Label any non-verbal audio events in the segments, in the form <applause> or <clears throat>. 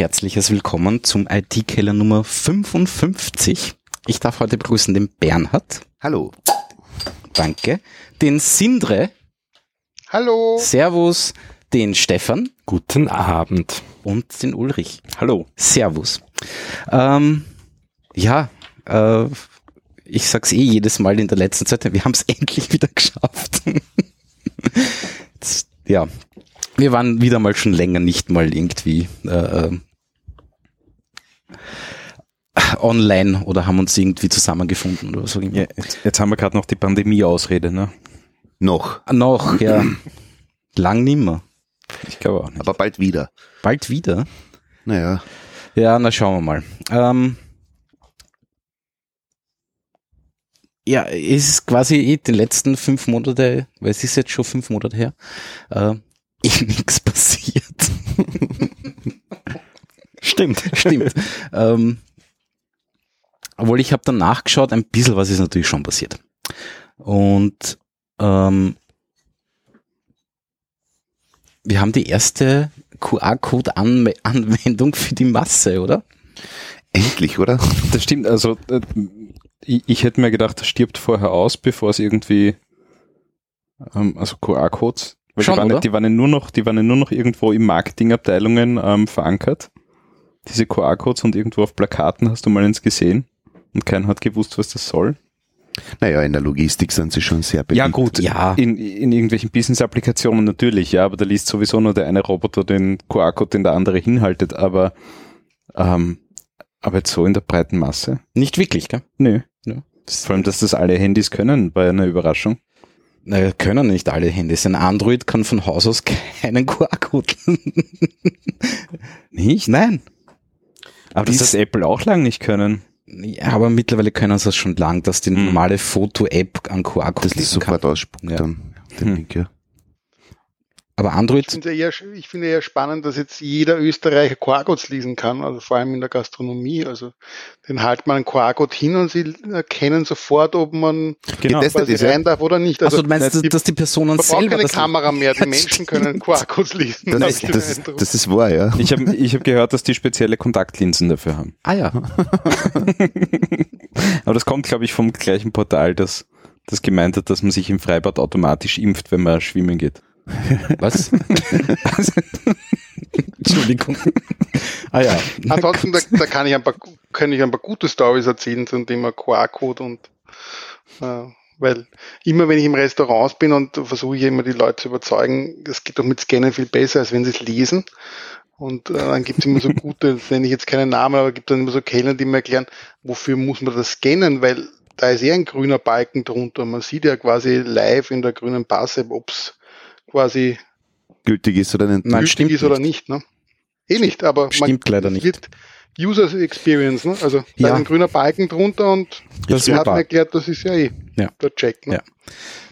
herzliches Willkommen zum IT-Keller Nummer 55. Ich darf heute begrüßen den Bernhard. Hallo. Danke. Den Sindre. Hallo. Servus. Den Stefan. Guten Abend. Und den Ulrich. Hallo. Servus. Ähm, ja, äh, ich sag's eh jedes Mal in der letzten Zeit, wir haben es <laughs> endlich wieder geschafft. <laughs> Ja, wir waren wieder mal schon länger nicht mal irgendwie äh, äh, online oder haben uns irgendwie zusammengefunden oder so. Ja, jetzt, jetzt haben wir gerade noch die Pandemie-Ausrede, ne? Noch. Noch, ja. Lang nimmer. Ich glaube auch nicht. Aber bald wieder. Bald wieder? Naja. Ja, na schauen wir mal. Ähm, ja, es ist quasi eh den letzten fünf Monate, weil es ist jetzt schon fünf Monate her, äh, <laughs> eh nichts passiert. <laughs> Stimmt. <laughs> Stimmt. ähm, obwohl ich habe dann nachgeschaut, ein bisschen was ist natürlich schon passiert. Und ähm, wir haben die erste QR-Code-Anwendung <laughs> für die Masse, oder? Endlich, oder? Das stimmt. Also äh, ich, ich hätte mir gedacht, das stirbt vorher aus, bevor es irgendwie ähm, also QR-Codes. Weil Schon, die, waren, oder? die waren ja nur noch, die waren ja nur noch irgendwo im Marketingabteilungen ähm, verankert. Diese QR-Codes und irgendwo auf Plakaten hast du mal eins gesehen und keiner hat gewusst, was das soll. Naja, in der Logistik sind sie schon sehr beliebt. Ja gut, Ja. In, in irgendwelchen Business-Applikationen natürlich, ja, aber da liest sowieso nur der eine Roboter den QR-Code, den der andere hinhaltet, aber ähm, aber jetzt so in der breiten Masse? Nicht wirklich, gell? Nö. Ja. Vor allem, dass das alle Handys können, war eine Überraschung. Naja, können nicht alle Handys. Ein Android kann von Haus aus <laughs> keinen QR-Code. nicht? Nein. Aber das hat Apple auch lang nicht können. Ja, aber mittlerweile können sie es schon lang, dass die Hm. normale Foto-App an QR-Code Das ist sofort ausspuckt Ja. dann. Den Hm. Link, ja. Aber Ich Android, finde eher, ich finde eher spannend, dass jetzt jeder Österreicher QR-Codes lesen kann, also vor allem in der Gastronomie. Also den halt man einen QR-Code hin und sie erkennen sofort, ob man Genau. Getestet ist, ja. rein darf oder nicht. also Also du meinst, die- dass die Personen man braucht selber keine das Kamera mehr, die Ja, Menschen können <laughs> QR-Codes lesen. Das, ist, ich das, ist, das ist wahr, ja. Ich habe ich hab gehört, dass die spezielle Kontaktlinsen dafür haben. Ah ja. <laughs> Aber das kommt, glaube ich, vom gleichen Portal, das, das gemeint hat, dass man sich im Freibad automatisch impft, wenn man schwimmen geht. Was? <laughs> Entschuldigung. Ah ja. Ansonsten, da, gut. da kann ich ein paar, kann ich ein paar gute Stories erzählen zum Thema QR-Code und äh, weil immer wenn ich im Restaurant bin und versuche ich immer die Leute zu überzeugen, es geht doch mit Scannen viel besser, als wenn sie es lesen. Und äh, dann gibt es immer so gute, das <laughs> nenne ich jetzt keinen Namen, aber gibt dann immer so Kellner, die mir erklären, wofür muss man das scannen, weil da ist eh ein grüner Balken drunter. Man sieht ja quasi live in der grünen Passe, ob es quasi Gültig ist oder nicht. Nein, gültig stimmt ist oder nicht. nicht. Ne? Eh nicht, aber Stimmt leider es nicht. wird User Experience, ne? also da Ja. ist ein grüner Balken drunter und Das hat mir erklärt, das ist ja eh Ja. der Check. Ne? Ja.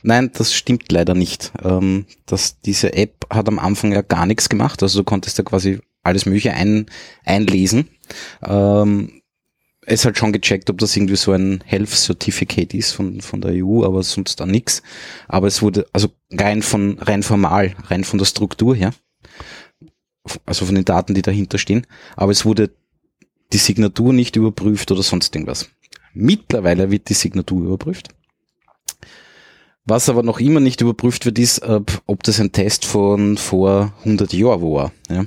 Nein, das stimmt leider nicht. Ähm, dass diese App hat am Anfang ja gar nichts gemacht. Also du konntest ja quasi alles Mögliche ein, einlesen. Ähm, es hat schon gecheckt, ob das irgendwie so ein Health Certificate ist von, von der EU, aber sonst dann nichts. Aber es wurde, also rein von, rein formal, rein von der Struktur her, also von den Daten, die dahinter stehen, aber es wurde die Signatur nicht überprüft oder sonst irgendwas. Mittlerweile wird die Signatur überprüft. Was aber noch immer nicht überprüft wird, ist, ob, ob das ein Test von vor 100 Jahren war. Ja?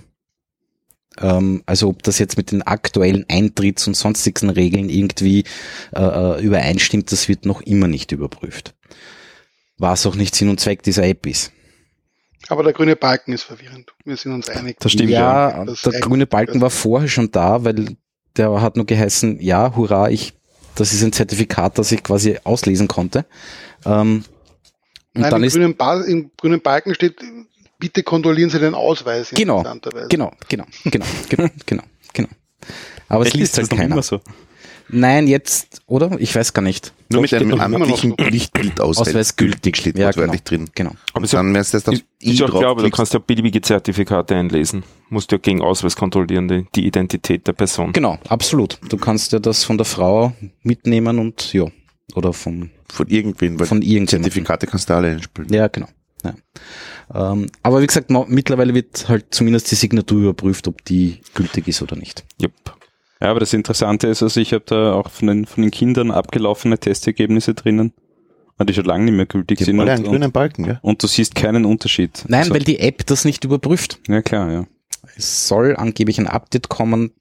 Ähm, also ob das jetzt mit den aktuellen Eintritts- und sonstigen Regeln irgendwie äh, äh, übereinstimmt, das wird noch immer nicht überprüft. Was auch nicht Sinn und Zweck dieser App ist. Aber der grüne Balken ist verwirrend. Wir sind uns einig. Das stimmt, ja, Das der grüne Balken war vorher schon da, weil der hat nur geheißen, ja, hurra, ich, das ist ein Zertifikat, das ich quasi auslesen konnte. Ähm, und Nein, dann im, ist, grünen ba im grünen Balken steht, bitte kontrollieren Sie den Ausweis. Genau, interessanterweise. genau, genau, genau, genau, genau, genau. Aber es liest halt keiner. immer so? Nein, jetzt, oder? Ich weiß gar nicht. Nur mit einem amtlichen so. Lichtbildausweis. Ausweis gültig. steht Ja, wortwörtlich drin. Genau. Aber Und so, dann, wenn du das auf ist, I ist auch klar, aber du kannst ja beliebige Zertifikate einlesen. Musst ja gegen Ausweis kontrollieren, die, die Identität der Person. Genau, absolut. Du kannst ja das von der Frau mitnehmen und ja, oder vom von irgendwen, weil von irgendjemandem. Zertifikate kannst du alle einspielen. Ja, genau. Ja. Ähm, aber wie gesagt, mittlerweile wird halt zumindest die Signatur überprüft, ob die gültig ist oder nicht. Yep. Ja, aber das Interessante ist, also ich habe da auch von den, von den Kindern abgelaufene Testergebnisse drinnen, die schon lange nicht mehr gültig Die sind. einen Und, und, grünen Balken, gell? und du siehst keinen Unterschied. Nein, also, weil die App das nicht überprüft. Ja, klar, ja. Es soll angeblich ein Update kommen,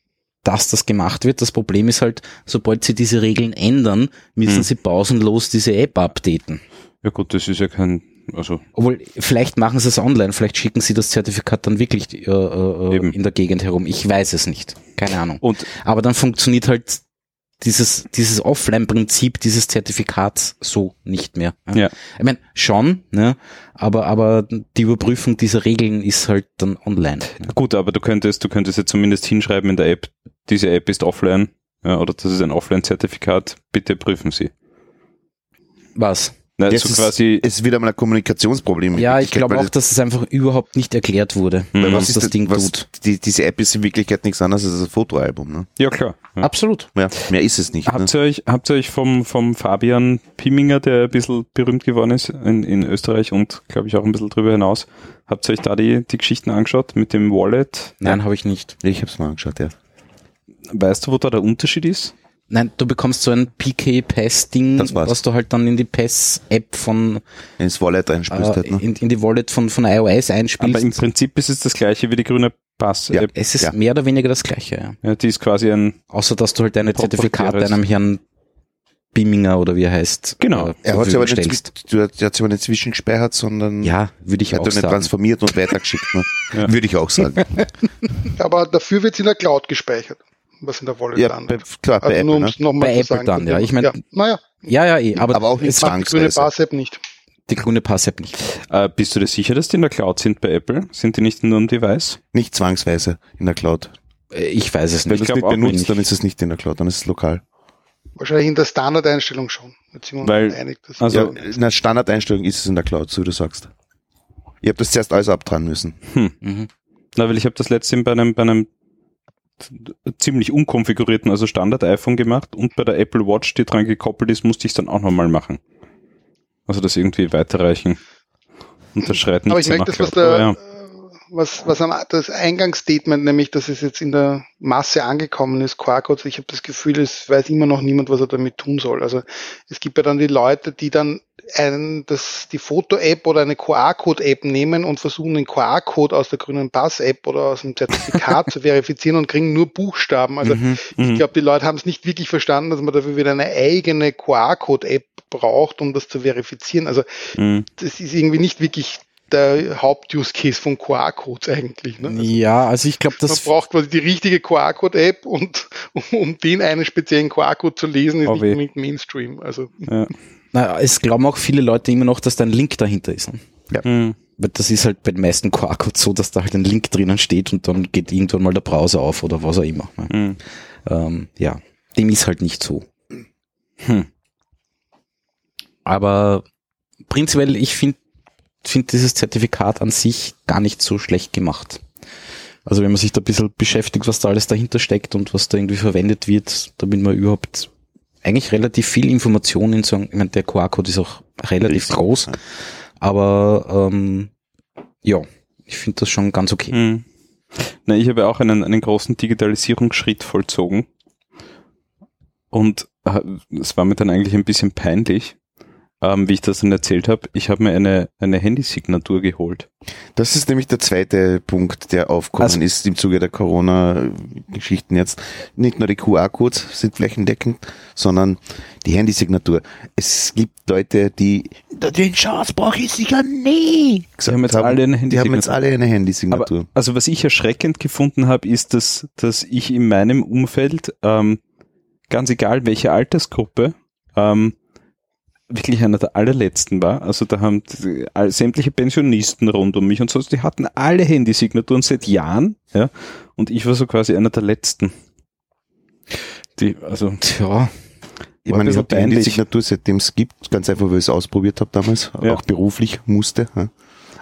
dass das gemacht wird. Das Problem ist halt, sobald sie diese Regeln ändern, müssen Hm. sie pausenlos diese App updaten. Ja gut, das ist ja kein, also, Obwohl, vielleicht machen sie es online, vielleicht schicken sie das Zertifikat dann wirklich äh, äh, in der Gegend herum. Ich weiß es nicht. Keine Ahnung. und Aber dann funktioniert halt dieses, dieses Offline-Prinzip dieses Zertifikats so nicht mehr. Ja. Ich meine, schon, ne? aber, aber die Überprüfung dieser Regeln ist halt dann online. Ne? gut, aber du könntest, du könntest ja zumindest hinschreiben in der App, diese App ist offline, ja, oder das ist ein Offline-Zertifikat, bitte prüfen Sie. Was? Na, Jetzt so ist- quasi, Es ist wieder mal ein Kommunikationsproblem. Ja, ich glaube auch, dass es einfach überhaupt nicht erklärt wurde, Mhm. Was was ist das das Ding was, tut. Die, diese App ist in Wirklichkeit nichts anderes als ein Fotoalbum. Ne? ja klar. Ja. Absolut. Ja, mehr ist es nicht. Ne? Habt ihr euch, habt ihr euch vom, vom Fabian Piminger, der ein bisschen berühmt geworden ist in, in Österreich und glaube ich auch ein bisschen drüber hinaus, habt ihr euch da die, die Geschichten angeschaut mit dem Wallet? Nein, habe ich nicht. Ich habe es mal angeschaut, ja. Weißt du, wo da der Unterschied ist? Nein, du bekommst so ein PK-Pass-Ding, Das war's. was du halt dann in die Pass-App von, Ins Wallet einspielst äh, halt, ne? in, in die Wallet von, von iOS einspielst. Aber im Prinzip ist es das gleiche wie die grüne Pass-App. es ist Ja. mehr oder weniger das Gleiche, ja. Ja, die ist quasi ein, Außer, dass du halt deine. Zertifikate einem Herrn Biminger oder wie er heißt. Genau. äh, Er hat sich aber nicht, du hat, sich aber nicht zwischengespeichert, sondern Ja, würde ich er hat auch er nicht sagen. transformiert und weitergeschickt. Ne? <laughs> Ja. Würde ich auch sagen. <laughs> Aber dafür wird es in der Cloud gespeichert, was in der Wallet ja, bei, landet. klar, bei Also Apple. nur um Ne? es nochmal Bei zu Apple sagen. dann, ja. Ich mein- ja, naja, Ja, ja, eh, aber, Aber auch nicht es zwang- war die grüne Zwangsweise. Pass-App nicht. die grüne Pass-App nicht. äh, bist du dir sicher, dass die in der Cloud sind bei Apple? Sind die nicht nur am Device? Nicht zwangsweise in der Cloud. Äh, Ich weiß es Wenn nicht. du es nicht benutzt, nicht. dann ist es nicht in der Cloud, dann ist es lokal. Wahrscheinlich in der Standardeinstellung schon. Jetzt sind wir uns Weil- einig, dass also- ja, in der Standardeinstellung ist es in der Cloud, so wie du sagst. Ich habe das zuerst alles abtragen müssen. Mhm. Na, weil ich habe das letztens bei einem, bei einem ziemlich unkonfigurierten, also Standard-iPhone gemacht und bei der Apple Watch, die dran gekoppelt ist, musste ich es dann auch nochmal machen. Also das irgendwie weiterreichen. Und das schreit nicht Aber ich merke das, was der, was, was am, das Eingangsstatement, nämlich, dass es jetzt in der Masse angekommen ist, QR-Codes, ich habe das Gefühl, es weiß immer noch niemand, was er damit tun soll. Also es gibt ja dann die Leute, die dann ein, das, die Foto-App oder eine QR-Code-App nehmen und versuchen, den QR-Code aus der grünen Pass-App oder aus dem Zertifikat zu verifizieren und kriegen nur Buchstaben. Also Mhm. ich glaube, die Leute haben es nicht wirklich verstanden, dass man dafür wieder eine eigene QR-Code-App braucht, um das zu verifizieren. Also Mhm. das ist irgendwie nicht wirklich der Haupt-Use-Case von QR-Codes eigentlich. Ne? Also Ja, also ich glaube, man das braucht quasi die richtige QR-Code-App und um, den einen speziellen QR-Code zu lesen, ist Oh nicht unbedingt Mainstream. Also Ja. Na, es glauben auch viele Leute immer noch, dass da ein Link dahinter ist. ne? Mhm. Weil das ist halt bei den meisten QR-Codes so, dass da halt ein Link drinnen steht und dann geht irgendwann mal der Browser auf oder was auch immer. ne? Mhm. Ähm, ja, dem ist halt nicht so. Hm. Aber prinzipiell, ich finde find dieses Zertifikat an sich gar nicht so schlecht gemacht. Also wenn man sich da ein bisschen beschäftigt, was da alles dahinter steckt und was da irgendwie verwendet wird, damit man überhaupt eigentlich relativ viel Information in so einem, ich meine, der QR-Code ist auch relativ Riesig, groß, ja. aber ähm, ja, ich finde das schon ganz okay. Mhm. Na, ich habe auch einen, einen großen Digitalisierungsschritt vollzogen. Und äh, es war mir dann eigentlich ein bisschen peinlich, ähm, wie ich das dann erzählt habe. Ich habe mir eine, eine Handysignatur geholt. Das ist nämlich der zweite Punkt, der aufkommen Also- ist im Zuge der Corona-Geschichten jetzt. Nicht nur die QR-Codes sind flächendeckend, sondern die Handysignatur. Es gibt Leute, die, den Chance brauche ich sicher nie. Die haben jetzt alle eine Die haben jetzt Handysignatur. alle eine Handysignatur. Aber, also was ich erschreckend gefunden habe, ist, dass, dass ich in meinem Umfeld, ähm, ganz egal welche Altersgruppe, ähm, wirklich einer der allerletzten war. Also da haben die- all- sämtliche Pensionisten rund um mich und sonst, die hatten alle Handysignaturen seit Jahren, ja, und ich war so quasi einer der letzten. Die, also, Tja, Ich meine, ich habe die. Handysignatur, seitdem es gibt, ganz einfach, weil ich es ausprobiert habe damals, Ja. auch beruflich musste. Ja.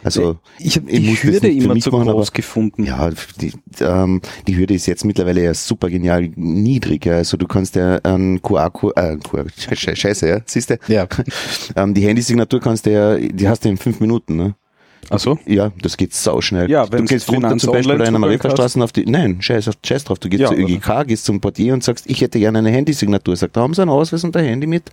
Also ich habe ich die muss Hürde immer zu machen, groß aber- gefunden. Ja, die, ähm, die Hürde ist jetzt mittlerweile ja super genial niedrig. ja. Also du kannst ja einen QR-Code, äh, QR, Sche- Scheiße, ja, siehst du? Ja. <laughs> Ähm, die Handysignatur kannst du ja, die hast du in fünf Minuten, ne? Ach so? Ja, das geht sauschnell. Ja, du wenn's gehst runter zum Beispiel in einer Mariestraßen auf die, nein, scheiß, auf, scheiß drauf, du gehst Ja, zur ÖGK, gehst zum Portier und sagst, ich hätte gerne eine Handysignatur. Sagt, da haben sie einen Ausweis und ein Handy mit.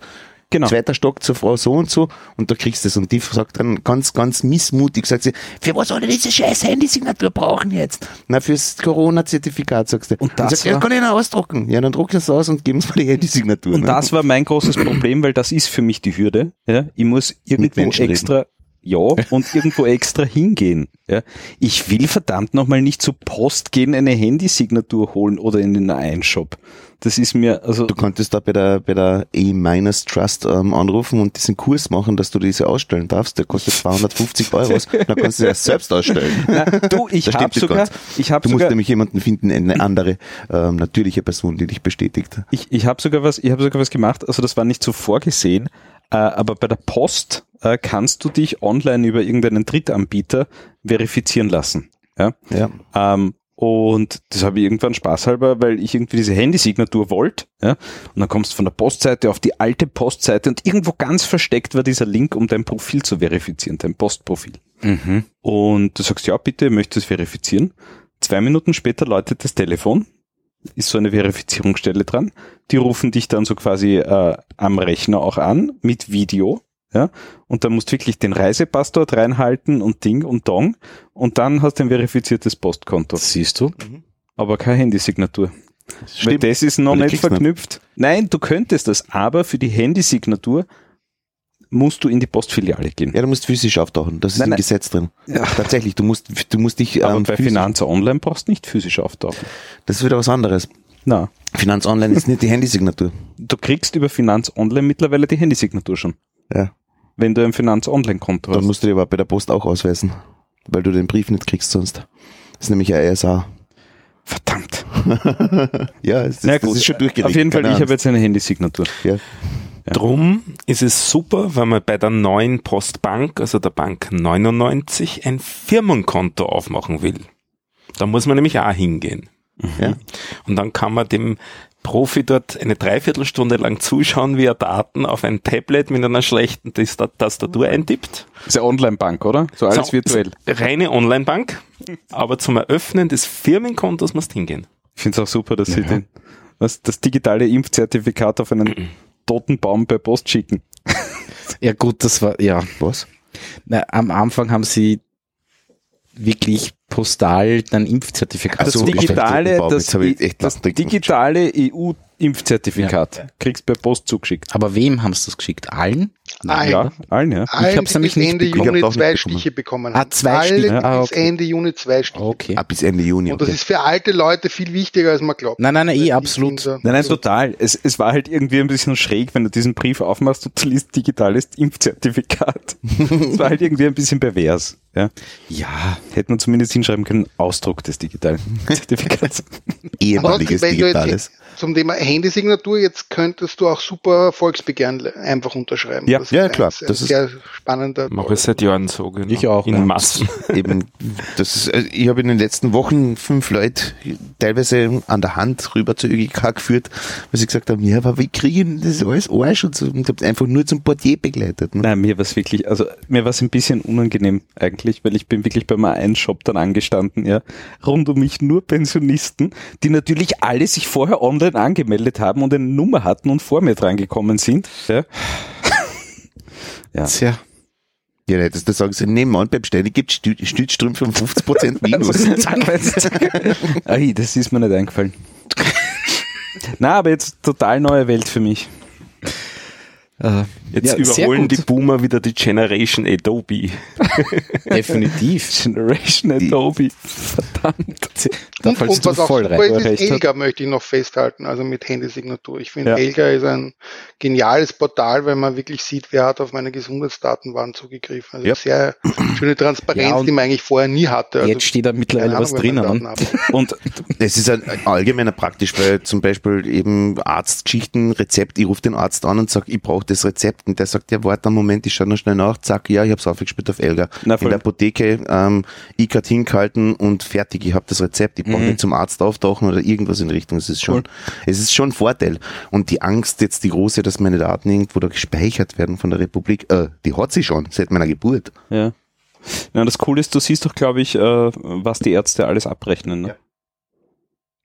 Genau. Zweiter Stock zur Frau so und so und da kriegst du es. Und die sagt dann ganz, ganz missmutig, sagt sie, für was soll ich diese scheiß Handysignatur brauchen jetzt? Na, fürs Corona-Zertifikat, sagst du. Und das sagt, ja, war- kann ich noch ausdrucken. Ja, dann druck das aus und geben sie mir die Handysignatur. Und ne? das war mein großes Problem, weil das ist für mich die Hürde. Ja? Ich muss irgendwo extra, ja, und <laughs> irgendwo extra hingehen. Ja? Ich will verdammt nochmal nicht zur Post gehen, eine Handysignatur holen oder in den A1-Shop. Das ist mir, also, Du könntest da bei der, bei der E-Minus Trust ähm, anrufen und diesen Kurs machen, dass du diese ausstellen darfst. Der kostet <laughs> 250 Euro. Dann kannst du sie erst selbst ausstellen. <laughs> na, du, ich habe sogar, ich habe Du musst sogar, nämlich jemanden finden, eine andere ähm, natürliche Person, die dich bestätigt. ich, ich habe sogar was, ich habe sogar was gemacht, also das war nicht so vorgesehen, aber bei der Post äh, kannst du dich online über irgendeinen Drittanbieter verifizieren lassen. Ja? Ja. Ähm, und das habe ich irgendwann spaßhalber, weil ich irgendwie diese Handysignatur wollte. Ja? Und dann kommst du von der Postseite auf die alte Postseite und irgendwo ganz versteckt war dieser Link, um dein Profil zu verifizieren, dein Postprofil. Mhm. Und du sagst, ja, bitte, möchtest du es verifizieren? Zwei Minuten später läutet das Telefon, ist so eine Verifizierungsstelle dran. Die rufen dich dann so quasi äh, am Rechner auch an mit Video. Ja, und dann musst du wirklich den Reisepass dort reinhalten und Ding und Dong und dann hast du ein verifiziertes Postkonto. Siehst du? Aber keine Handysignatur. Weil Stimmt. das ist noch Weil nicht kriegst nicht. verknüpft. Nein, du könntest das, aber für die Handysignatur musst du in die Postfiliale gehen. Ja, du musst physisch auftauchen. Das ist Nein, im nein. Gesetz drin. Ja. Tatsächlich, du musst, du musst dich, aber ähm, bei Finanzer Online brauchst du nicht physisch auftauchen. das ist wieder was anderes. Na, Finanz Online ist nicht die Handysignatur. du kriegst über Finanz Online mittlerweile die Handysignatur schon. Ja. Wenn du ein Finanz Online Konto Dann hast. musst du dir aber bei der Post auch ausweisen. Weil du den Brief nicht kriegst sonst. Das ist nämlich ein RSA. Verdammt. <laughs> Ja, es ist, Na das ist schon durchgelegt. Auf jeden Fall, ich habe jetzt eine Handysignatur. Ja. Drum ist es super, wenn man bei der neuen Postbank, also der Bank 99, ein Firmenkonto aufmachen will. Da muss man nämlich auch hingehen. Ja. Und dann kann man dem Profi dort eine Dreiviertelstunde lang zuschauen, wie er Daten auf ein Tablet mit einer schlechten Tasta- Tastatur eintippt. Das ist eine Online-Bank, oder? So alles So, virtuell. Reine Online-Bank, aber zum Eröffnen des Firmenkontos musst du hingehen. Ich finde es auch super, dass sie den, was, das digitale Impfzertifikat auf einen <clears throat> toten Baum per Post schicken. <laughs> Ja gut, das war, ja. Was? Na, am Anfang haben sie wirklich postal dann Impfzertifikat Das so, digitale, das, das nachdenken müssen. Digitale EU-Impfzertifikat kriegst per Post zugeschickt. Aber wem haben sie das geschickt? Allen? Nein. Ja, allen, ja. Allen, hab's die nämlich bis nicht Ende bekommen. Ich Juni hab's zwei nicht bekommen. Stiche bekommen Ah, haben. zwei Alle, Stiche, ah, bis okay. Ende Juni zwei Stiche. Okay. Ab bis Ende Juni. Und das okay. ist für alte Leute viel wichtiger, als man glaubt. Nein, nein, nein, eh, absolut. Nein, nein, total. Es, es war halt irgendwie ein bisschen schräg, wenn du diesen Brief aufmachst und du liest digitales Impfzertifikat. <laughs> Es war halt irgendwie ein bisschen pervers. Ja. Ja, Hätte man zumindest hinschreiben können, Ausdruck des digitalen <laughs> Zertifikats. ehemaliges Digitales. jetzt zum Thema Handysignatur, jetzt könntest du auch super Volksbegehren einfach unterschreiben. Ja. das Ja, ist klar. ein sehr, Das ist- sehr spannender. Mache ich seit Jahren so, genau. Ich auch, In ja. Massen. <laughs> Eben, das ist, also ich habe in den letzten Wochen fünf Leute teilweise an der Hand rüber zur ÖGK geführt, weil sie gesagt haben, ja, aber wie kriegen das alles Arsch und so. Und habe einfach nur zum Portier begleitet. Ne? Nein, mir war es wirklich, also mir war es ein bisschen unangenehm eigentlich, weil ich bin wirklich beim A1-Shop dann angestanden, ja. Rund um mich nur Pensionisten, die natürlich alle sich vorher online angemeldet haben und eine Nummer hatten und vor mir dran gekommen sind. Ja. ja. tja. Ja, nicht, dass du sagst, nebenan beim Steine gibt es Stützstrümpfe um 50% Minus. <laughs> Ai, das ist mir nicht eingefallen. <laughs> Na, aber jetzt total neue Welt für mich. Äh, Jetzt ja, überholen die Boomer wieder die Generation Adobe. Definitiv. <laughs> Generation Adobe. Verdammt. <laughs> Da und, fällst und du was auch voll super rein. ist. Elga möchte ich noch festhalten, also mit Handysignatur. Ich finde, Ja. Elga ist ein geniales Portal, weil man wirklich sieht, wer hat auf meine Gesundheitsdatenbank zugegriffen. Also Ja. sehr schöne Transparenz, die man eigentlich vorher nie hatte. Also, Jetzt steht da mittlerweile was Ahnung, meine drinnen. Hat. Und Es ist ein allgemeiner praktisch, weil zum Beispiel eben Arztgeschichten, Rezept, ich rufe den Arzt an und sage, ich brauche das Rezept und der sagt, ja, warte einen Moment, ich schau noch schnell nach, zack, ja, ich hab's aufgespielt auf Elga. Na, In der Apotheke, ähm, E-Card hingehalten und fertig, ich habe das Rezept, ich brauche Mhm. nicht zum Arzt auftauchen oder irgendwas in Richtung. Es ist schon, es ist schon ein Vorteil. Und die Angst jetzt, die große, dass meine Daten irgendwo da gespeichert werden von der Republik, äh, die hat sie schon, seit meiner Geburt. Ja. ja. Das Coole ist, du siehst doch, glaube ich, äh, was die Ärzte alles abrechnen. Ne? Ja,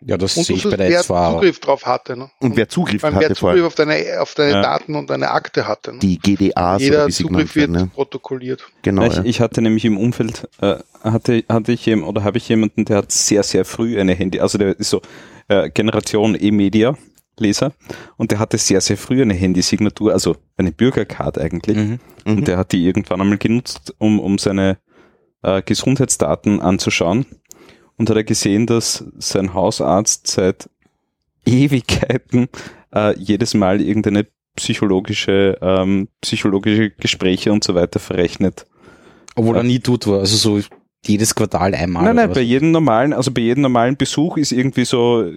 das Und sehe ich bei der wer SV. Zugriff drauf hatte. Ne? Und wer Zugriff Wer hatte vor Zugriff auf deine, auf deine Ja. Daten und deine Akte hatte. Ne? die GDAs Jeder Zugriff wird ne? protokolliert. Genau, ich, ja. ich hatte nämlich im Umfeld, äh, hatte, hatte ich jem, oder habe ich jemanden, der hat sehr, sehr früh eine Handy, also der ist so äh, Generation E-Media Leser und der hatte sehr, sehr früh eine Handysignatur, also eine Bürgercard eigentlich. Mhm. Mhm. Und der hat die irgendwann einmal genutzt, um, um seine äh, Gesundheitsdaten anzuschauen. Und hat er gesehen, dass sein Hausarzt seit Ewigkeiten äh, jedes Mal irgendeine psychologische, ähm, psychologische Gespräche und so weiter verrechnet. Obwohl er nie tut war. Also so jedes Quartal einmal. nein, oder nein, was? bei jedem normalen, also bei jedem normalen Besuch ist irgendwie so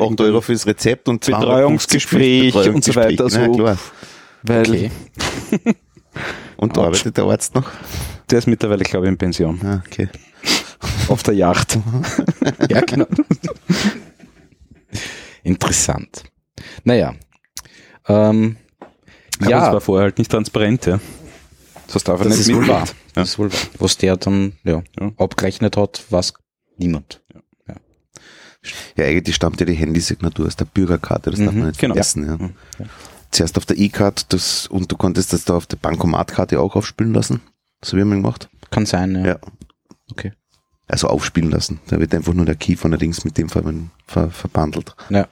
8 Euro fürs Rezept und 250 Betreuungsgespräch fürs und so weiter, Betreuungsgespräch. so. Na, klar. weil Okay. <laughs> Und da arbeitet der Arzt noch? der ist mittlerweile, glaube ich, in Pension. Ah, okay. Auf der Yacht. <laughs> Ja, genau. Interessant. Naja. Ähm, Aber ja, das war vorher halt nicht transparent, ja. Das darf er das nicht ist wohl mitmachen. wahr. Das ist wohl wahr. Was der dann ja, Ja. abgerechnet hat, was niemand. Ja, eigentlich stammt ja die Handysignatur aus der Bürgerkarte, das darf Mhm, man nicht genau. vergessen. Ja. Ja. Zuerst auf der E-Card das, und du konntest das da auf der Bankomatkarte auch aufspielen lassen. So wie man gemacht. Kann sein, ja. Ja. Okay. Also aufspielen lassen. Da wird einfach nur der Key von der Dings mit dem ver ver verbandelt. Ja.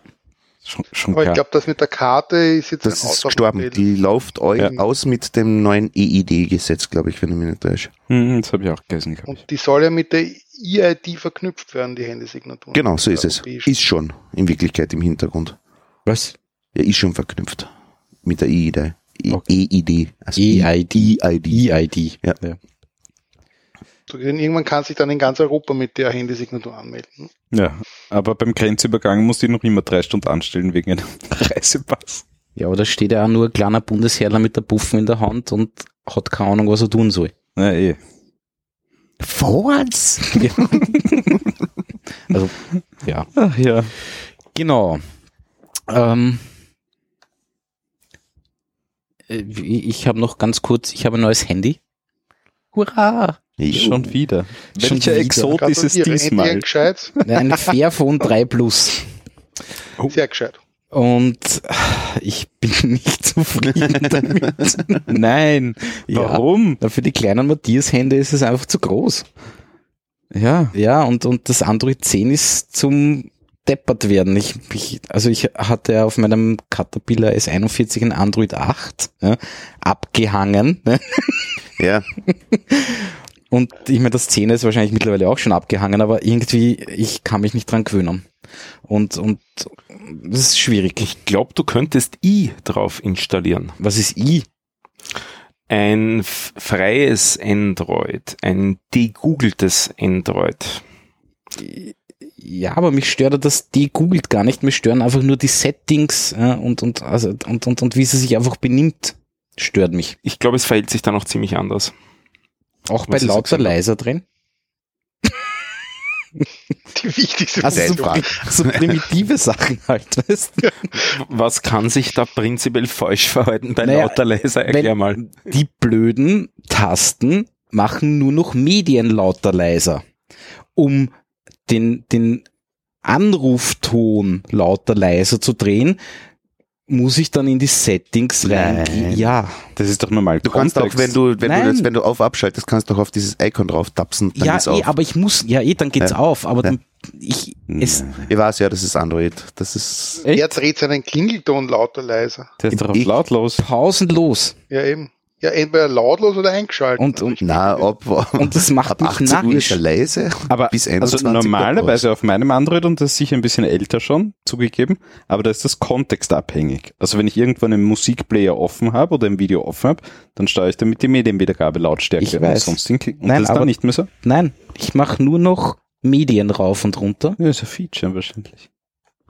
Schon, schon Aber ich klar. glaube, das mit der Karte ist jetzt Das ein ist gestorben. Die läuft Ja. aus mit dem neuen EID-Gesetz, glaube ich, wenn ich mich nicht täusche. Hm, das habe ich auch gelesen. ich. Und die soll ja mit der EID verknüpft werden, die Handysignatur. Genau, so ist es. Ist schon in Wirklichkeit im Hintergrund. Was? Ja, ist schon verknüpft. Mit der EID. E- Okay. EID. Also EID. EID. EID. Ja. Denn irgendwann kann sich dann in ganz Europa mit der Handysignatur anmelden. Ja, aber beim Grenzübergang musste ich noch immer drei Stunden anstellen wegen einem <laughs> Reisepass. Ja, aber da steht ja auch nur ein kleiner Bundesherrler mit der Puffen in der Hand und hat keine Ahnung, was er tun soll. Na eh. Was? Ja. <laughs> also, ja. Ach ja. Genau. Ähm, äh, ich habe noch ganz kurz, ich habe ein neues Handy. Hurra! Schon wieder. Schon Welcher wieder. Exot ist es diesmal? Ein Fairphone 3 Plus. Sehr gescheit. Und ich bin <laughs> nicht zufrieden damit. Nein. Ja. Warum? Na, Für die kleinen Matthias-Hände ist es einfach zu groß. Ja. Ja, und, und das Android 10 ist zum deppert werden. Ich, ich, also ich hatte auf meinem Caterpillar S41 ein Android 8 ja, abgehangen. Ne? Ja, <laughs> Und ich meine, das 10 ist wahrscheinlich mittlerweile auch schon abgehangen, aber irgendwie, ich kann mich nicht dran gewöhnen. Und, und das ist schwierig. Ich glaube, du könntest i drauf installieren. Was ist I? Ein freies Android, ein degoogeltes Android. Ja, aber mich stört das degoogelt gar nicht. Mich stören einfach nur die Settings und, und, also, und, und, und wie sie sich einfach benimmt, stört mich. Ich glaube, es verhält sich da noch ziemlich anders. Auch bei Was lauter leiser drin. Die wichtigste Also so, Meldung. pri- so primitive Sachen halt, weißt du? Was kann sich da prinzipiell falsch verhalten bei Naja, lauter leiser? Erklär mal. Die blöden Tasten machen nur noch Medien lauter leiser. Um den, den Anrufton lauter leiser zu drehen, muss ich dann in die Settings reingehen. Ja, Das ist doch normal. du kannst auch, wenn du, wenn Nein. du das, wenn du auf abschaltest, kannst du auch auf dieses Icon drauf tapsen, dann ja, ist eh, auf. aber ich muss, ja, eh, dann geht's Ja. auf, aber Ja. dann, ich, es, Ich weiß ja, das ist Android. Das ist, Er Echt? dreht seinen Klingelton lauter leiser. Der ist doch auf lautlos. pausenlos. Ja, eben. Ja, entweder lautlos oder eingeschaltet. Und, und, na, ab, und das macht ab mich 18 Uhr ist narrisch. er leise. Aber bis also 21 normalerweise auf meinem Android, und das ist sicher ein bisschen älter schon, zugegeben, aber da ist das kontextabhängig. Also wenn ich irgendwo einen Musikplayer offen habe oder ein Video offen habe, dann steuere ich damit die Medienwiedergabe Lautstärke Ich und weiß. sonst und Nein, das ist aber- dann nicht mehr so. Nein, ich mache nur noch Medien rauf und runter Ja, ist ein Feature wahrscheinlich.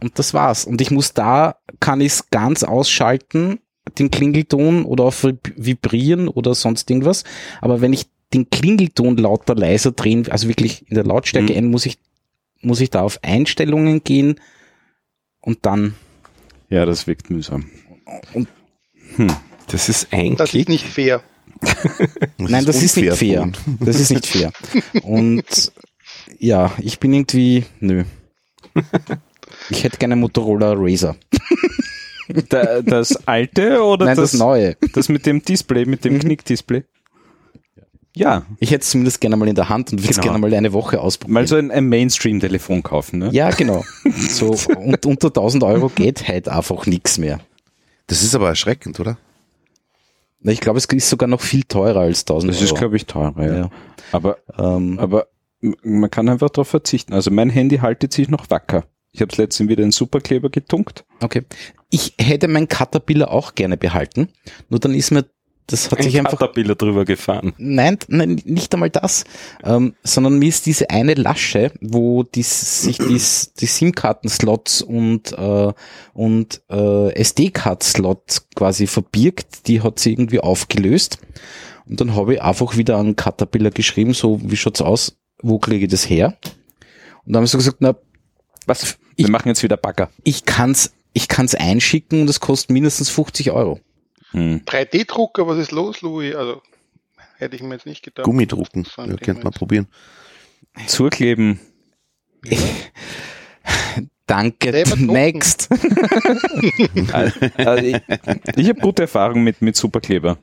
und das war's. Und ich muss da, kann ich es ganz ausschalten, den Klingelton oder auf Vib- Vibrieren oder sonst irgendwas. Aber wenn ich den Klingelton lauter leiser drehen, also wirklich in der Lautstärke Mhm. ein, muss ich, muss ich da auf Einstellungen gehen und dann, Ja, das wirkt mühsam. Das ist Das eigentlich. <laughs> ist nicht fair. nein, das ist nicht fair. Das ist nicht fair. Und ja, ich bin irgendwie, nö. <laughs> Ich hätte gerne Motorola Razer. Da, das alte oder Nein, das, das, neue. das mit dem Display, mit dem Knickdisplay? Ja, Ich hätte es zumindest gerne mal in der Hand und würde es Genau. gerne mal eine Woche ausprobieren. mal so ein, ein Mainstream-Telefon kaufen, ne? Ja, genau. <laughs> So und, unter 1000 Euro geht halt einfach nichts mehr. Das ist aber erschreckend, oder? Ich glaube, es ist sogar noch viel teurer als 1000 Das Euro. ist, glaube ich, teurer, ja. Ja. Aber, ähm, aber man kann einfach darauf verzichten. Also mein Handy haltet sich noch wacker. Ich habe es letztens wieder in Superkleber getunkt. okay. Ich hätte mein Caterpillar auch gerne behalten. Nur dann ist mir, das hat sich ein einfach Caterpillar drüber gefahren. Nein, nein, nicht einmal das, ähm, sondern mir ist diese eine Lasche, wo die, sich die, die SIM-Karten-Slots und, äh, und äh, SD-Card-Slot quasi verbirgt, die hat sie irgendwie aufgelöst. Und dann habe ich einfach wieder an Caterpillar geschrieben, so wie schaut's aus, wo kriege ich das her? Und dann haben sie gesagt, na, Was? Ich- Wir machen jetzt wieder Bagger. ich kann's, ich kann's einschicken und es kostet mindestens 50 Euro. Hm. 3D-Drucker, was ist los, Louis? Also, hätte ich mir jetzt nicht gedacht. Gummidrucken. Ja, Ding könnte man probieren. Zukleben. Danke, next. <laughs> Also ich ich habe gute Erfahrungen mit, mit Superkleber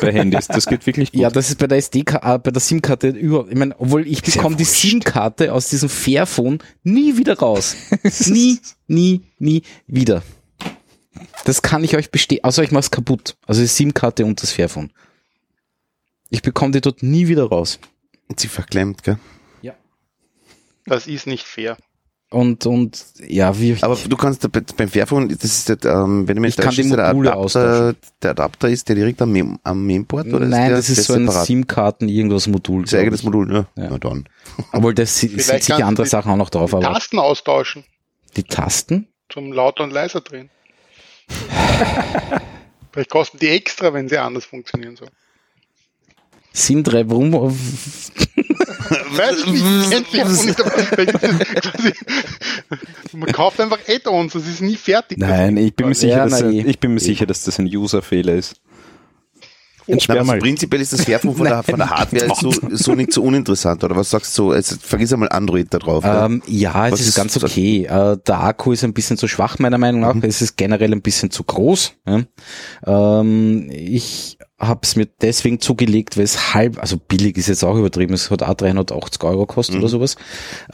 bei Handys. Das geht wirklich gut. Ja, das ist bei der SD, äh, bei der SIM-Karte über, ich meine, obwohl ich ja bekomme die. SIM-Karte aus diesem Fairphone nie wieder raus. <laughs> nie, nie, nie wieder. Das kann ich euch bestehen, außer ich mach's kaputt. Also die SIM-Karte und das Fairphone. Ich bekomme die dort nie wieder raus. Sie verklemmt, gell? Das ist nicht fair. Und, und, ja, wie, Aber du kannst beim Fairphone, das ist das, ähm, wenn du mich Ich kann die der Adapter, der Adapter ist der direkt am, Main- am Mainboard oder nein, ist der, das ist so ein? SIM-Karten irgendwas Modul. Das ist ein eigenes. Modul, ja. Ja. Na dann. <laughs> Obwohl, das sind sind sicher andere die- Sachen auch noch drauf, aber Tasten austauschen. die Tasten? Zum lauter und leiser drehen. <laughs> Vielleicht kosten die extra, wenn sie anders funktionieren sollen. Sindre, warum, <laughs> Man kauft einfach Add-ons, das ist nie fertig. Nein, ich bin mir sicher, Ja, dass, ich bin mir sicher, dass das ein User-Fehler ist. Na, also prinzipiell ist das Fairphone von der, <laughs> von der Hardware so, so nicht so uninteressant, oder was sagst du so? Also, vergiss einmal Android da drauf. ja. Ähm, ja, es ist, ist ganz okay. Äh, der Akku ist ein bisschen zu schwach, meiner Meinung nach. Es ist generell ein bisschen zu groß. Ja. Ähm, ich habe es mir deswegen zugelegt, weil es halb, also billig ist jetzt auch übertrieben, es hat auch 380 Euro gekostet oder sowas.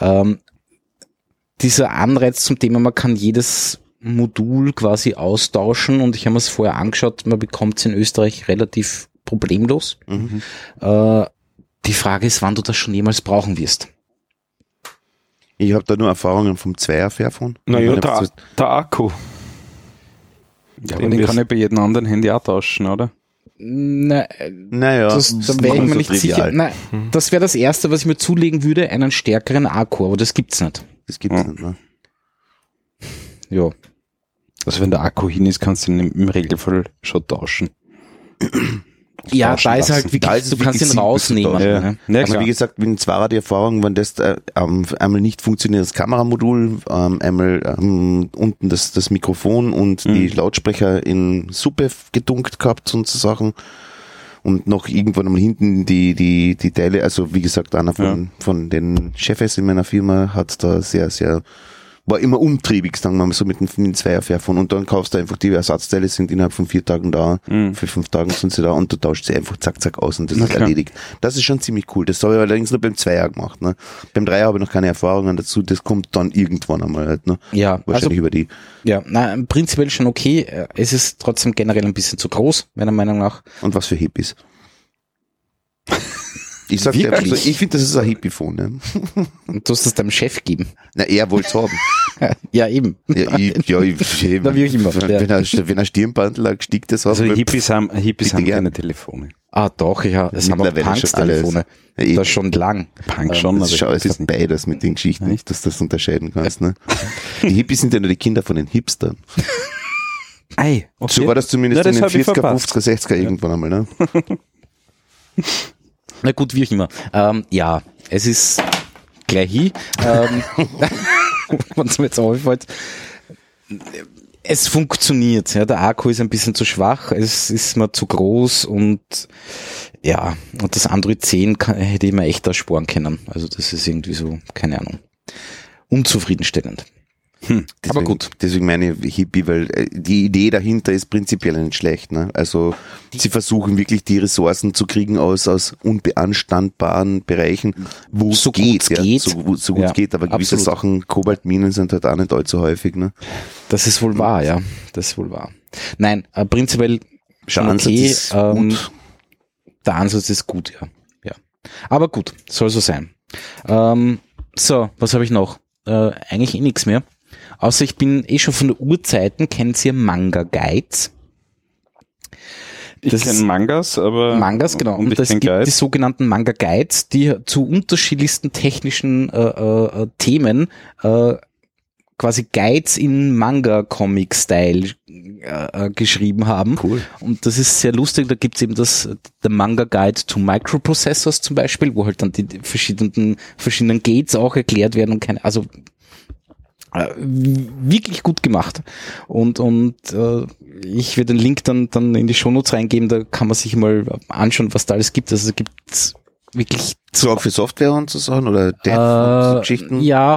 Ähm, dieser Anreiz zum Thema, man kann jedes Modul quasi austauschen und ich habe mir es vorher angeschaut, man bekommt es in Österreich relativ problemlos. Mhm. Äh, die Frage ist, wann du das schon jemals brauchen wirst. Ich habe da nur Erfahrungen vom Zweier Fairphone. Naja, der, meine, der Akku. Ja, aber den kann ich bei jedem anderen Handy auch tauschen, oder? Na, Naja, das, da wäre ich mir nicht sicher. Nein, das wäre das erste, was ich mir zulegen würde, einen stärkeren Akku, aber das gibt's nicht. Das gibt's Ja. nicht, ne? Ja. Also wenn der Akku hin ist, kannst du ihn im- Regelfall schon tauschen. Ja, da ist halt wirklich, Da ist du kannst ihn rausnehmen. Ja. Ne? Ja, Aber klar. wie gesagt, mit dem Zweier die Erfahrung, wenn das äh, ähm, einmal nicht funktioniert, das Kameramodul, ähm, einmal ähm, unten das, das Mikrofon und die Lautsprecher in Suppe gedunkt gehabt und so Sachen. Und noch irgendwann einmal hinten die, die, die Teile, also wie gesagt, einer von, von den Chefs in meiner Firma hat da sehr, sehr, war immer umtriebig, sagen wir mal so mit dem, mit dem Zweierfairphone. Und dann kaufst du einfach die Ersatzteile, sind innerhalb von vier Tagen da, für fünf Tagen sind sie da und du tauschst sie einfach zack, zack aus und das Na ist klar. erledigt. Das ist schon ziemlich cool. Das habe ich allerdings nur beim Zweier gemacht. Ne? Beim Dreier habe ich noch keine Erfahrungen dazu. Das kommt dann irgendwann einmal halt. Ne? Ja, also, Wahrscheinlich über die. ja, na, prinzipiell schon okay. Äh, Es ist trotzdem generell ein bisschen zu groß, meiner Meinung nach. Und was für Hippies. <laughs> Ich sag dir Wirklich? einfach so, ich finde, das ist ein Hippie-Phone. Ne? Und du hast es deinem Chef geben. Na, er wollte es haben. <laughs> Ja, eben. Ja, ich, ja, ich, ich, <laughs> Na, wie auch immer, Wenn, ja. wenn, er, wenn er Stirnbandel ein gesticktes hat, Also Hippies haben, Hippies haben keine Telefone. Ah, doch, ja. Es haben auch. Punks-Telefone. Ja, eben. Das schon lang. Punk schon, das ist schon alles Hippies nicht. vorbei, das mit den Geschichten, nicht, dass du das unterscheiden kannst. Ne? <laughs> Die Hippies sind ja nur die Kinder von den Hipstern. Ei, okay. So war das zumindest Na, das in den hab ich 40er, verpasst. 50er, 60er irgendwann einmal, ne? Na gut, wie auch immer. Ähm, ja, es ist gleich hin. Ähm, <laughs> <laughs> Wenn es mir jetzt auffällt. Es funktioniert. Ja, der Akku ist ein bisschen zu schwach, es ist mir zu groß und ja, und das Android 10 kann, hätte ich mir echt ersparen können. Also das ist irgendwie so, keine Ahnung, unzufriedenstellend. Deswegen, Aber gut. Deswegen meine ich Hippie, weil äh, die Idee dahinter ist prinzipiell nicht schlecht. Ne? Also sie versuchen wirklich die Ressourcen zu kriegen aus, aus unbeanstandbaren Bereichen, wo es So gut geht. es ja, geht. So, so gut Ja, es geht, aber gewisse absolut. Sachen, Kobaltminen sind halt auch nicht allzu häufig. Ne? Das ist wohl wahr, ja. Das ist wohl wahr. Nein, äh, prinzipiell schon Der Ansatz okay. ist Ähm, gut. der Ansatz ist gut, ja. ja. Aber gut, soll so sein. Ähm, so, was habe ich noch? Äh, eigentlich eh nichts mehr. Außer ich bin eh schon von der Urzeiten, kennt ihr Manga Guides? Ich das kenne ist- Mangas, aber Mangas, genau. Und, Und, ich es gibt die Guides. sogenannten Manga Guides, die zu unterschiedlichsten technischen äh, äh, äh, Themen äh, quasi Guides in Manga-Comic-Style äh, äh, geschrieben haben. Cool. Und das ist sehr lustig. Da gibt's eben das der Manga Guide to Microprocessors zum Beispiel, wo halt dann die die verschiedenen verschiedenen Gates auch erklärt werden und keine, also wirklich gut gemacht. Und und äh, ich werde den Link dann dann in die Shownotes reingeben. Da kann man sich mal anschauen, was da alles gibt. Also es gibt wirklich So auch für Software und so Sachen oder Dev und äh, so Geschichten? ja,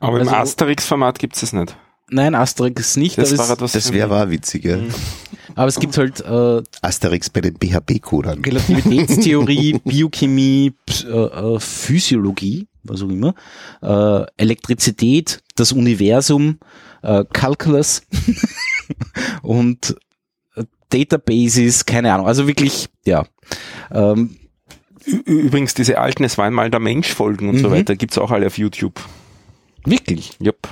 Aber Also- im Asterix-Format gibt es es nicht. nein, Asterix nicht. Das war etwas Das wäre war witzig, ja. <laughs> aber es gibt halt äh, Asterix bei den BHP-Codern. Relativitätstheorie, <laughs> Biochemie, Ps- äh, äh, Physiologie, was auch immer, äh, Elektrizität, das Universum, äh, Calculus <laughs> und äh, Databases, keine Ahnung. Also wirklich, ja. Ähm, Übrigens, diese alten Es war einmal der Mensch-Folgen und so Mhm. weiter gibt's auch alle auf YouTube. wirklich. Yep.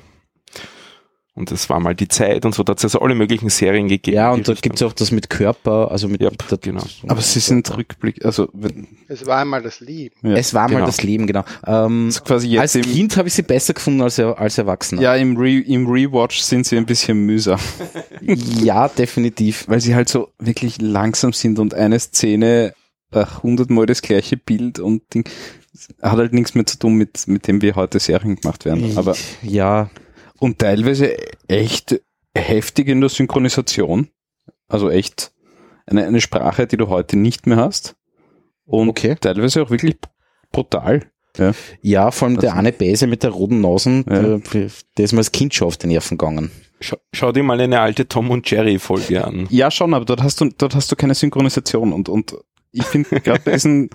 Und das war mal die Zeit und so, da hat es also alle möglichen Serien gegeben. Ja, und da Richtung. gibt's auch das mit Körper, also mit, Ja, mit der, genau. Aber sie sind Rückblick, also wenn, Es war einmal das Leben. ja. Es war genau. mal das Leben, genau. Ähm, Also quasi jetzt als im, Kind habe ich sie besser gefunden als, als Erwachsener. ja, im, Re, im Rewatch sind sie ein bisschen mühsam, <laughs> ja, definitiv. weil sie halt so wirklich langsam sind und eine Szene äh, hundertmal das gleiche Bild und Ding, hat halt nichts mehr zu tun mit, mit dem, wie heute Serien gemacht werden. Aber ja, und teilweise echt heftig in der Synchronisation. Also echt eine, eine Sprache, die du heute nicht mehr hast. Und Okay. teilweise auch wirklich brutal. Ja. ja, vor allem der Also- Anne Bäse mit der roten Nasen, Ja. der, der ist mir als Kind schon auf die Nerven gegangen. Schau, schau dir mal eine alte Tom und Jerry Folge an. ja, schon, aber dort hast du, dort hast du keine Synchronisation und, und ich finde gerade diesen,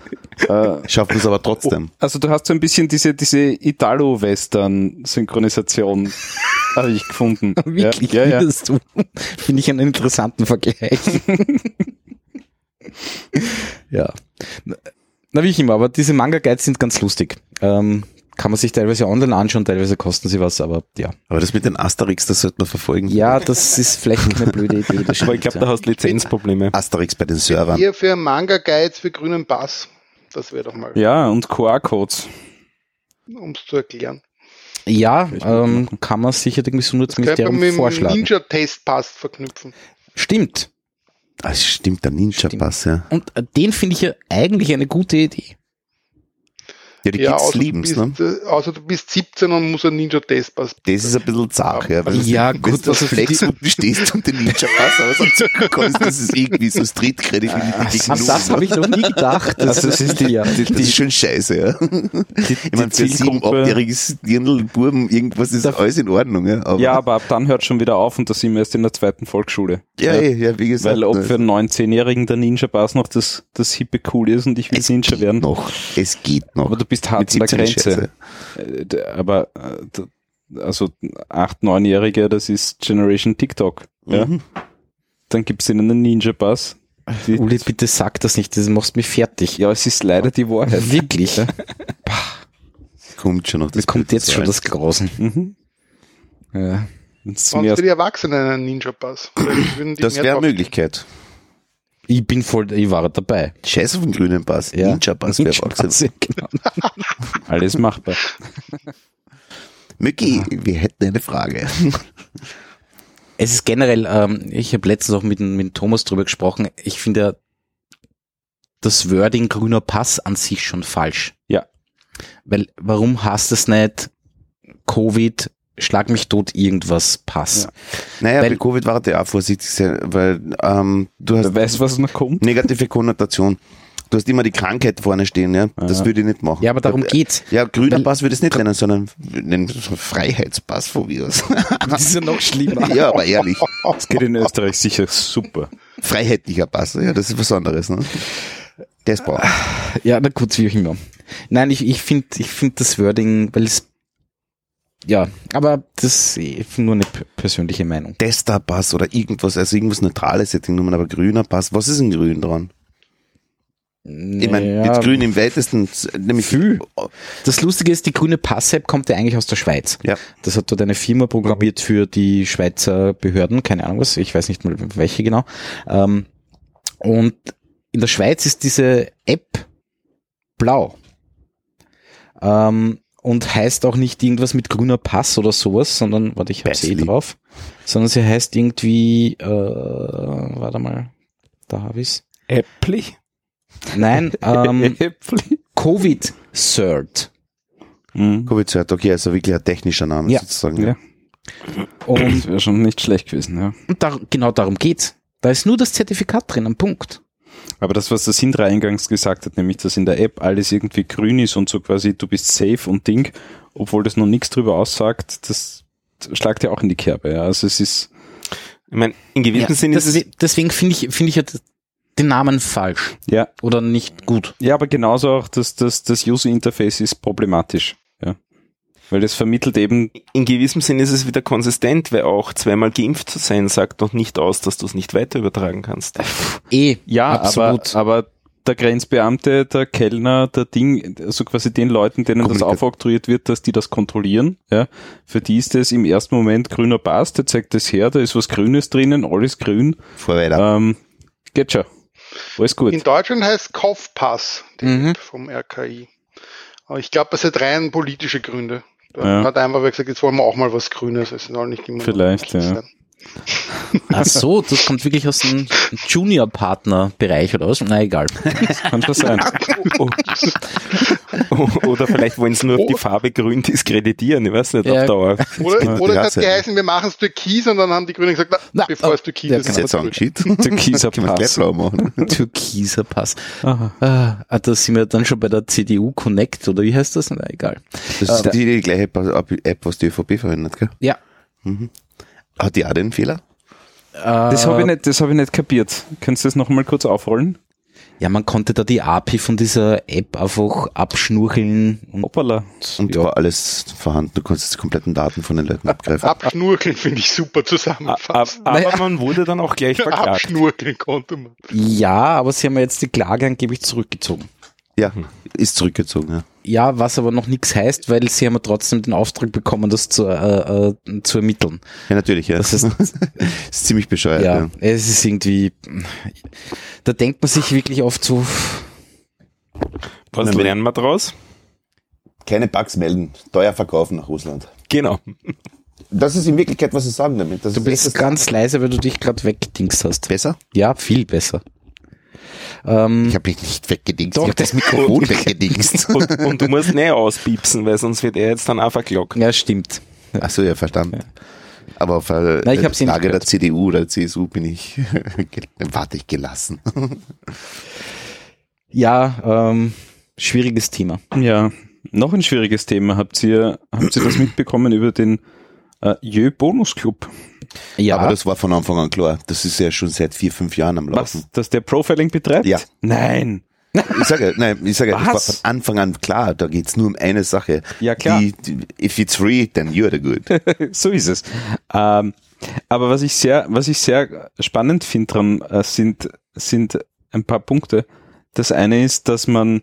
äh, Schaffen es aber trotzdem. also du hast so ein bisschen diese, diese Italo-Western-Synchronisation, <laughs> habe ich gefunden. Wirklich, Ja, ja, ja. du? Finde ich einen interessanten Vergleich. <laughs> ja. Na, wie ich immer, aber diese Manga-Guides sind ganz lustig. Ähm, kann man sich teilweise online anschauen, teilweise kosten sie was, aber ja. Aber das mit den Asterix, das sollte man verfolgen. Ja, das ist vielleicht eine blöde Idee. Das <laughs> Aber ich glaube, da hast Lizenzprobleme. Asterix bei den Servern. Eher für Manga-Guides für grünen Pass. Das wäre doch mal, ja, und QR-Codes. um es zu erklären. ja, ähm, kann man sicher dem Das könnte man Gesundheitsministerium mit dem vorschlagen. Ninja-Test-Pass verknüpfen. Stimmt. Ah, stimmt, der Ninja-Pass, ja. Und äh, den finde ich ja eigentlich eine gute Idee. Ja, die ja, Kids lieben's, du ne? bist, äh, außer du bist 17 und musst einen Ninja-Test-Pass. Das ist ein bisschen zart, ja. Weil Ja, wenn gut, du also für Flex die- unten stehst und den Ninja-Pass aber so zukommst, das ist irgendwie so Street-Credibility An das habe ich noch nie gedacht. Also es ist die, ja. die, Das ist schon scheiße, ja. Ich meine, für sieben, achtjähriges Dirndl, Buben, irgendwas ist alles in Ordnung, ja. Aber, ja, aber ab dann hört schon wieder auf und da sind wir erst in der zweiten Volksschule. ja, ja, ja, wie gesagt. Weil ob ne, für einen 19-Jährigen der Ninja Pass noch das, das hippe cool ist und ich will es Ninja geht werden. noch. Es geht noch. Bist Mit hart an der 17 ist Grenze. scheiße. Äh, Aber äh, also 8-, 9-Jährige, das ist Generation TikTok. Ja? Mhm. Dann gibt's ihnen einen Ninja Pass. Die, Uli, bitte sag das nicht, das machst mich fertig. ja, es ist leider die Wahrheit. Wirklich. Kommt schon noch. Das kommt jetzt schon das Grausen. Mhm. Ja. Mir für die Erwachsenen einen würden die Das wäre eine Möglichkeit. Ich bin voll, ich war dabei. Scheiß auf den grünen Pass. Ja. Ninja-Pass wäre Ninja erwachsen. Pass, genau. <laughs> alles machbar. Mücki, wir hätten eine Frage. Es ist generell, ähm, ich habe letztens auch mit, mit Thomas drüber gesprochen, ich finde ja das Wording grüner Pass an sich schon falsch. Ja. Weil warum hast es nicht Covid, schlag mich tot, irgendwas Pass? Naja, Weil- bei Covid war der auch vorsichtig sein, weil ähm, du hast Wer weiß, was noch kommt? negative Konnotation. Du hast immer die Krankheit vorne stehen, ja. Das würde ich nicht machen. Ja, aber darum geht's. Ja, grüner Weil- Pass würde ich es nicht nennen, sondern einen Freiheitspass von mir aus. <laughs> Das ist ja noch schlimmer. <laughs> ja, aber ehrlich. Das geht in Österreich sicher super. Freiheitlicher Pass, ja, das ist was anderes, ne? Das braucht. Ja, na gut, wie auch immer. Nein, ich, ich finde ich find das Wording, weil es ja, aber das ist nur eine persönliche Meinung. Tester-Pass oder irgendwas, also irgendwas Neutrales hätte ich genommen, aber grüner Pass, was ist ein grün dran? Ich meine, mit grün im weitesten, nämlich Viel. Das Lustige ist, die grüne Pass-App kommt ja eigentlich aus der Schweiz. Ja. Das hat dort eine Firma programmiert für die Schweizer Behörden, keine Ahnung was, ich weiß nicht mal welche genau. Ähm, und in der Schweiz ist diese App blau. Ähm, und heißt auch nicht irgendwas mit grüner Pass oder sowas, sondern, warte, ich hab's eh drauf, sondern sie heißt irgendwie, äh, warte mal, da hab ich's. Äppli? Nein, <laughs> ähm, Äppli? Covid Cert. Mhm. Covid-Cert, okay, also wirklich ein technischer Name Ja. sozusagen. Ja. Und Das wäre schon nicht schlecht gewesen, ja. Und da, genau darum geht's. Da ist nur das Zertifikat drin, am Punkt. Aber das, was der Sindra eingangs gesagt hat, nämlich, dass in der App alles irgendwie grün ist und so quasi, du bist safe und Ding, obwohl das noch nichts drüber aussagt, das schlagt ja auch in die Kerbe. Ja. Also es ist, Ich meine, in gewissem Ja, Sinne ist es, deswegen deswegen finde ich, finde ich ja den Namen falsch ja, oder nicht gut. ja, aber genauso auch das, das, das User Interface ist problematisch. Weil das vermittelt eben, in gewissem Sinne ist es wieder konsistent, weil auch zweimal geimpft zu sein sagt noch nicht aus, dass du es nicht weiter übertragen kannst. <laughs> Eh, ja, absolut. aber, aber der Grenzbeamte, der Kellner, der Ding, also quasi den Leuten, denen das aufoktroyiert wird, dass die das kontrollieren, ja, für die ist das im ersten Moment grüner Pass, der zeigt das her, da ist was Grünes drinnen, alles grün, Vor weiter. ähm, geht schon. Alles gut. In Deutschland heißt Kaufpass, die Mhm. Vom RKI. Aber ich glaube, das hat rein politische Gründe. Ja. hat einfach gesagt, jetzt wollen wir auch mal was Grünes. Es soll nicht immer Vielleicht, ja. sein. Ach so, das kommt wirklich aus dem Junior-Partner-Bereich oder was? Na egal. Kann schon sein. Oder vielleicht wollen sie nur auf die Farbe grün diskreditieren, ich weiß nicht, Ja. auf Dauer. Oder, oder es hat geheißen, wir machen es türkis und dann haben die Grünen gesagt, na, Na, bevor oh, es türkis ja, ist, Das ist jetzt grün. angeschickt. Türkiser Pass. Türkiser Pass. Aha. Ah, ah, da sind wir dann schon bei der CDU Connect oder wie heißt das? Na egal. Das ist die, die gleiche App, was die ÖVP verwendet, gell? Ja. Hat die auch den Fehler? Das habe ich nicht, das habe ich nicht kapiert. Kannst du das noch mal kurz aufrollen? Ja, man konnte da die API von dieser App einfach abschnurcheln und Hoppala. Und da war alles vorhanden. Du konntest die kompletten Daten von den Leuten abgreifen. Abschnurkeln finde ich super Ab, zusammenfassend. aber Naja. man wurde dann auch gleich verklagt. Abschnurkeln konnte man. ja, aber sie haben ja jetzt die Klage angeblich zurückgezogen. Ja, ist zurückgezogen, ja. Ja, was aber noch nichts heißt, weil sie haben ja trotzdem den Auftrag bekommen, das zu, äh, äh, zu ermitteln. Ja, natürlich, ja. Das ist, <laughs> ist ziemlich bescheuert, ja, ja. es ist irgendwie, da denkt man sich wirklich oft so, Was lernen wir draus? Keine Bugs melden, teuer verkaufen nach Russland. Genau. Das ist in Wirklichkeit, was sie sagen damit. Das du ist bist ganz leise, weil du dich gerade weggedingst hast. besser. Ja, viel besser. Ähm, Ich habe mich nicht weggedingst. Doch, ich habe das Mikrofon <laughs> weggedingst. <laughs> Und, und du musst nicht auspiepsen, weil sonst wird er jetzt dann auch verklagt. ja, stimmt. Ach so, ja, verstanden. Aber auf äh, Nein, ich Lage der. CDU oder CSU bin ich, <laughs> warte ich gelassen. Ja, ähm, schwieriges Thema. Ja, noch ein schwieriges Thema. Habt ihr, habt ihr das mitbekommen über den äh, Jö Bonus Club? Ja, Aber das war von Anfang an klar. Das ist ja schon seit vier, fünf Jahren am Laufen. Was? Dass der Profiling betreibt? Ja. Nein. Ich sage, nein, ich sage, das war von Anfang an klar. Da geht's nur um eine Sache. Ja, klar. Die, die, if it's free, then you're the good. <laughs> so ist es. Ähm, aber was ich sehr, was ich sehr spannend finde dran, äh, sind, sind ein paar Punkte. Das eine ist, dass man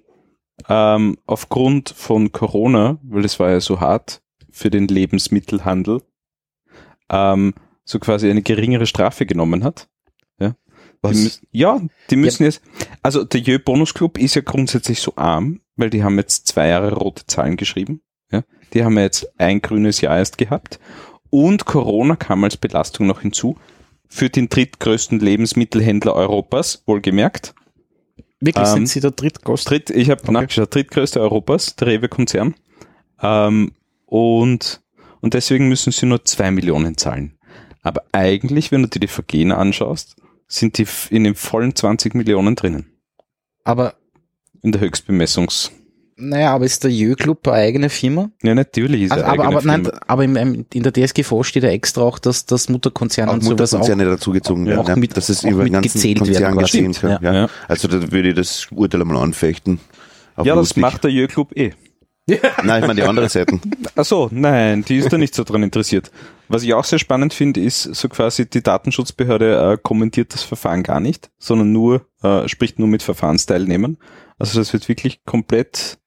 ähm, aufgrund von Corona, weil es war ja so hart für den Lebensmittelhandel, ähm, so quasi eine geringere Strafe genommen hat. Ja, Was? Die müssen, ja, die müssen jetzt, also der Jö Bonus Club ist ja grundsätzlich so arm, weil die haben jetzt zwei Jahre rote Zahlen geschrieben. Ja, die haben ja jetzt ein grünes Jahr erst gehabt Und Corona kam als Belastung noch hinzu für den drittgrößten Lebensmittelhändler Europas, wohlgemerkt. Wirklich, Ähm, sind Sie der Drittkost? Dritt, ich habe nachgeschaut, drittgrößte Europas, der Rewe-Konzern. Ähm, und, und deswegen müssen sie nur zwei Millionen zahlen. Aber eigentlich, wenn du dir die Vergehen anschaust, sind die in den vollen 20 Millionen drinnen. Aber, In der Höchstbemessungs. naja, aber ist der Jö-Club eine eigene Firma? Ja, natürlich ist Also, er aber, eigene aber, nein, Firma. aber im, im, in der DSGV steht ja extra auch, dass das Mutterkonzern Auch und sowas auch Mutterkonzerne dazugezogen werden, auch ja, mit- dass es auch über den ganzen gezählt Konzern gesehen kann. Ja. Ja. Also da würde ich das Urteil einmal anfechten. Ja, das Ludwig. macht der Jö-Club eh. <laughs> Nein, ich meine die andere Seite. Ach so, nein, die ist da nicht so dran interessiert. Was ich auch sehr spannend finde, ist so quasi die Datenschutzbehörde äh, kommentiert das Verfahren gar nicht, sondern nur äh, spricht nur mit Verfahrensteilnehmern. Also das wird wirklich komplett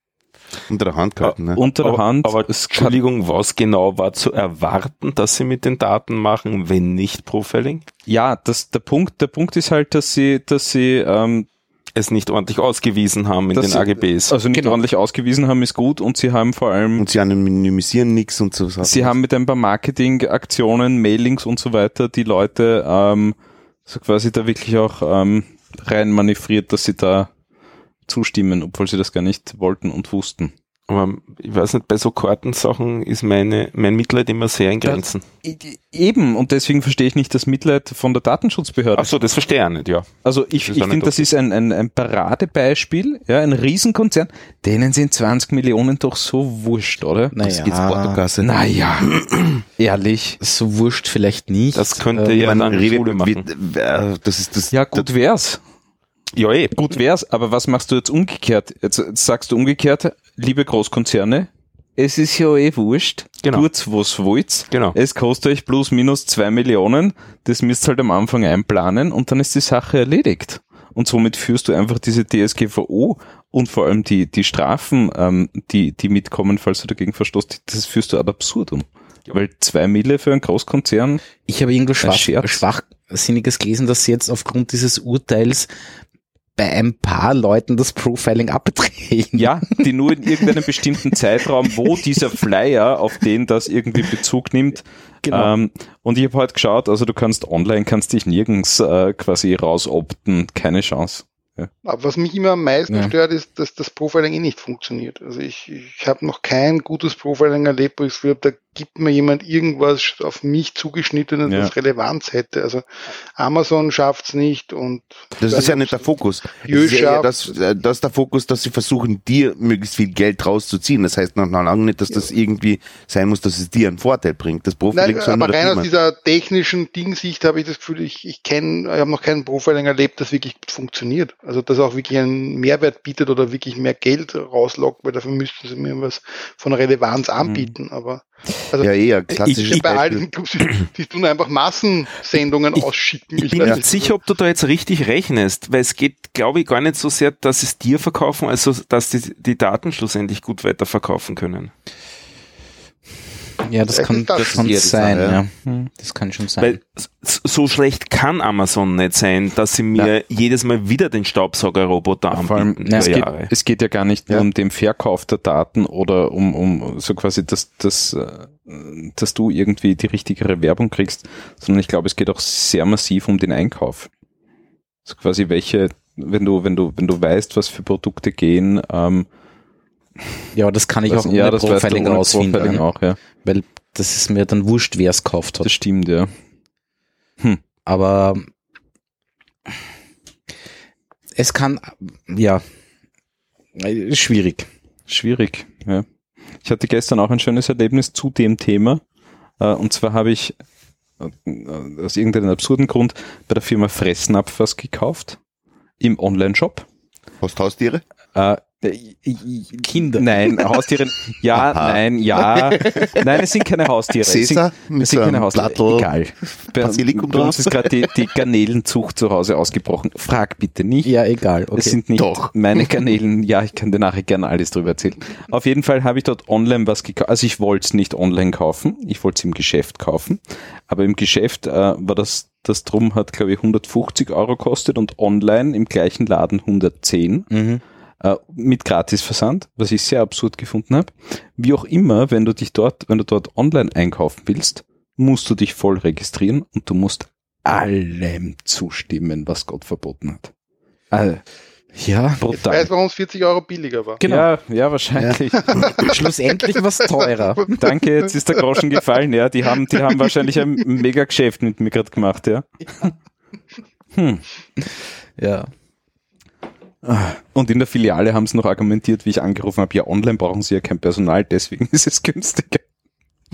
Unter der Hand gehalten. Ne? unter der aber, Hand. aber Es kann- Entschuldigung, was genau war zu erwarten, dass sie mit den Daten machen, wenn nicht Profiling? ja, das, der Punkt, der Punkt ist halt, dass sie, dass sie ähm, Es nicht ordentlich ausgewiesen haben in Dass den sie- AGBs. also nicht Genau. ordentlich ausgewiesen haben, ist gut und sie haben vor allem Und sie anonymisieren nichts und so. Sie haben mit ein paar Marketingaktionen, Mailings und so weiter die Leute ähm, so quasi da wirklich auch ähm, rein manövriert, dass sie da zustimmen, obwohl sie das gar nicht wollten und wussten. Aber ich weiß nicht, bei so Kartensachen ist meine, mein Mitleid immer sehr in Grenzen. Eben, und deswegen verstehe ich nicht das Mitleid von der Datenschutzbehörde. Ach so, das verstehe ich auch nicht, ja. Also ich, Das ich finde, das ist ein, ein, ein Paradebeispiel, ja, ein Riesenkonzern, denen sind 20 Millionen doch so wurscht, oder? das geht's Naja, Portokasse. Naja, <clears throat> ehrlich. so wurscht vielleicht nicht. Das könnte Ähm, ja dann Schule machen. wie- äh, das ist das. Ja, gut wär's. Ja, eh. Gut wär's, aber was machst du jetzt umgekehrt? Jetzt, sagst du umgekehrt, liebe Großkonzerne, es ist ja eh wurscht. Genau. Tut's, was wollt's. Genau. Es kostet euch plus minus zwei Millionen. Das müsst ihr halt am Anfang einplanen und dann ist die Sache erledigt. Und somit führst du einfach diese DSGVO und vor allem die, die Strafen, ähm, die, die mitkommen, falls du dagegen verstoßt, das führst du ad absurdum. Weil zwei Mille für einen Großkonzern, Ich habe irgendwas Schwach. Schwachsinniges gelesen, dass sie jetzt aufgrund dieses Urteils bei ein paar Leuten das Profiling abdrehen. Ja, die <laughs> nur in irgendeinem bestimmten Zeitraum, wo dieser Flyer, auf den das irgendwie Bezug nimmt. Genau. Ähm, und ich habe heute geschaut, also du kannst online, kannst dich nirgends äh, quasi rausopten, keine Chance. Aber was mich immer am meisten Ja. stört, ist, dass das Profiling eh nicht funktioniert. Also ich, ich habe noch kein gutes Profiling erlebt, wo ich habe, da gibt mir jemand irgendwas auf mich zugeschnittenes, Ja. das Relevanz hätte. Also Amazon schafft's nicht und Das ist ja nicht der Fokus. Das ist ja das, äh, das ist der Fokus, dass sie versuchen, dir möglichst viel Geld rauszuziehen. Das heißt noch lange nicht, dass das irgendwie sein muss, dass es dir einen Vorteil bringt. Das Profiling Nein, aber rein aus dieser technischen Dingsicht habe ich das Gefühl, ich, ich kenne, ich habe noch keinen Profiling erlebt, das wirklich gut funktioniert. Also das auch wirklich einen Mehrwert bietet oder wirklich mehr Geld rauslockt, weil dafür müssten sie mir was von Relevanz anbieten. Aber also ja, eher klassisches bei allen die tun einfach Massensendungen Ich- ausschicken. Ich bin weiß nicht sicher, ob du da jetzt richtig rechnest, weil es geht, glaube ich, gar nicht so sehr, dass es dir verkaufen, also dass die, die Daten schlussendlich gut weiterverkaufen können. Ja, das kann das die sein, ja. Hm, Das kann schon sein. Weil so schlecht kann Amazon nicht sein, dass sie mir jedes Mal wieder den Staubsaugerroboter Vor allem, anbieten. na, es, geht, es geht ja gar nicht nur Ja. um den Verkauf der Daten oder um, um so quasi, dass, dass, äh, dass du irgendwie die richtigere Werbung kriegst, sondern ich glaube, es geht auch sehr massiv um den Einkauf. So quasi welche, wenn du, wenn du, wenn du weißt, was für Produkte gehen, ähm, ja, das kann ich das, auch ohne ja, das weißt du Profiling rausfinden. Profiling auch, ja. Weil das ist mir dann wurscht, wer es gekauft hat. Das stimmt, ja. Aber es kann, ja, schwierig. Schwierig, ja. Ich hatte gestern auch ein schönes Erlebnis zu dem Thema. Äh, Und zwar habe ich äh, aus irgendeinem absurden Grund bei der Firma Fressnapf was gekauft. Im Online-Shop. Hast du Haustiere? Äh, Kinder. Nein, Haustiere. Ja, Aha. nein, ja. Nein, es sind keine Haustiere. Es sind, Cäsar mit es sind so keine Haustiere. Plattel Egal. Bei, Basilikum bei uns drauf. ist gerade die, die Garnelenzucht zu Hause ausgebrochen. Frag bitte nicht. Ja, egal. Okay. Es sind nicht Doch. meine Garnelen. Ja, ich kann dir nachher gerne alles drüber erzählen. Auf jeden Fall habe ich dort online was gekauft. Also ich wollte es nicht online kaufen. Ich wollte es im Geschäft kaufen. Aber im Geschäft äh, war das, das drum hat, glaube ich, 150 Euro kostet und online im gleichen Laden 110 mhm. Äh, mit Gratisversand, was ich sehr absurd gefunden habe. Wie auch immer, wenn du dich dort, wenn du dort online einkaufen willst, musst du dich voll registrieren und du musst allem zustimmen, was Gott verboten hat. Also, ja, Jetzt brutal. weiß, warum es 40 Euro billiger war. genau. Ja, ja, wahrscheinlich. <laughs> Schlussendlich was teurer. Danke, jetzt ist der Groschen gefallen, ja. Die haben, die haben wahrscheinlich ein mega Geschäft mit mir gerade gemacht, ja. Hm. Ja. Und in der Filiale haben sie noch argumentiert, wie ich angerufen habe, ja, online brauchen sie ja kein Personal, deswegen <laughs> ist es günstiger.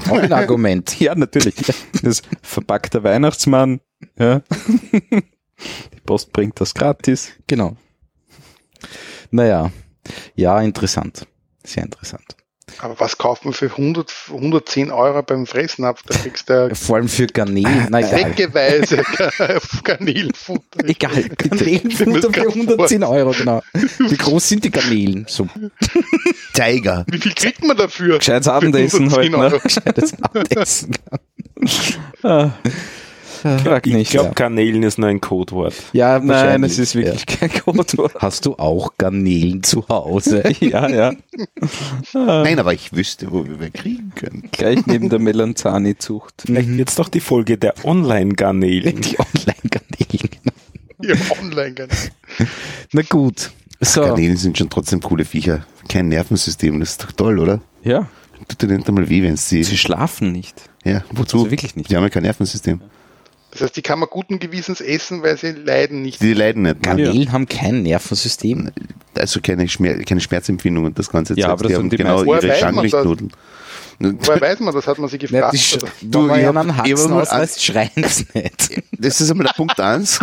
Auch ein Argument. <laughs> Ja, natürlich. Das verpackter Weihnachtsmann, ja. Die Post bringt das gratis. Genau. Naja. Ja, interessant. Sehr interessant. Aber was kauft man für 100, 110 Euro beim Fressnapf? Da kriegst du <laughs> Vor allem für Garnelen. Na egal. säckeweise <laughs> Garnelenfutter. <laughs> Egal. Garnelenfutter für 110 Euro, genau. Wie groß sind die Garnelen? So Tiger. Wie viel kriegt man dafür? Gescheites Abendessen 110 heute, ne? Euro. gescheites Abendessen. Ah, frag Ich nicht. glaube, Garnelen ist nur ein Codewort. Ja, Nein, es ist wirklich <laughs> kein Codewort. Hast du auch Garnelen zu Hause? <laughs> Ja, ja. Nein, aber ich wüsste, wo wir wer kriegen können. Gleich neben der Melanzani-Zucht. <laughs> Vielleicht wird's doch die Folge der Online-Garnelen. Die Online-Garnelen. Ja, online Garnelen. Na gut. So. Garnelen sind schon trotzdem coole Viecher. Kein Nervensystem, das ist doch toll, oder? Ja, Tut dir nicht einmal weh, wenn sie. sie schlafen nicht. Ja, wozu? Also wirklich nicht. Die haben ja kein Nervensystem. Das heißt, die kann man guten Gewissens essen, weil sie leiden nicht. Die leiden nicht. Ne? Garnelen haben kein Nervensystem. Also keine, Schmer keine Schmerzempfindung und das ganze Ja, aber das Die sind haben die genau meisten. ihre das? Schanklichtnudeln. Woher <laughs> weiß man das? Hat man sie Ja, gefragt? die Sch oder? du, ich wenn man hab Haxen mal ausreißt, schreien sie nicht. <laughs> Das ist einmal der Punkt eins.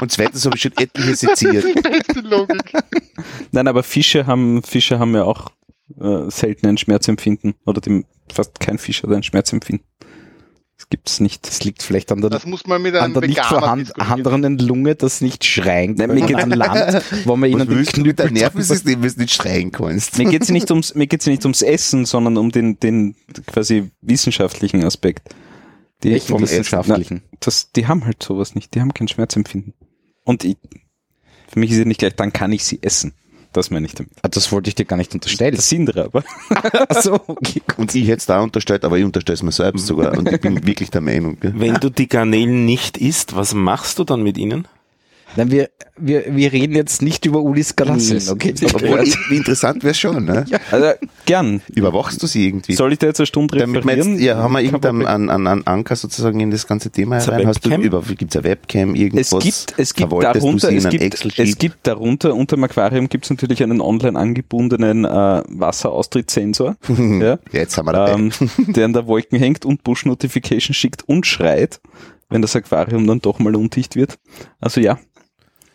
Und zweitens habe ich schon etliche seziert. Beste Logik. <laughs> Nein, aber Fische haben, Fische haben ja auch äh, selten ein Schmerzempfinden. Oder dem, fast kein Fisch hat ein Schmerzempfinden. Das gibt's nicht. Das liegt vielleicht an der, Das muss man mit an der nicht Veganer vorhanden diskutieren. anderen Lunge, das nicht schreien können mir geht's- an Land, <laughs> wo man ihnen den Knüppel Nervensystem, wenn du nicht schreien kannst? Mir geht's nicht ums, mir geht's nicht ums Essen, sondern um den, den quasi wissenschaftlichen Aspekt. Die Welchen vom wissenschaftlichen? Na, das, die haben halt sowas nicht. Die haben kein Schmerzempfinden. Und ich, für mich ist ja nicht gleich, dann kann ich sie essen. Das meine ich damit. Ah, Das wollte ich dir gar nicht unterstellen. Das sind wir aber. <laughs> Achso, okay. Und ich hätte es da unterstellt, aber ich unterstelle es mir selbst sogar. Und ich bin <laughs> wirklich der Meinung. Gell? Wenn du die Garnelen nicht isst, was machst du dann mit ihnen? Nein, wir, wir, wir reden jetzt nicht über Ulis Garnelen, okay? Obwohl, wie interessant wäre schon, ne? Also, gern. Überwachst du sie irgendwie? Soll ich da jetzt eine Stunde referieren? jetzt, ja, haben wir irgendeinen an, an, an Anker sozusagen in das ganze Thema Gibt's eine herein? Hast du über, gibt's eine Webcam, Es irgendwas? gibt, es gibt Verwaltest du darunter, es gibt, es gibt darunter, unter dem Aquarium gibt es natürlich einen online angebundenen äh, Wasseraustrittsensor, <laughs> ja, Ja, jetzt haben wir dabei. ähm, der an der Wolken hängt und Push-Notification schickt und schreit, wenn das Aquarium dann doch mal undicht wird. Also ja,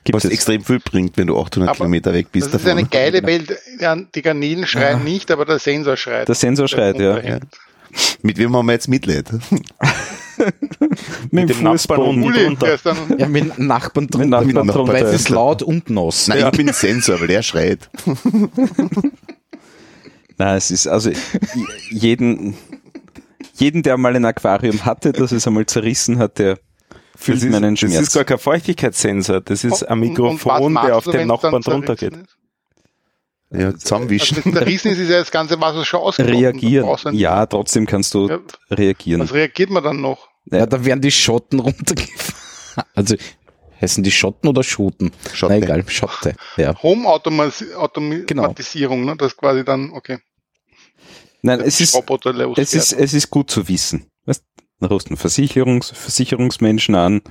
gibt was es. extrem viel bringt, wenn du 800 Aber Kilometer weg bist Das ist davon. eine geile Welt. Ja, Die Garnelen schreien nicht, aber der Sensor schreit. Der Sensor schreit, ja. runterhängt. Mit wem haben wir jetzt Mitleid? <laughs> Mit dem Nachbarn Fußboden. und- Uli, drunter. der ist <laughs> Ja, mit Nachbarn drunter. Nachbarn genau. drunter, Weil es ja. ist laut und nass. Nein, ich bin Sensor, weil der schreit. <laughs> Nein, es ist also jeden, jeden, der mal ein Aquarium hatte, das es einmal zerrissen hat, der fühlt Das ist, meinen das Schmerz. ist gar kein Feuchtigkeitssensor, das ist ein Und- und was Mikrofon, der auf du, den Nachbarn drunter geht. ist? Ja, Also, zusammenwischen. wenn es zerrissen ist, ist ja das ganze Wasser schon ausgetrocknet. reagieren. Ja, trotzdem kannst du Ja, reagieren. Was reagiert man dann noch? Ja, da werden die Schotten runtergefahren. <laughs> Also, heißen die Schotten oder Schoten? Schotte. Na egal, Schotte. Ja. Home-Automatisierung, ne? das quasi dann, okay, Nein, es ist, es ist, es ist gut zu wissen. Weißt, dann rufst du einen Versicherungs, Versicherungsmenschen an,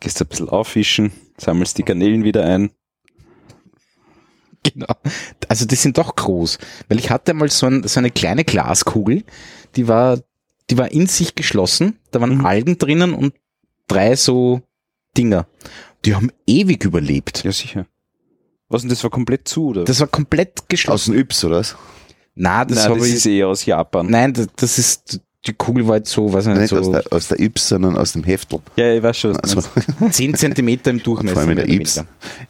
gehst ein bisschen auffischen, sammelst die Garnelen wieder ein. Genau. Also die sind doch groß. Weil ich hatte mal so, ein, so eine kleine Glaskugel, die war, die war in sich geschlossen. Da waren Mhm. Algen drinnen und drei so Dinger. Die haben ewig überlebt. Ja, sicher. Was denn, das war komplett zu, oder? Das war komplett Aus geschlossen. dem Yps, oder was? Na, das, Nein, das ich. ist eh aus Japan. nein, das, das ist die Kugel war jetzt so, weiß ich nicht, Nicht aus so der, aus der Yps, sondern aus dem Heftel. Ja, ich weiß schon. Also, meinst. 10 Zentimeter im Durchmesser. vor allem in der Yps. In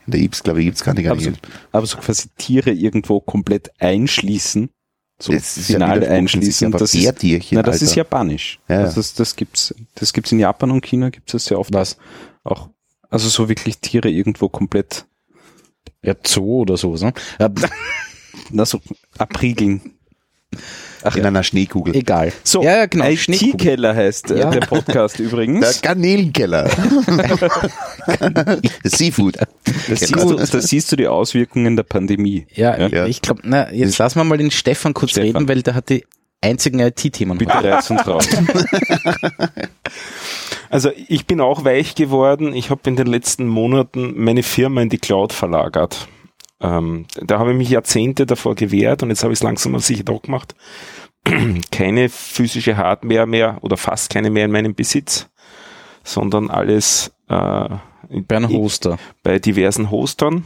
der Yps, glaube ich, gibt's keine aber, so, aber so quasi Tiere irgendwo komplett einschließen, so Das ja final sich einschließen, das ist, na, das ist japanisch. Ja, ja. Das, das gibt's, das gibt's in Japan und China gibt's das sehr oft. Was? Auch, also so wirklich Tiere irgendwo komplett, Ja, Zoo oder so. so. Ja, na so abriegeln. In einer Schneekugel. Egal. So, ja, ja, genau. IT-Keller heißt äh, Ja. der Podcast <laughs> Der übrigens. Garnelenkeller. <laughs> Seafood. Da siehst, du, da siehst du die Auswirkungen der Pandemie. Ja, Ja. ich glaube, na, jetzt lassen wir mal den Stefan kurz Stefan. reden, weil der hat die einzigen IT-Themen. Bitte reiß uns raus. Also ich bin auch weich geworden. Ich habe in den letzten Monaten meine Firma in die Cloud verlagert. Ähm, da habe ich mich Jahrzehnte davor gewehrt und jetzt habe ich es langsam auf sich doch gemacht. <clears throat> keine physische Hardware mehr oder fast keine mehr in meinem Besitz, sondern alles äh, Bei Hoster. bei diversen Hostern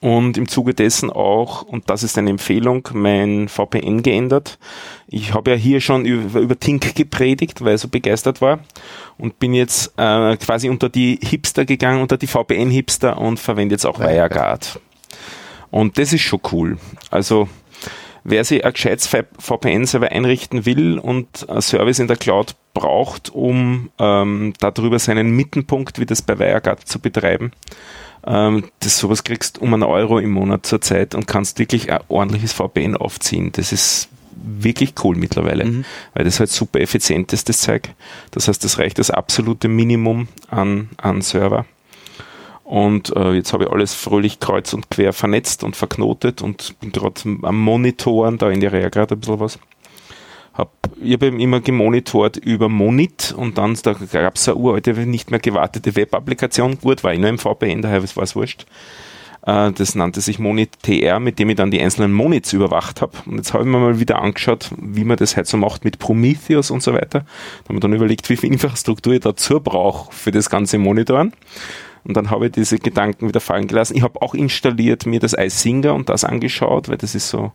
und im Zuge dessen auch, und das ist eine Empfehlung, mein VPN geändert. Ich habe ja hier schon über, über Tink gepredigt, weil ich so begeistert war und bin jetzt äh, quasi unter die Hipster gegangen, unter die VPN-Hipster und verwende jetzt auch WireGuard. Und das ist schon cool. Also wer sich ein gescheites VPN-Server einrichten will und ein Service in der Cloud braucht, um ähm, darüber seinen Mittenpunkt, wie das bei WireGuard zu betreiben, ähm, das sowas kriegst um einen Euro im Monat zur Zeit und kannst wirklich ein ordentliches VPN aufziehen. Das ist wirklich cool mittlerweile, weil das halt super effizient ist, das Zeug. Das heißt, das reicht das absolute Minimum an, an Server. Und äh, jetzt habe ich alles fröhlich kreuz und quer vernetzt und verknotet und bin gerade am Monitoren, da in der Reihe gerade ein bisschen was. Hab, ich habe immer gemonitort über Monit und dann da gab es eine uralte, nicht mehr gewartete Web-Applikation. Gut, war ich nur im VPN, daher war es wurscht. Äh, Das nannte sich Monit TR, mit dem ich dann die einzelnen Monits überwacht habe. Und jetzt habe ich mir mal wieder angeschaut, wie man das halt so macht mit Prometheus und so weiter. Da habe ich dann überlegt, wie viel Infrastruktur ich dazu brauche für das ganze Monitoren. Und dann habe ich diese Gedanken wieder fallen gelassen. Ich habe auch installiert mir das iSinger und das angeschaut, weil das ist so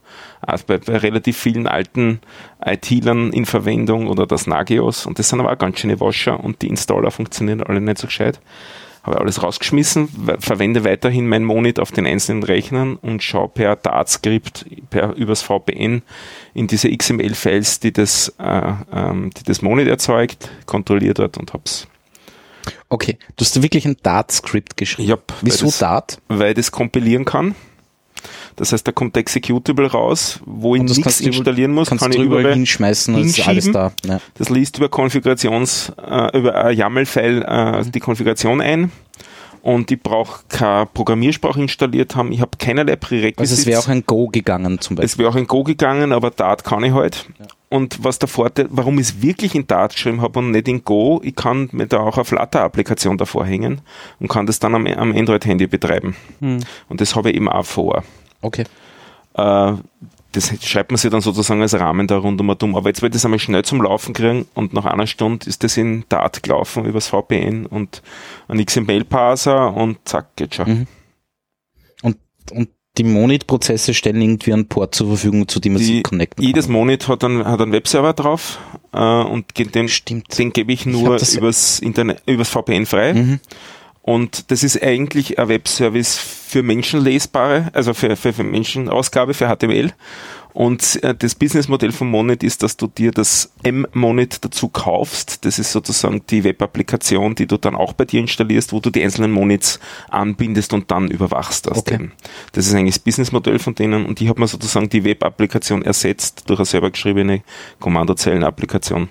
äh, bei, bei relativ vielen alten IT-Lern in Verwendung oder das Nagios. Und das sind aber auch ganz schöne Wascher und die Installer funktionieren alle nicht so gescheit. Habe alles rausgeschmissen, we- verwende weiterhin mein Monit auf den einzelnen Rechnern und schaue per Dart-Skript, per, übers VPN in diese XML-Files, die das, äh, ähm, die das Monit erzeugt, kontrolliere dort und hab's Okay, du hast wirklich ein Dart-Skript geschrieben. Hab, Wieso weil das, Dart? Weil das kompilieren kann. Das heißt, da kommt der Executable raus, wo ich Und das nichts installieren muss, kann ich überall hinschmeißen, das ist alles da. Ja. das liest über Konfigurations, äh, über YAML-File äh, die Konfiguration ein. Und ich brauche keine Programmiersprache installiert haben. Ich habe keinerlei Also Prerequisites. es wäre auch ein Go gegangen zum Es Beispiel. wäre auch in Go gegangen, aber Dart kann ich halt. Und was der Vorteil, warum ich es wirklich in Dart geschrieben habe und nicht in Go, ich kann mir da auch eine Flutter-Applikation davor hängen und kann das dann am, am Android-Handy betreiben. Hm. Und das habe ich eben auch vor. Okay. Äh, das schreibt man sich dann sozusagen als Rahmen da rundum und um. Aber jetzt ich das einmal schnell zum Laufen kriegen und nach einer Stunde ist das in Dart gelaufen übers VPN und ein XML-Parser und zack, geht schon. Mhm. Und, und die Monit-Prozesse stellen irgendwie einen Port zur Verfügung, zu dem man sich connecten Jedes kann. Monit hat einen, hat einen Webserver drauf äh, und den, Stimmt. den gebe ich nur das- übers Internet, übers VPN frei. Mhm. Und das ist eigentlich ein Webservice für menschenlesbare, also für, für, für Menschenausgabe, für HTML. Und äh, das Businessmodell von Monit ist, dass du dir das M-Monit dazu kaufst. Das ist sozusagen die Web-Applikation, die du dann auch bei dir installierst, wo du die einzelnen Monits anbindest und dann überwachst aus Okay. dem. Das ist eigentlich das Businessmodell von denen und ich habe mir sozusagen die Web-Applikation ersetzt durch eine selber geschriebene Kommandozeilen-Applikation.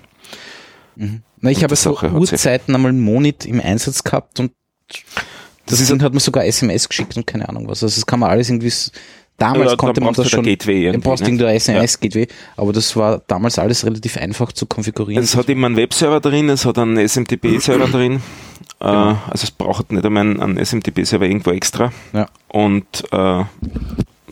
Na, ich habe so hat Urzeiten einmal Monit im Einsatz gehabt und das, Ding hat mir sogar SMS geschickt und keine Ahnung was. Also das kann man alles irgendwie, damals da konnte man das schon, der Gateway dann irgendwie, brauchst du ne? irgendein SMS-Gateway, aber das war damals alles relativ einfach zu konfigurieren. Es hat eben einen Webserver drin, es hat einen SMTP-Server <clears throat> drin. Äh, also es braucht nicht einmal einen, einen SMTP-Server irgendwo extra. Ja. Und äh,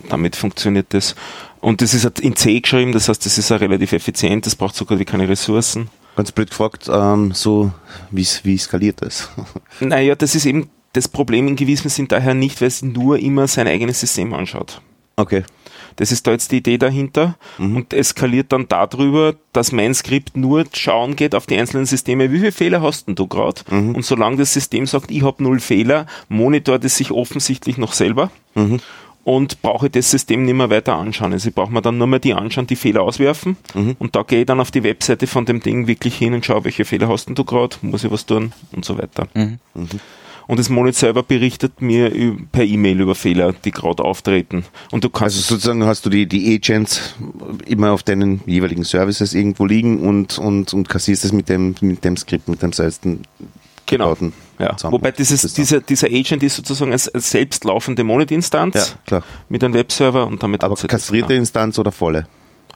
damit funktioniert das. Und das ist halt in C geschrieben, das heißt, das ist auch relativ effizient, das braucht so gut wie keine Ressourcen. Ganz blöd gefragt, ähm, so, wie, wie skaliert das? <laughs> Naja, das ist eben das Problem in gewissem Sinn daher nicht, weil es nur immer sein eigenes System anschaut. Okay. Das ist da jetzt die Idee dahinter und eskaliert dann darüber, dass mein Skript nur schauen geht auf die einzelnen Systeme, wie viele Fehler hast denn du gerade? Und solange das System sagt, ich habe null Fehler, monitort es sich offensichtlich noch selber und brauche das System nicht mehr weiter anschauen. Also ich brauche mir dann nur mehr die anschauen, die Fehler auswerfen und da gehe ich dann auf die Webseite von dem Ding wirklich hin und schaue, welche Fehler hast denn du gerade, muss ich was tun und so weiter. Und das Monit selber berichtet mir per E-Mail über Fehler, die gerade auftreten. Und du kannst Also sozusagen hast du die, die Agents immer auf deinen jeweiligen Services irgendwo liegen und, und, und kassierst es mit dem, mit dem Skript, mit dem selbsten Genau. gebauten Ja, wobei dieses, dieser, dieser Agent ist sozusagen als, als selbstlaufende Monit-Instanz Ja, mit einem Webserver und damit Aber kastrierte. Instanz oder volle?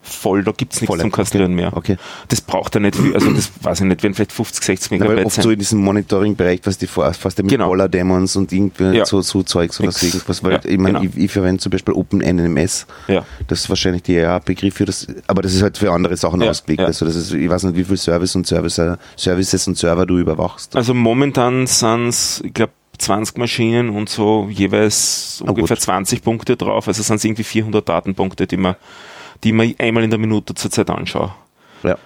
Voll, da gibt's nichts Volle, zum Kastrieren mehr. Okay. Das braucht er nicht viel, also das weiß ich nicht, werden vielleicht 50, 60 Ja, weil Megabyte oft sein. so in diesem Monitoring-Bereich, was die fast mit Genau. Polar-Dämons und irgendwie Ja. so, so Zeugs oder so irgendwas, weil Ja, ich meine, genau. ich, ich verwende zum Beispiel OpenNMS. ja. Das ist wahrscheinlich die EA-Begriff für das, aber das ist halt für andere Sachen Ja, ausgelegt. Also das ist, ich weiß nicht, wie viel Service und Service, äh, Services und Server du überwachst. Also momentan sind's, ich glaube, 20 Maschinen und so jeweils Ah, ungefähr gut. 20 Punkte drauf. Also sind es irgendwie 400 Datenpunkte, die man, die man einmal in der Minute zurzeit anschaue. Ja.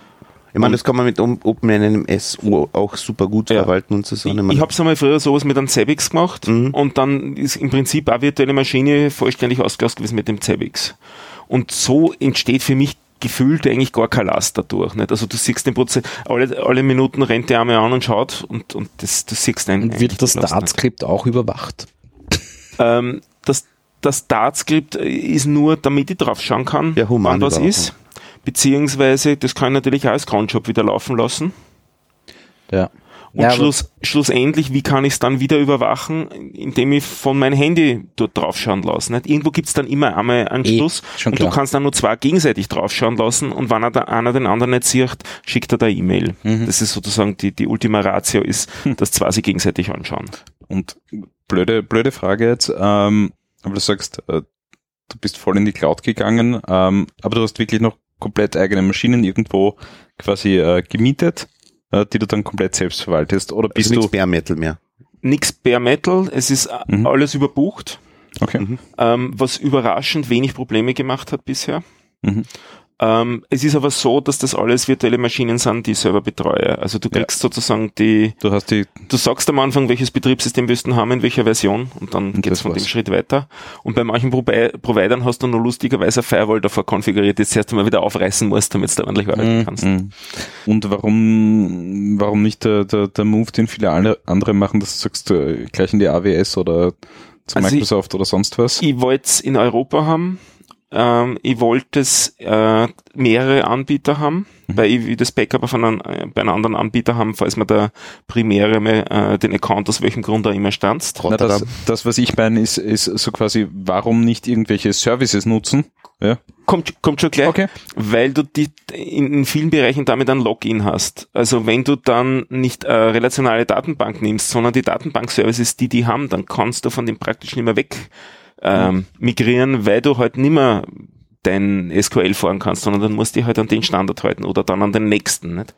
Ich meine, das kann man mit OpenNMS auch super gut Ja. verwalten und so. Ich, Ich habe es einmal früher sowas mit einem Zabbix gemacht Mhm. und dann ist im Prinzip auch virtuelle Maschine vollständig ausgelastet gewesen mit dem Zabbix. Und so entsteht für mich gefühlt eigentlich gar kein Last dadurch. Nicht? Also du siehst den Prozess, alle, alle Minuten rennt der einmal an und schaut und, und das, du siehst einen. Und wird das Startskript auch überwacht? Ähm, das, das Startskript ist nur, damit ich drauf schauen kann, Ja, human wann was ist. Beziehungsweise, das kann ich natürlich auch als Cronjob wieder laufen lassen. Ja. Und Ja, schluss, schlussendlich, wie kann ich es dann wieder überwachen, indem ich von meinem Handy dort draufschauen lasse. Nicht? Irgendwo gibt's dann immer einmal einen Eh, Schluss schon und klar. du kannst dann nur zwei gegenseitig draufschauen lassen und wenn er da, einer den anderen nicht sieht, schickt er da E-Mail. Mhm. Das ist sozusagen die, die Ultima Ratio ist, Hm. dass zwei sich gegenseitig anschauen. Und blöde, blöde Frage jetzt, ähm, aber du sagst, äh, du bist voll in die Cloud gegangen, ähm, aber du hast wirklich noch komplett eigene Maschinen irgendwo quasi äh, gemietet, äh, die du dann komplett selbst verwaltest. Oder bist also du nichts Bare Metal mehr. Nix Bare Metal, es ist Mhm. alles überbucht. okay. Mhm. ähm, was überraschend wenig Probleme gemacht hat bisher. Mhm. Ähm, es ist aber so, dass das alles virtuelle Maschinen sind, die ich selber betreue. Also du Ja. kriegst sozusagen die, Du hast die, du sagst am Anfang, welches Betriebssystem willst du haben, in welcher Version und dann Und geht's von dem war's. Schritt weiter. Und bei manchen Provi Providern hast du nur lustigerweise eine Firewall davor konfiguriert, die du erst einmal wieder aufreißen musst, damit du da ordentlich arbeiten Mhm. kannst. Mhm. Und warum, warum nicht der, der, der Move, den viele alle- andere machen, dass du sagst, äh, gleich in die AWS oder zu Also ich- Microsoft oder sonst was? Ich wollte es in Europa haben. Ähm, ich wollte es äh, mehrere Anbieter haben, Mhm. weil ich will das Backup von einem, äh, bei einem anderen Anbieter haben, falls mir der Primäre äh, den Account aus welchem Grund auch immer stanzt. Na, das, das, was ich meine, ist, ist so quasi, warum nicht irgendwelche Services nutzen? Ja. Kommt, kommt schon gleich, Okay. weil du die in, in vielen Bereichen damit ein Login hast. Also wenn du dann nicht äh, relationale Datenbank nimmst, sondern die Datenbank-Services, die die haben, dann kannst du von dem praktisch nicht mehr weg ähm, migrieren, weil du halt nicht mehr dein SQL fahren kannst, sondern dann musst du dich halt an den Standard halten oder dann an den nächsten. Nicht?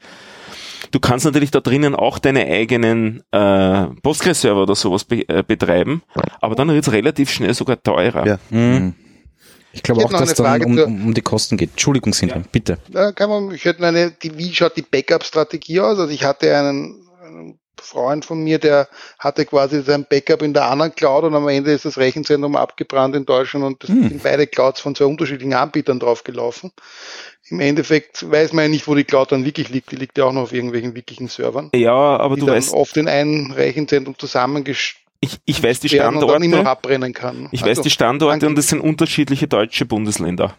Du kannst natürlich da drinnen auch deine eigenen äh, Postgres-Server oder sowas be äh, betreiben, aber dann wird's relativ schnell sogar teurer. Ja. Mhm. Ich glaube auch, dass eine dann um, um, die Kosten geht. Entschuldigung, Sindran, bitte. Ja, kann man, ich hätte eine, die, wie schaut die Backup-Strategie aus? Also ich hatte einen Freund von mir, der hatte quasi sein Backup in der anderen Cloud und am Ende ist das Rechenzentrum abgebrannt in Deutschland und das Hm. sind beide Clouds von zwei unterschiedlichen Anbietern draufgelaufen. Im Endeffekt weiß man ja nicht, wo die Cloud dann wirklich liegt. Die liegt ja auch noch auf irgendwelchen wirklichen Servern, Ja, aber die du weißt, oft in ein Rechenzentrum zusammengestellt ich, ich weiß die Standorte. abbrennen kann. Ich Also, weiß die Standorte und das sind unterschiedliche deutsche Bundesländer.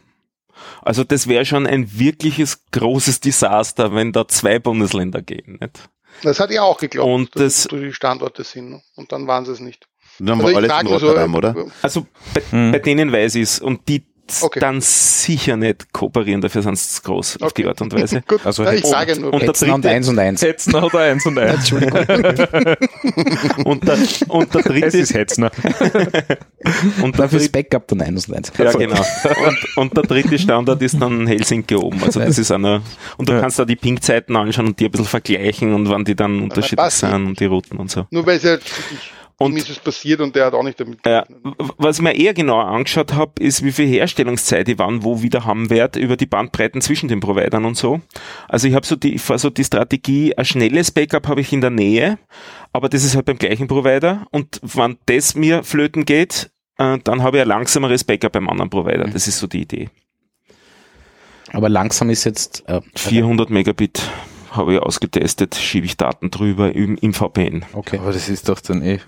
Also das wäre schon ein wirkliches großes Desaster, wenn da zwei Bundesländer gehen. Nicht? Das hat ja auch geglaubt, Und dass das- das die Standorte sind. ne? Und dann waren sie es nicht. Dann Also war ich alles in nur so, Rotterdam, oder? Also bei, Mhm. bei denen weiß ich es und die Okay. dann sicher nicht kooperieren, dafür sind sie zu groß auf die Okay. Art und Weise. <laughs> Gut, Also ja, ich Hetzen- sage nur. und der Hetzen und dritte- eins und eins. Hetzner oder eins und eins. <laughs> Und der, und der Es dritte ist Hetzner. <laughs> und der Dafür ist dritte, Backup dann eins und eins. ja, genau. Und, und der dritte Standort ist dann Helsinki oben. Also das ist einer, und du Ja. kannst da die Ping-Zeiten anschauen und die ein bisschen vergleichen und wann die dann unterschiedlich passt sind und die Routen und so. Nur weil es ja Und- ihm ist es passiert und der hat auch nicht damit Ja, gerechnet. w- was ich mir eher genauer angeschaut habe, ist, wie viel Herstellungszeit ich wann wo wieder haben werde über die Bandbreiten zwischen den Providern und so. Also ich habe so die, ich fahr so die Strategie, ein schnelles Backup habe ich in der Nähe, aber das ist halt beim gleichen Provider und wenn das mir flöten geht, äh, dann habe ich ein langsameres Backup beim anderen Provider. Das ist so die Idee. Aber langsam ist jetzt, äh, 400 Megabit habe ich ausgetestet, schiebe ich Daten drüber im, im VPN. okay. Aber das ist doch dann eh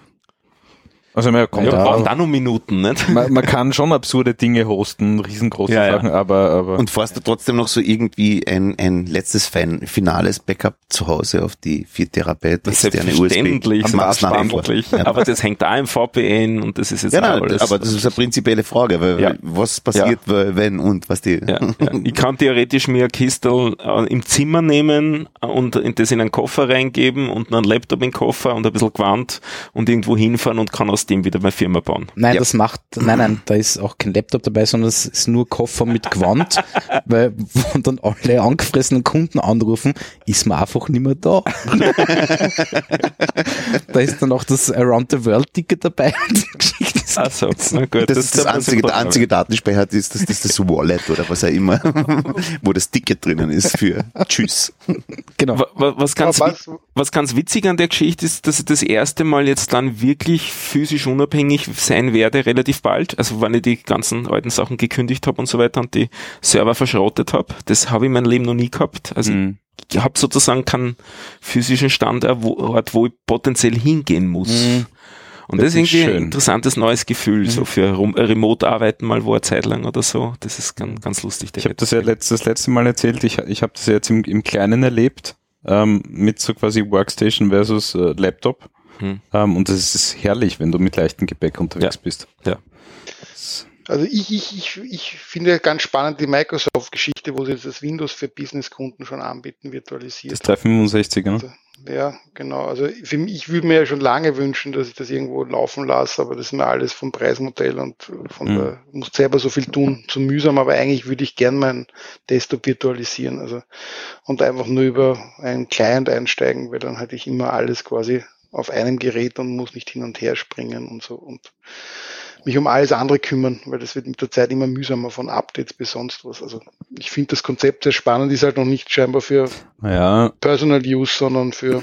Also man, kommt, Ja, Ja. braucht auch noch Minuten, nicht? man, man <laughs> kann schon absurde Dinge hosten, riesengroße Ja, ja. Sachen, aber, aber Und fährst du trotzdem noch so irgendwie ein, ein letztes fin finales Backup zu Hause auf die 4 Terabyte externe Selbstverständlich, USB? Vor. selbstverständlich. Aber das hängt auch im VPN und das ist jetzt Ja, auch nein, alles. aber das ist eine prinzipielle Frage, weil Ja. was passiert, wenn und was die. Ja, ja. Ich kann theoretisch mir ein Kistel äh, im Zimmer nehmen und das in einen Koffer reingeben und einen Laptop in den Koffer und ein bisschen Gewand und irgendwo hinfahren und kann aus dem wieder meine Firma bauen. Nein, Ja. das macht, nein, nein, da ist auch kein Laptop dabei, sondern es ist nur Koffer mit Gewand, <laughs> weil, wo dann alle angefressenen Kunden anrufen, ist man einfach nicht mehr da. <laughs> da ist dann auch das Around the World Ticket dabei. und <laughs> die Geschichte Ach so, na gut. Das, ist das da muss einzige, der einzige Datenspeicher ist das, das, das Wallet oder was auch immer, <laughs> wo das Ticket drinnen ist für Tschüss. Genau. Wa- wa- Was ganz, wi- was ganz witzig an der Geschichte ist, dass ich das erste Mal jetzt dann wirklich physisch unabhängig sein werde, relativ bald. Also wenn ich die ganzen alten Sachen gekündigt habe und so weiter und die Server verschrottet habe. Das habe ich mein Leben noch nie gehabt. Also Mhm. ich habe sozusagen keinen physischen Standort, wo ich potenziell hingehen muss. Mhm. Und das, Das ist irgendwie ein interessantes neues Gefühl, so für Rum- Remote-Arbeiten mal wo eine Zeit lang oder so. Das ist ganz, ganz lustig. Ich habe das ja letzt, das letzte Mal erzählt, ich, ich habe das ja jetzt im, im Kleinen erlebt, ähm, mit so quasi Workstation versus äh, Laptop. Hm. Ähm, und das ist herrlich, wenn du mit leichtem Gepäck unterwegs Ja. bist. Ja. Also ich, ich, ich, ich finde ganz spannend die Microsoft-Geschichte, wo sie jetzt das Windows für Business-Kunden schon anbieten, virtualisiert. Das 365er, ne? Also, Ja, genau. Also für mich, ich würde mir ja schon lange wünschen, dass ich das irgendwo laufen lasse, aber das ist mir alles vom Preismodell und von Mhm. der, du musst selber so viel tun, zu mühsam, aber eigentlich würde ich gern meinen Desktop virtualisieren, also und einfach nur über einen Client einsteigen, weil dann hatte ich immer alles quasi auf einem Gerät und muss nicht hin und her springen und so und mich um alles andere kümmern, weil das wird mit der Zeit immer mühsamer von Updates bis sonst was. Also ich finde das Konzept sehr spannend, ist halt noch nicht scheinbar für Ja, Personal Use, sondern für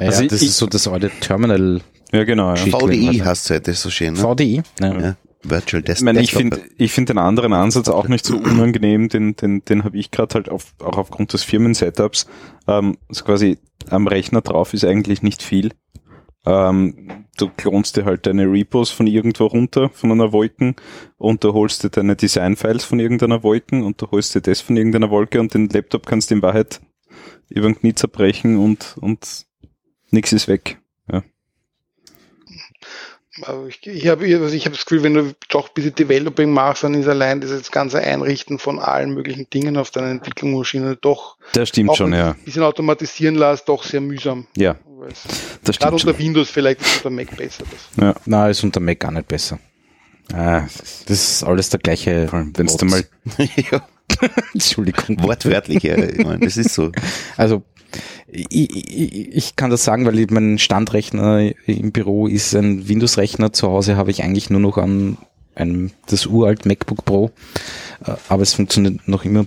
Ja, Also das ich- ist so das alte Terminal ja genau. Ja. VDI heißt es heute so schön, ne? VDI. Ja. Ja. Virtual Ich Desktop. meine, ich finde ich finde den anderen Ansatz auch nicht so unangenehm, den, den, den habe ich gerade halt auf, auch aufgrund des Firmen-Setups. Ähm, so quasi am Rechner drauf ist eigentlich nicht viel. Ähm, du klonst dir halt deine Repos von irgendwo runter, von einer Wolken, und du holst dir deine Design-Files von irgendeiner Wolken und du holst dir das von irgendeiner Wolke und den Laptop kannst du in Wahrheit über den Knie zerbrechen und, und nix ist weg. Aber ich, ich habe also ich habe das Gefühl, wenn du doch ein bisschen Developing machst, dann ist allein dieses ganze Einrichten von allen möglichen Dingen auf deiner Entwicklungsmaschine doch Das stimmt schon, ja. ein bisschen automatisieren lässt, doch sehr mühsam. Ja, Weil es- das Gerade stimmt schon. unter Windows vielleicht ist unter Mac besser. Das. Ja. Na, ist unter Mac gar nicht besser. Ah, Das ist alles der gleiche. wenn du mal <laughs> ja, <laughs> Entschuldigung. wortwörtlich, ja. Ich meine, das ist so. <laughs> Also ich, ich, ich kann das sagen, weil ich- mein Standrechner im Büro ist ein Windows-Rechner. Zu Hause habe ich eigentlich nur noch an einem das uralt MacBook Pro, Äh, aber es funktioniert noch immer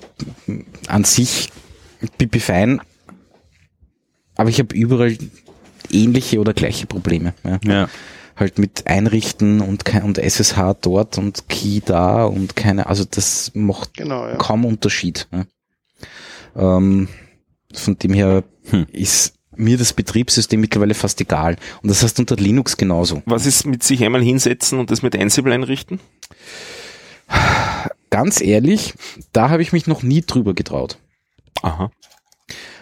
an sich pipi fein. Aber ich habe überall ähnliche oder gleiche Probleme. Ja. ja. Halt mit Einrichten und, kein, und SSH dort und Key da und keine, also das macht Genau, ja. kaum Unterschied. Ja. Ähm, von dem her Hm. ist mir das Betriebssystem mittlerweile fast egal. Und das heißt unter Linux genauso. Was ist mit sich einmal hinsetzen und das mit Ansible einrichten? Ganz ehrlich, da habe ich mich noch nie drüber getraut. Aha.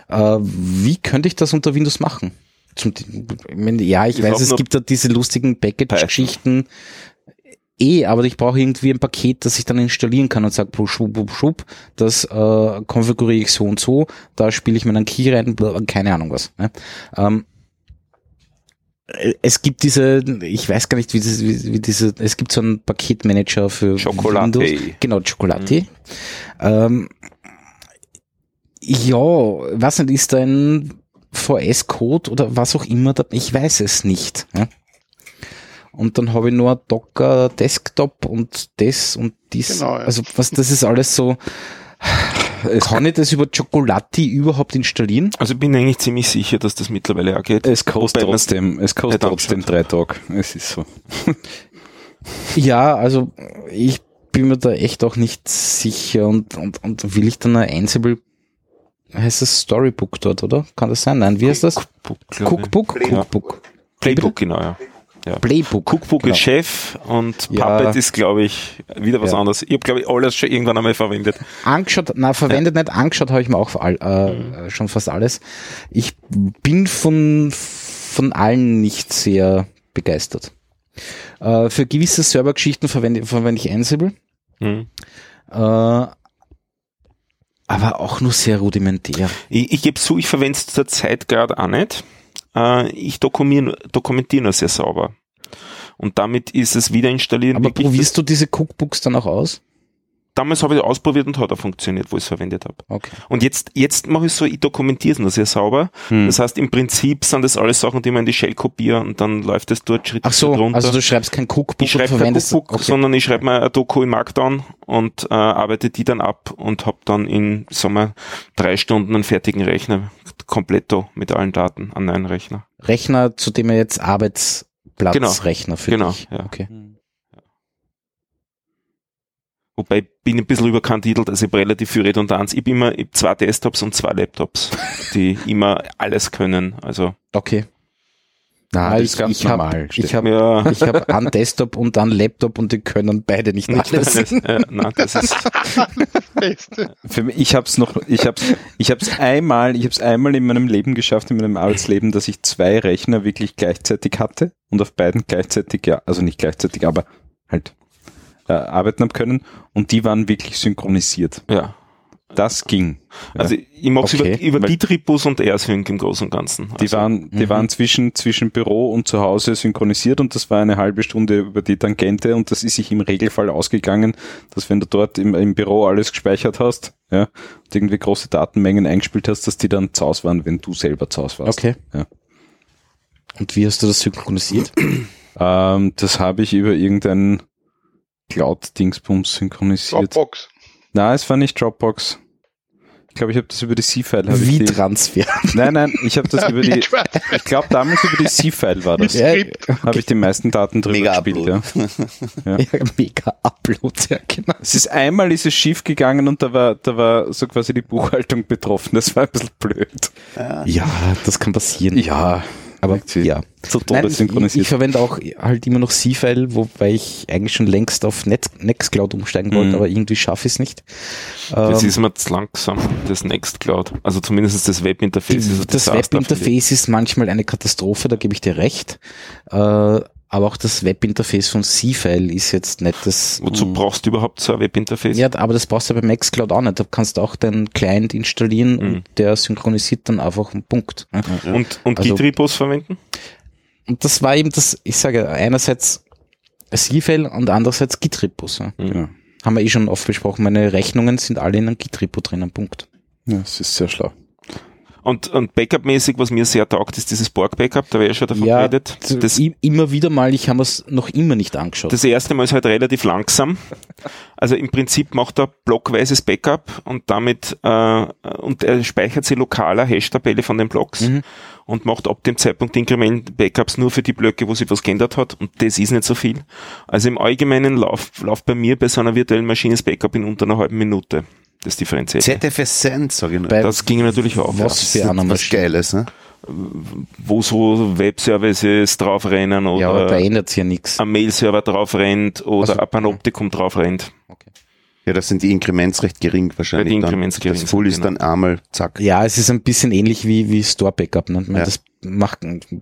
Äh, wie könnte ich das unter Windows machen? Zum, ja, ich Ich weiß, es gibt da diese lustigen Package-Geschichten. Eh, aber ich brauche irgendwie ein Paket, das ich dann installieren kann und sage, schub, schub, schub, das äh, konfiguriere ich so und so, da spiele ich mir einen Key rein, keine Ahnung was. Ne? Ähm, äh, es gibt diese, ich weiß gar nicht, wie, das, wie, wie diese, es gibt so einen Paketmanager für Chocolate. Windows. Genau, Chocolate. Ähm, ja, was nicht, ist da ein VS-Code oder was auch immer, da, ich weiß es nicht. Ja? Und dann habe ich nur Docker Desktop und das und dies. Genau, ja. Also was, das ist alles so. Kann ich das über Chocolati überhaupt installieren? Also ich bin eigentlich ziemlich sicher, dass das mittlerweile auch geht. Es kostet Wobei trotzdem, es kostet trotzdem drei Tage. Es ist so. <laughs> Ja, also ich bin mir da echt auch nicht sicher und, und, und will ich dann ein Ansible, heißt das Storybook dort, oder? Kann das sein? Nein, wie heißt das? Cookbook. Cookbook? Ja. Cookbook. Playbook, genau, ja. Ja. Playbook. Cookbook Genau. ist Chef und Ja. Puppet ist, glaube ich, wieder was Ja. anderes. Ich habe, glaube ich, alles schon irgendwann einmal verwendet. Angeschaut, na verwendet nicht, angeschaut habe ich mir auch vor all, äh, schon fast alles. Ich bin von, von allen nicht sehr begeistert. Äh, für gewisse Servergeschichten verwende, verwende ich Ansible, Hm. äh, aber auch nur sehr rudimentär. Ich, ich gebe zu, ich verwende es zurzeit gerade auch nicht. Äh, ich dokumentiere nur sehr sauber. Und damit ist es wieder installieren. Aber probierst du diese Cookbooks dann auch aus? Damals habe ich ausprobiert und hat auch funktioniert, wo ich es verwendet habe. Okay. Und jetzt, jetzt mache ich so, ich dokumentiere es nur sehr sauber. Hm. Das heißt, im Prinzip sind das alles Sachen, die man in die Shell kopiere und dann läuft es dort Schritt Ach so, für Schritt runter. also du schreibst kein Cookbook ich schreibe kein Cookbook, okay. sondern ich schreibe mal ein Doku im Markdown und äh, arbeite die dann ab und habe dann in, sagen wir, drei Stunden einen fertigen Rechner, kompletto mit allen Daten an einen Rechner. Rechner, zu dem er jetzt Arbeitsplatzrechner für Genau, dich. ja. Okay. Wobei bin ich ein bisschen überkandidelt, also ich habe relativ viel Redundanz. Ich habe immer ich hab zwei Desktops und zwei Laptops, <laughs> die immer alles können. Also Okay. Na, das ich, ist ganz ich habe normal, ich hab, ja, ich hab einen <laughs> Desktop und einen Laptop und die können beide nicht nicht alles. alles. Ja, nein, das ist. <laughs> Für mich, ich habe es noch, ich habe ich hab's einmal, ich habe es einmal in meinem Leben geschafft, in meinem Arbeitsleben, dass ich zwei Rechner wirklich gleichzeitig hatte und auf beiden gleichzeitig, ja, also nicht gleichzeitig, aber halt äh, arbeiten haben können und die waren wirklich synchronisiert. ja. Das ging. Also ich mache es Okay. über, über Bitribus und AirSync im Großen und Ganzen. Die Also, waren, die mhm. waren zwischen, zwischen Büro und zu Hause synchronisiert und das war eine halbe Stunde über die Tangente und das ist sich im Regelfall ausgegangen, dass wenn du dort im, im Büro alles gespeichert hast, ja, und irgendwie große Datenmengen eingespielt hast, dass die dann zu Hause waren, wenn du selber zu Hause warst. Okay. Ja. Und wie hast du das synchronisiert? Ähm, das habe ich über irgendein Cloud-Dingsbums synchronisiert. Dropbox. Nein, es war nicht Dropbox. Ich glaube, ich habe das über die C-File. Wie Transfer. Nein, nein, ich habe das <laughs> über die, ich glaube damals über die C-File war das. Ja, Habe ich die meisten Daten drüber Mega gespielt, ja. Upload. <laughs> ja, mega Upload, ja, genau. Es ist einmal ist es schief gegangen und da war, da war so quasi die Buchhaltung betroffen. Das war ein bisschen blöd. Ja, das kann passieren. Ja, aber ja. so Nein, toll ich, ich verwende auch halt immer noch C-File, wobei ich eigentlich schon längst auf Net Nextcloud umsteigen wollte, Mhm. aber irgendwie schaffe ich es nicht. Das Ähm, ist mir zu langsam, das Nextcloud. Also zumindest das Webinterface ist das Webinterface ist manchmal eine Katastrophe, da gebe ich dir recht. Äh, aber auch das Webinterface von C-File ist jetzt nicht das. Wozu brauchst du überhaupt so ein Webinterface? Ja, aber das brauchst du bei Maxcloud auch nicht. Da kannst du auch deinen Client installieren Mhm. und der synchronisiert dann einfach einen Punkt. Und, und Also- Git-Repos verwenden? Und das war eben das, ich sage einerseits C-File und andererseits Git-Repos. Ja. Mhm. Ja. Haben wir eh schon oft besprochen. Meine Rechnungen sind alle in einem Git-Repo drinnen. Punkt. ja, es ist sehr schlau. Und, und Backup-mäßig, was mir sehr taugt, ist dieses Borg-Backup, da wäre ich schon davon Ja, geredet. Das, immer wieder mal, ich habe es noch immer nicht angeschaut. das erste Mal ist halt relativ langsam. Also im Prinzip macht er blockweises Backup und damit äh, und er speichert sie lokaler Hash-Tabelle von den Blocks Mhm. und macht ab dem Zeitpunkt Inkrement-Backups nur für die Blöcke, wo sich was geändert hat und das ist nicht so viel. Also im Allgemeinen läuft läuft bei mir bei so einer virtuellen Maschine das Backup in unter einer halben Minute. Das differenziert. ZFS sag ich nur. Das ging natürlich auch. was Ja. für eine was Maschine. Geiles, ne? Wo so Webservices draufrennen Ja, aber da oder ändert sich ja nichts. ein Mail-Server drauf rennt oder Also, ein Panoptikum drauf rennt. Ja, das sind die Inkrements recht gering wahrscheinlich. Ja, die dann. Inkrements gering Das Full sind, ist dann einmal, zack. Ja, es ist ein bisschen ähnlich wie, wie Store Backup. Ne? Ja. Das macht,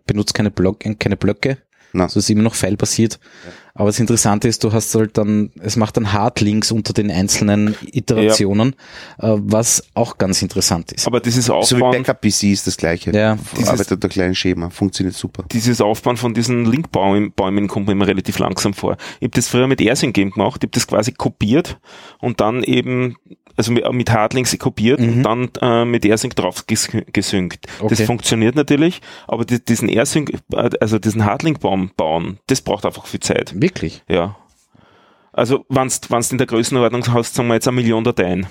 benutzt keine, Block, keine Blöcke. Na. Also es ist immer noch File-basiert. Aber das Interessante ist, du hast halt dann, es macht dann Hardlinks unter den einzelnen Iterationen, äh, was auch ganz interessant ist. Aber dieses So wie Aufbauen, Backup-PC ist das gleiche. Ja. Dieses- Arbeitet der kleinen Schema, funktioniert super. dieses Aufbauen von diesen Linkbäumen Bäumen kommt mir immer relativ langsam vor. Ich habe das früher mit AirSync Game gemacht, ich habe das quasi kopiert und dann eben, also mit, Hardlinks kopiert und dann äh, mit AirSync drauf ges gesynkt. Das Okay. funktioniert natürlich, aber die, diesen AirSync, äh, also diesen Hardlink-Baum bauen, das braucht einfach viel Zeit. Wirklich? Ja. Also, wenn's, wenn's in der Größenordnung hast, sagen wir jetzt eine Million Dateien.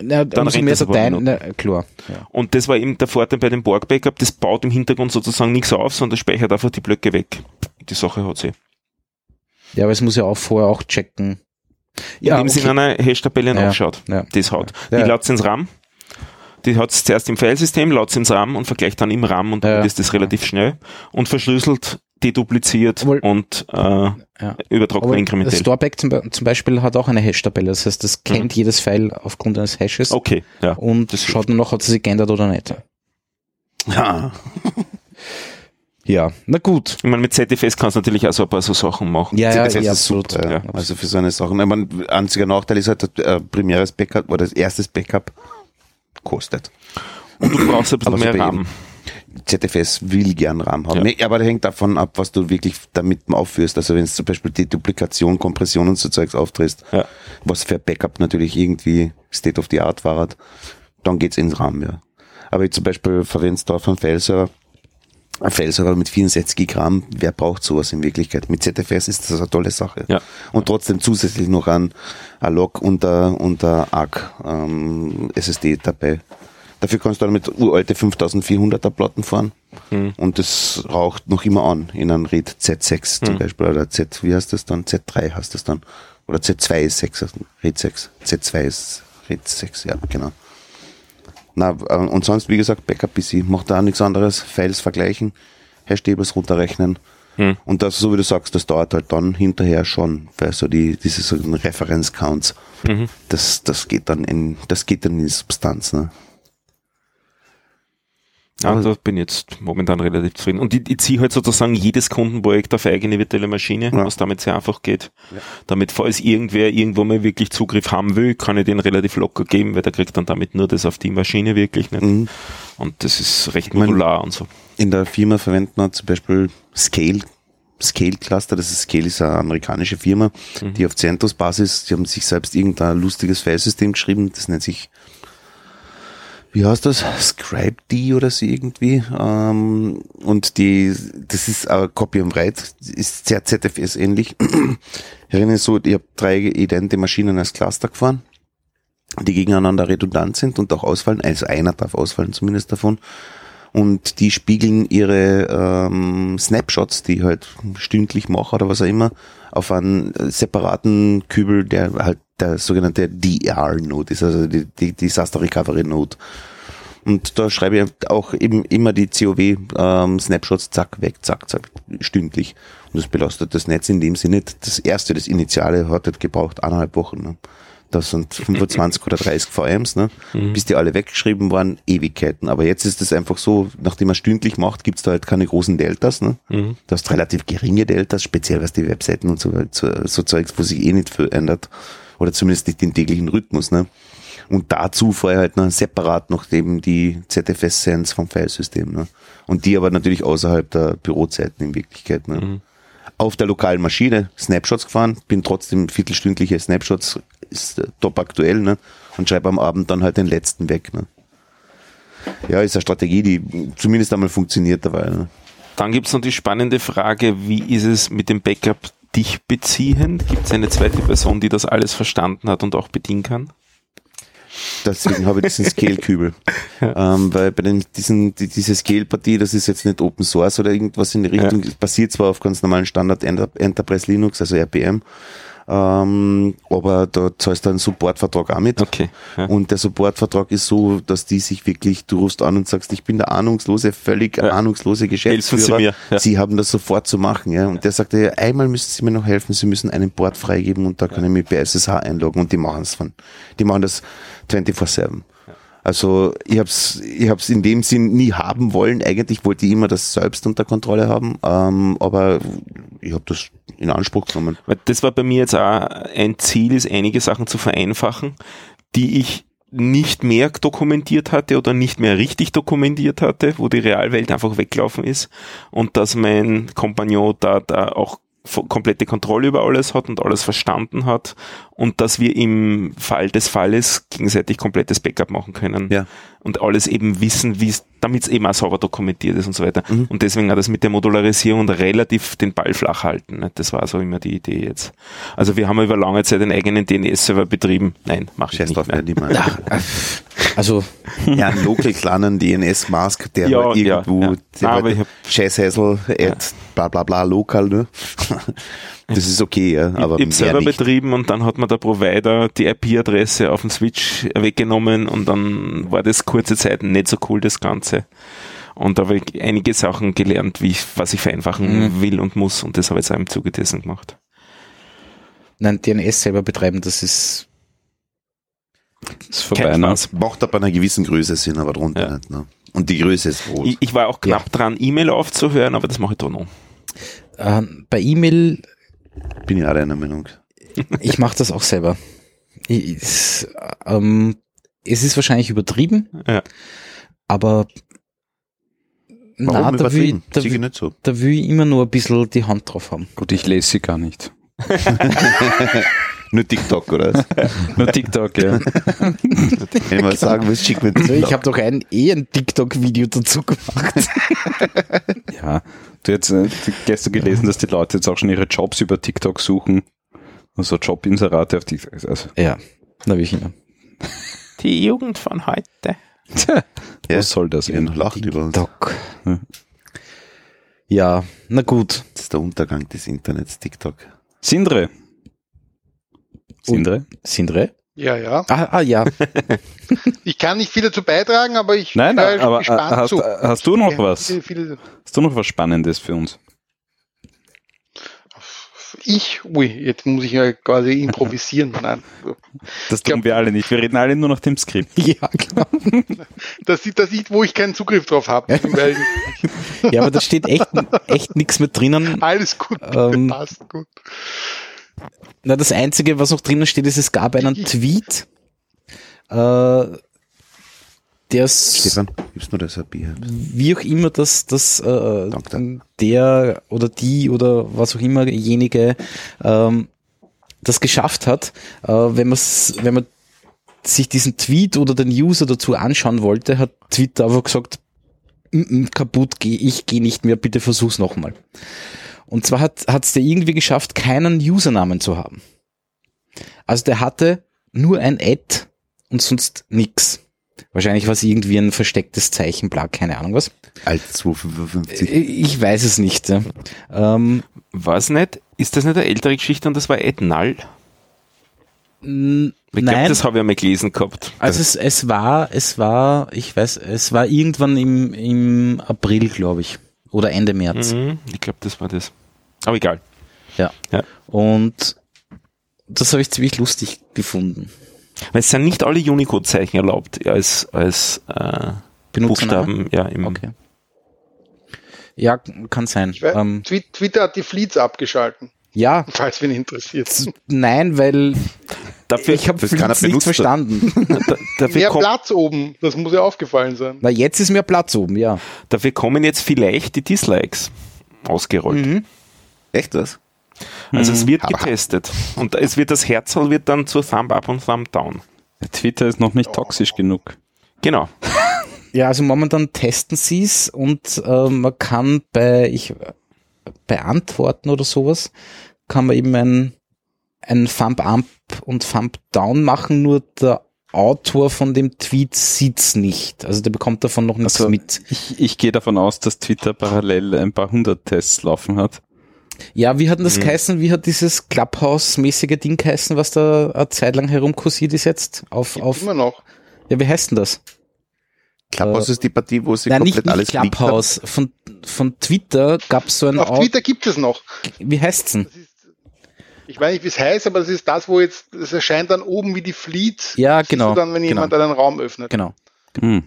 Na, Dann umso mehr Dateien, na, klar. Ja. Und das war eben der Vorteil bei dem Borg Backup, das baut im Hintergrund sozusagen nichts auf, sondern speichert einfach die Blöcke weg. Die Sache hat sie. ja, aber es muss ja auch vorher auch checken. Ja, Indem sie in okay. einer Hash-Tabelle Ja, nachschaut. ja. Das hat. Ja. Die laut ins RAM. Die hat es zuerst im Filesystem, laut ins RAM und vergleicht dann im RAM und Ja. dann ist das relativ schnell und verschlüsselt dedupliziert Obwohl- und äh, Ja. man inkrementell. Storeback zum, zum Beispiel hat auch eine Hash-Tabelle. Das heißt, das kennt jedes File aufgrund eines Hashes Okay, ja. und das schaut nur noch, hat es sich geändert oder nicht. Ja. Ja, na gut. Ich meine, mit ZFS kannst du natürlich auch so ein paar so Sachen machen. Ja, ja, ZFS ja, ist absolut. super, ja. Ja. Also für so eine Sache. Ich mein, einziger Nachteil ist halt, äh, primäres Backup oder das erstes Backup kostet. Und du brauchst ein bisschen mehr bei RAM. ZFS will gern RAM haben. Ja. Nee, aber das hängt davon ab, was du wirklich damit aufführst. Also wenn es zum Beispiel die Duplikation, Kompression und so Zeugs auftrittst, Ja. was für Backup natürlich irgendwie State of the Art war, dann geht's ins RAM, ja. Aber ich zum Beispiel verwendest da auf einen File-Server, ein File-Server mit 64 Gig RAM, wer braucht sowas in Wirklichkeit? Mit ZFS ist das eine tolle Sache. Ja. Und trotzdem zusätzlich noch ein, ein Log und ein, und ein ARC ähm, SSD dabei. Dafür kannst du dann mit uralte 5400er Platten fahren. Und das raucht noch immer an in einem RAID Z6 zum Beispiel. Oder Z, wie heißt das dann? Z3 heißt das dann. Oder Z2 ist 6, also RAID 6. Z2 ist RAID 6, ja, genau. Na, äh, und sonst, wie gesagt, Backup-PC macht da auch nichts anderes. Files vergleichen, Hashtables runterrechnen. Hm. Und das, so wie du sagst, das dauert halt dann hinterher schon, weil so die, diese so Referenzcounts, Mhm. das, das geht dann in, das geht dann in die Substanz, ne? Ja, da bin ich jetzt momentan relativ zufrieden. Und ich, ich ziehe halt sozusagen jedes Kundenprojekt auf eigene virtuelle Maschine, Ja. was damit sehr einfach geht. Damit, falls irgendwer irgendwo mal wirklich Zugriff haben will, kann ich den relativ locker geben, weil der kriegt dann damit nur das auf die Maschine wirklich nicht. Mhm. Und das ist recht modular und so. in der Firma verwenden wir zum Beispiel Scale, Scale Cluster, das ist Scale ist eine amerikanische Firma, die auf CentOS Basis, die haben sich selbst irgendein lustiges Filesystem geschrieben, das nennt sich wie heißt das? Scribe-D oder so irgendwie. Ähm, und die, das ist aber Copy and Write, ist sehr ZFS ähnlich. <clears throat> Erinnere so, ich habe drei idente Maschinen als Cluster gefahren, die gegeneinander redundant sind und auch ausfallen. Also einer darf ausfallen zumindest davon und die spiegeln ihre ähm, Snapshots, die ich halt stündlich mache oder was auch immer, auf einen separaten Kübel, der halt der sogenannte DR-Node ist, also die, die Disaster Recovery Node. Und da schreibe ich auch eben immer die COW-Snapshots, zack, weg, zack, zack, stündlich. Und das belastet das Netz in dem Sinne. Das erste, das Initiale, hat halt gebraucht eineinhalb Wochen. Ne? Das sind 25 oder 30 VMs, ne? bis die alle weggeschrieben waren, Ewigkeiten. Aber jetzt ist es einfach so, nachdem man stündlich macht, gibt's da halt keine großen Deltas. Ne? Mhm. Du hast relativ geringe Deltas, speziell was die Webseiten und so, so, so Zeugs, wo sich eh nicht viel ändert. Oder zumindest nicht den täglichen Rhythmus. Ne? Und dazu vorher halt noch separat noch eben die ZFS-Sense vom Filesystem. Ne? Und die aber natürlich außerhalb der Bürozeiten in Wirklichkeit. Ne? Mhm. Auf der lokalen Maschine Snapshots gefahren, bin trotzdem viertelstündliche Snapshots, ist äh, top aktuell, ne? Und schreibe am Abend dann halt den letzten weg. Ne? Ja, ist eine Strategie, die zumindest einmal funktioniert dabei. Ne? Dann gibt's noch die spannende Frage, wie ist es mit dem Backup dich beziehend? Gibt es eine zweite Person, die das alles verstanden hat und auch bedienen kann? Deswegen habe ich diesen Scale-Kübel. <laughs> ähm, weil bei den, diesen, die, diese Scale-Partie, das ist jetzt nicht Open Source oder irgendwas in die Richtung, es basiert zwar auf ganz normalen Standard Enter Enterprise Linux, also RPM, ähm, aber da zahlst du einen Supportvertrag auch mit. Okay. Ja. Und der Supportvertrag ist so, dass die sich wirklich, du rufst an und sagst, ich bin der ahnungslose, völlig Ja. ahnungslose Geschäftsführer. Helfen Sie mir, ja. Sie haben das sofort zu machen, ja. Und der sagte, ja, einmal müssen Sie mir noch helfen, Sie müssen einen Port freigeben und da kann ich mich bei SSH einloggen und die machen es von, die machen das 24/7. Also ich hab's, ich hab's in dem Sinn nie haben wollen. Eigentlich wollte ich immer das selbst unter Kontrolle haben, ähm, aber ich habe das in Anspruch genommen. Das war bei mir jetzt auch ein Ziel, ist einige Sachen zu vereinfachen, die ich nicht mehr dokumentiert hatte oder nicht mehr richtig dokumentiert hatte, wo die Realwelt einfach weggelaufen ist und dass mein Kompagnon da, da auch komplette Kontrolle über alles hat und alles verstanden hat und dass wir im Fall des Falles gegenseitig komplettes Backup machen können Ja. und alles eben wissen, wie es, damit es eben auch sauber dokumentiert ist und so weiter. Mhm. Und deswegen auch das mit der Modularisierung relativ den Ball flach halten. Ne? Das war so immer die Idee jetzt. Also wir haben über lange Zeit einen eigenen DNS-Server betrieben. Nein, mach ich Scheiß nicht drauf, mehr. nicht <laughs> mehr. Also, <laughs> Ja, ein Local kleinen DNS-Mask, der Ja, halt ja, irgendwo, ja. der Aber halt Scheißhäsel, at bla bla bla lokal, ne? <laughs> Das ist okay, ja, aber ich habe Server nicht. betrieben und dann hat mir der Provider die IP-Adresse auf dem Switch weggenommen und dann war das kurze Zeit nicht so cool, das Ganze. Und da habe ich einige Sachen gelernt, wie ich, was ich vereinfachen Mhm. will und muss. Und das habe ich jetzt auch im Zuge dessen gemacht. Nein, DNS selber betreiben, das ist ist vorbei. Ne? Macht ab einer gewissen Größe Sinn, aber drunter Ja. nicht. Ne? Und die Größe ist groß. Ich, ich war auch knapp dran, E-Mail aufzuhören, aber das mache ich da noch. äh, bei E-Mail, Bin ich auch einer Meinung. ich mache das auch selber. Ich, es, ähm, es ist wahrscheinlich übertrieben, Ja. aber na, Warum da will, da, will- nicht so. da will ich immer nur ein bisschen die Hand drauf haben. Gut, ich lese sie gar nicht. <laughs> Nur TikTok, oder? was? <laughs> Nur TikTok, ja. Wenn ich mal sagen will, schick mir TikTok. ich habe doch ein, eh ein TikTok-Video dazu gemacht. <laughs> ja. Du hast äh, gestern gelesen, dass die Leute jetzt auch schon ihre Jobs über TikTok suchen. Also Jobinserate auf TikTok. Also, ja, na wie ich immer. Die Jugend von heute. <laughs> Ja. was soll das noch lacht über uns. TikTok. Hm. Ja, na gut. Das ist der Untergang des Internets, TikTok. Sindre. Sindre? Sindre? Ja, ja. Ah, ah ja. <laughs> Ich kann nicht viel dazu beitragen, aber ich Nein, höre aber äh, gespannt hast, zu. hast du noch was? Viele, viele, Hast du noch was Spannendes für uns? ich, ui, jetzt muss ich ja quasi improvisieren. <laughs> Nein, Das glaub- tun wir alle nicht. Wir reden alle nur nach dem Skript. <laughs> ja, genau. das sieht, das sieht, wo ich keinen Zugriff drauf habe. Ja, aber da steht echt, echt nichts mehr drinnen. alles gut, Ähm, passt gut. Na, das Einzige, was noch drinnen steht, ist, es gab einen Tweet, äh, der Stefan, gibst mir das ein Bier? wie auch immer das, das äh, der oder die oder was auch immer jenige ähm, das geschafft hat, äh, wenn man wenn man sich diesen Tweet oder den User dazu anschauen wollte, hat Twitter einfach gesagt, "Mm, mm, kaputt, geh, ich gehe nicht mehr, bitte versuch's nochmal. Und zwar hat es der irgendwie geschafft, keinen Usernamen zu haben. Also der hatte nur ein Ad und sonst nix. Wahrscheinlich war es irgendwie ein verstecktes Zeichen, bla, keine Ahnung was. Alt 255. Ich weiß es nicht. Ja. Ähm, Was nicht? Ist das nicht eine ältere Geschichte und das war Ed Null? Ich glaube, nein, das habe ich einmal gelesen gehabt. also es, es war, es war, ich weiß, es war irgendwann im, im April, glaube ich. Oder Ende März. Mhm, ich glaube, das war das. Aber egal. Ja. Ja. Und das habe ich ziemlich lustig gefunden. Weil es sind nicht alle Unicode-Zeichen erlaubt als, als äh? Buchstaben ja, im Okay. Ja, kann sein. Weiß, Ähm, Twi- Twitter hat die Fleets abgeschalten, ja, falls wen interessiert. nein, weil Dafür, ich habe das keiner Fleets nicht verstanden. <laughs> da, dafür, Mehr Platz oben, das muss ja aufgefallen sein. Na, jetzt ist mehr Platz oben, ja. dafür kommen jetzt vielleicht die Dislikes ausgerollt. Mhm. Echt was? Also es wird Aber- getestet. Und es wird das Herzl wird dann zur Thumb Up und Thumb Down. Twitter ist noch nicht toxisch genug. Genau. <laughs> Ja, also momentan testen sie es und äh, man kann bei, ich, bei Antworten oder sowas, kann man eben ein, ein Thumb Up und Thumb Down machen, nur der Autor von dem Tweet sieht's nicht. Also der bekommt davon noch nichts Also, mit. Ich, ich gehe davon aus, dass Twitter parallel ein paar hundert Tests laufen hat. Ja, wie hat denn das geheißen? Wie hat dieses Clubhouse-mäßige Ding geheißen, was da eine Zeit lang herumkursiert ist jetzt? Auf, auf, Immer noch. ja, wie heißt denn das? Clubhouse ist die Partie, wo sie Nein, komplett nicht, alles nicht. Clubhouse. Von, von Twitter gab's so ein, Auf Au- Twitter gibt es noch. wie heißt's denn? Ist, ich weiß nicht, wie es heißt, aber das ist das, wo jetzt, es erscheint dann oben wie die Fleet. Ja, Siehst genau, Du dann, wenn genau. jemand einen Raum öffnet. Genau. Hm.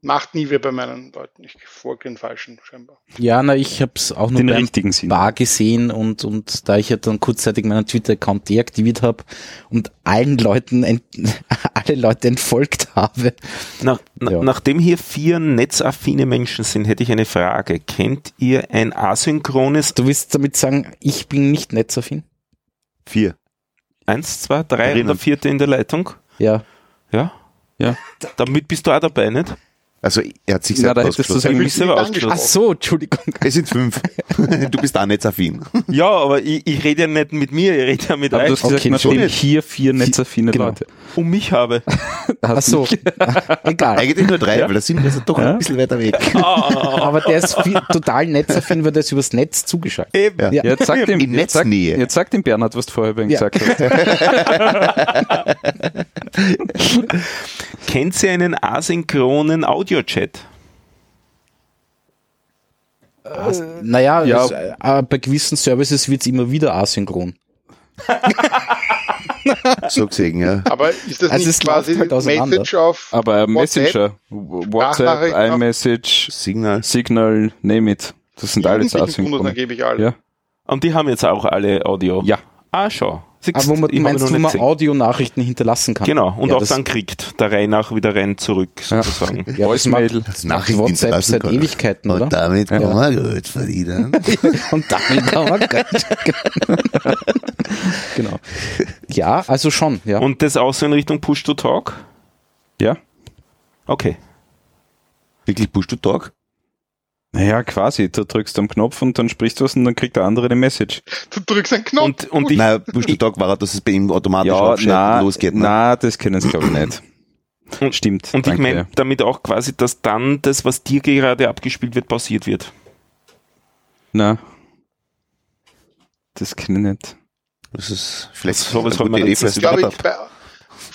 Macht nie wer bei meinen Leuten. Ich folge den falschen scheinbar. Ja, na, ich hab's auch nur Den beim richtigen Sinn. Bar gesehen und, und da ich ja dann kurzzeitig meinen Twitter-Account deaktiviert habe und allen Leuten, <laughs> alle Leute entfolgt habe. Nach, na, Ja. Nachdem hier vier netzaffine Menschen sind, hätte ich eine Frage. Kennt ihr ein asynchrones Du willst damit sagen, ich bin nicht netzaffin? Vier. Eins, zwei, drei Erinnern. oder vierte in der Leitung? Ja. Ja? Ja. Damit bist du auch dabei, nicht? Also er hat sich Na, selbst da hättest du ausgeschlossen. sagen Ich bin müssen. selber ausgeschlossen. Ach so, Entschuldigung. Es sind fünf. <laughs> du bist auch nicht affin. Ja, aber ich, ich rede ja nicht mit mir, ich rede ja mit Aber du euch. hast gesagt, Okay, nachdem schon. hier vier netzaffine genau. Leute. Um mich habe. <laughs> Ach so. <laughs> Egal. Eigentlich nur drei, weil da sind wir also doch Ja. ein bisschen weiter weg. Aber der ist viel, total netzaffin, weil der ist übers Netz zugeschaltet. Eben. Ja. Ja. Jetzt sag dem, In jetzt sag, Netznähe. jetzt sag dem Bernhard, was du vorher bei ihm Ja. gesagt hast. Kennt ihr einen asynchronen Videochat? As äh, naja, ja. Das, äh, bei gewissen Services wird es immer wieder asynchron. <laughs> so gesehen, ja. Aber ist das also nicht quasi halt Message auf Aber äh, Messenger, WhatsApp, WhatsApp iMessage, Signal. Signal, name it. Das sind alles asynchron. Dann gebe ich alle. Ja. Und die haben jetzt auch alle Audio. Ja. Ah, schon. Siehst, Aber wo man, meinst wo man. Audionachrichten hinterlassen kann? Genau, und Ja, auch dann kriegt, der Reihe nach wieder rein zurück, sozusagen. Ja, macht, Voicemail. Das macht WhatsApp seit Ewigkeiten, oder? <laughs> Und damit kann man gut verdienen. Und damit kann man Genau. Ja, also schon, ja. Und das auch so in Richtung Push-to-Talk? Ja. Okay. Wirklich Push to Talk? Naja, quasi. Du drückst am Knopf und dann sprichst du was und dann kriegt der andere eine Message. Du drückst einen Knopf. Und, und ich, Nein, to Talk war, dass es bei ihm automatisch Ja, na, losgeht. Ne? na, das können sie glaube ich nicht. Und- Stimmt. und ich danke. meine damit auch quasi, dass dann das, was dir gerade abgespielt wird, pausiert wird. Na. Das kenne ich nicht. Das ist vielleicht So was eine hat man gute Idee ich, bei,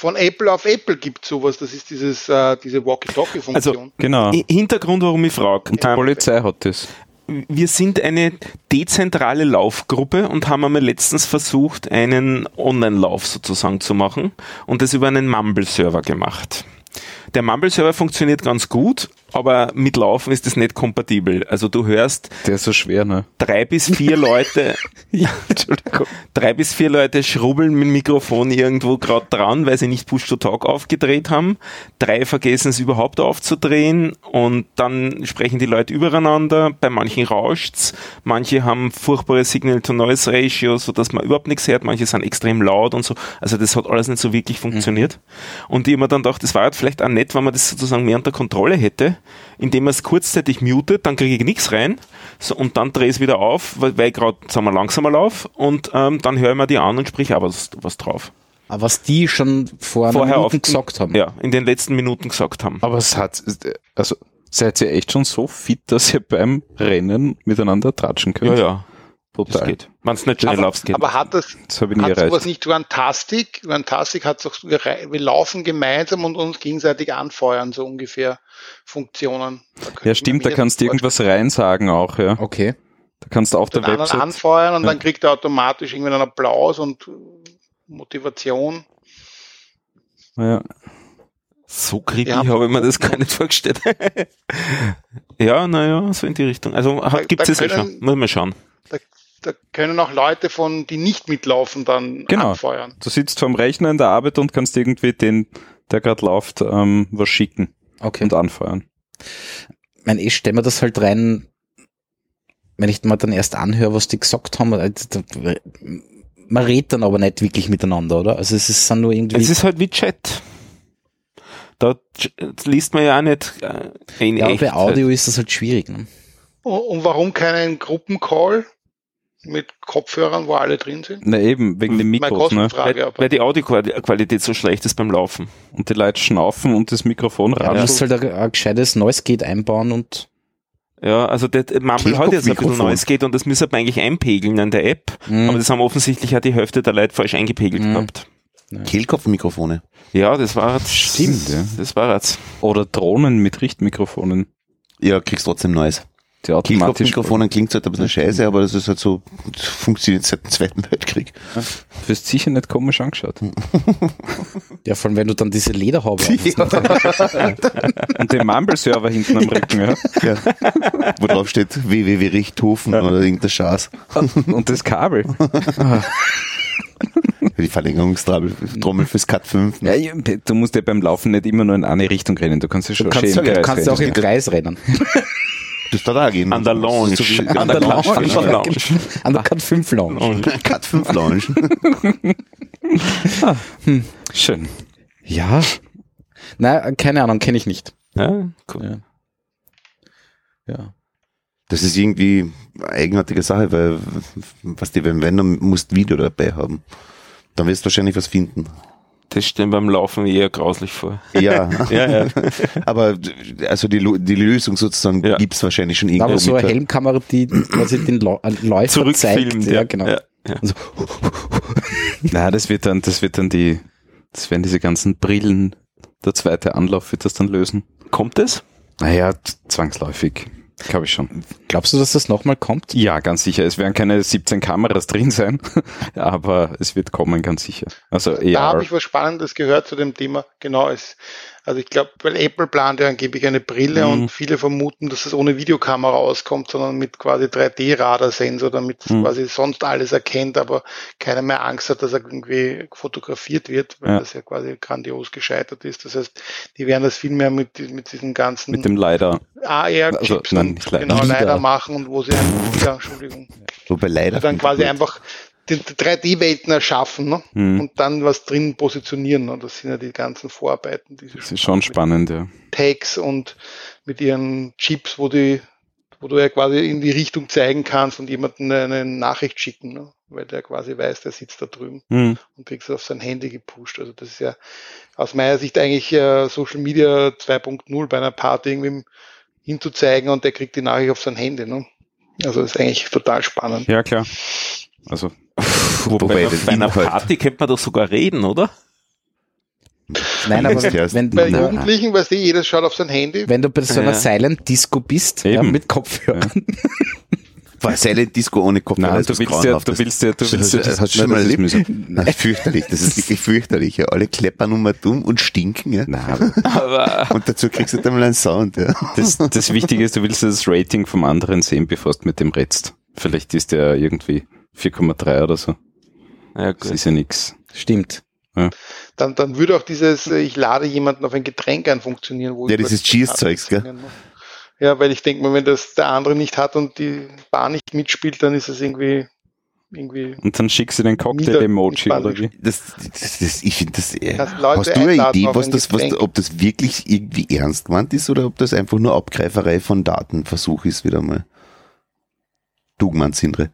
von Apple auf Apple gibt sowas. Das ist dieses, äh, diese Walkie-Talkie-Funktion. Genau. Hi- Hintergrund, warum ich frage. Und die Polizei hat das. wir sind eine dezentrale Laufgruppe und haben einmal letztens versucht, einen Online-Lauf sozusagen zu machen und das über einen Mumble-Server gemacht. Der Mumble-Server funktioniert ganz gut, aber mit Laufen ist es nicht kompatibel. Also du hörst Der ist so schwer, ne? drei bis vier <laughs> Leute, Ja, Entschuldigung. drei bis vier Leute schrubbeln mit dem Mikrofon irgendwo gerade dran, weil sie nicht Push-to-Talk aufgedreht haben. Drei vergessen es überhaupt aufzudrehen und dann sprechen die Leute übereinander. Bei manchen rauscht's, manche haben furchtbare Signal-to-Noise-Ratio, so dass man überhaupt nichts hört. Manche sind extrem laut und so. Also das hat alles nicht so wirklich funktioniert. Und ich hab mir dann gedacht, das war halt vielleicht auch nett, wenn man das sozusagen mehr unter Kontrolle hätte, indem man es kurzzeitig mutet, dann kriege ich nichts rein so, und dann drehe ich es wieder auf, weil, weil ich gerade, sagen wir, langsamer lauf und ähm, dann höre ich mir die an und sprich auch was, was drauf. Aber was die schon vor einer Vorher Minute auf- gesagt haben. Ja, in den letzten Minuten gesagt haben. Aber es hat, also seid ihr echt schon so fit, dass ihr beim Rennen miteinander tratschen Ja, könnt? Ja, das geht. Wenn es nicht schnell Aber, laufst, geht. aber hat das, Das habe ich nie hat sowas erreicht. nicht Runtastic? Runtastic hat doch, wir, wir laufen gemeinsam und uns gegenseitig anfeuern, so ungefähr Funktionen. Ja, stimmt, da kannst du irgendwas reinsagen auch, ja. Okay. Da kannst du auf der den anderen Website. anfeuern und Ja. dann kriegt er automatisch irgendwie einen Applaus und Motivation. Ja. So creepy Ja. habe ich mir das gar nicht vorgestellt. <laughs> ja, naja, so in die Richtung. Also gibt es ja schon. Muss man schauen. Da, da können auch Leute von, die nicht mitlaufen, dann Genau. anfeuern. Du sitzt vorm Rechner in der Arbeit und kannst irgendwie den, der gerade läuft, ähm, was schicken Okay. und anfeuern. mein, ich stelle mir das halt rein, wenn ich mal dann erst anhöre, was die gesagt haben, äh, man redet dann aber nicht wirklich miteinander, oder? Also es ist dann nur irgendwie. Es ist halt wie Chat. Da liest man ja auch nicht äh, in ja, echt. bei Audio ist das halt schwierig. Ne? Und warum keinen Gruppencall mit Kopfhörern, wo alle drin sind? Na eben, wegen Meine Mikros, ne? Weil, weil die Audioqualität so schlecht ist beim Laufen. Und die Leute schnaufen und das Mikrofon Ja, du raschelt. musst halt ein, ein gescheites Noise Gate einbauen und Ja, also der Mumble hat jetzt ein bisschen. Neues geht und das müsste man eigentlich einpegeln an der App. Mhm. Aber das haben offensichtlich auch die Hälfte der Leute falsch eingepegelt Mhm. gehabt. Kehlkopfmikrofone. Ja, das war jetzt. Stimmt, ja. Das war jetzt. Oder Drohnen mit Richtmikrofonen, Ja, kriegst trotzdem Neues. Die automatisch. Kehlkopfmikrofonen klingt halt ein bisschen scheiße, aber das ist halt so, das funktioniert seit dem Zweiten Weltkrieg. Du wirst sicher nicht komisch angeschaut. <laughs> ja, vor allem wenn du dann diese Lederhaube hast. <laughs> Und den Mumble-Server hinten am Rücken, ja. Ja. Wo drauf steht www Richthofen oder irgendein Schaß. Und das Kabel. <laughs> Die Verlängerungstrommel Trommel fürs Cut 5. Ja, ja, du musst ja beim Laufen nicht immer nur in eine Richtung rennen. Du kannst ja schon kannst schön ja- Du kannst ja auch im Kreis rennen. Gehen. An der Lounge. An der Lounge. An der Lounge. An der Cut 5 Lounge. Cut 5 Lounge. <laughs> Schön. Ja. Na, keine Ahnung, kenne ich nicht. Ja, cool. Ja. Ja. Das ist irgendwie eine eigenartige Sache, weil, was die, wenn, wenn, dann musst Video dabei haben. Dann wirst du wahrscheinlich was finden. Das stellen beim Laufen eher grauslich vor. Ja, <laughs> Ja, ja. <laughs> aber also die, die Lösung sozusagen Ja. gibt's wahrscheinlich schon irgendwo. Aber so eine Helmkamera, die quasi den äh, Läufer zeigt. Zurückfilmt. Ja, genau. Ja, ja. Also, <laughs> Na, das wird dann, das wird dann die, das werden diese ganzen Brillen, der zweite Anlauf wird das dann lösen. Kommt es? Naja, zwangsläufig. Glaube ich schon. Glaubst du, dass das nochmal kommt? Ja, ganz sicher. Es werden keine 17 Kameras drin sein, <laughs> aber es wird kommen, ganz sicher. Also Da habe AR. ich was Spannendes gehört zu dem Thema. Genau, es, also ich glaube, weil Apple plant ja angeblich eine Brille Mhm. und viele vermuten, dass es ohne Videokamera auskommt, sondern mit quasi 3D-Radarsensor, damit es Mhm. quasi sonst alles erkennt, aber keiner mehr Angst hat, dass er irgendwie fotografiert wird, weil Ja. das ja quasi grandios gescheitert ist. Das heißt, die werden das viel mehr mit, mit diesen ganzen mit dem LiDAR. AR-Chips Also, nein, leider. genau <laughs> leider machen und wo sie einfach, <laughs> ja, Entschuldigung, Wobei leider. dann quasi einfach die 3D-Welten erschaffen ne? Hm. und dann was drin positionieren. Und das sind ja die ganzen Vorarbeiten, diese Das ist schon spannend, ja. Tags und mit ihren Chips, wo die, wo du ja quasi in die Richtung zeigen kannst und jemanden eine Nachricht schicken, ne? weil der quasi weiß, der sitzt da drüben Hm. und kriegst es auf sein Handy gepusht. Also das ist ja aus meiner Sicht eigentlich äh, Social Media 2.0 bei einer Party irgendwie hinzuzeigen und der kriegt die Nachricht auf sein Handy. Ne? Also das ist eigentlich total spannend. Ja, klar. Also, Wobei, Auf das einer Inhalt- Party könnte man doch sogar reden, oder? Nein, aber wenn, Bei wenn, Jugendlichen, weißt du, jeder schaut auf sein Handy. wenn du bei so einer Ja. Silent Disco bist, ja, mit Kopfhörern, <laughs> War Silent Disco ohne Kopfhörer. nein, ist du willst ja, Grauenhaftes. du willst ja, du willst ja, Das hast du schon mal erlebt? Nein, ist fürchterlich. Das ist wirklich fürchterlich. Ja. Alle kleppern um und dumm und stinken. Ja. Nein, aber Und dazu kriegst du dann mal einen Sound. Ja. das, das Wichtige ist, du willst ja das Rating vom anderen sehen, bevor du mit dem redst. Vielleicht ist der irgendwie 4,3 oder so. ja, Das gut. ist ja nix. stimmt. Dann, dann würde auch dieses, äh, ich lade jemanden auf ein Getränk ein funktionieren. Wo Ja, ich dieses was Cheers-Zeugs, gell? Ja, weil ich denke mal, wenn das der andere nicht hat und die Bar nicht mitspielt, dann ist es irgendwie, irgendwie, Und dann schickst du den Cocktail-Emoji oder wie? Das, das, das, ich finde das, äh, hast du eine Idee, was ein das, was, ob das wirklich irgendwie ernst gemeint ist oder ob das einfach nur Abgreiferei von Datenversuch ist, wieder mal? Du meinst, Sindre.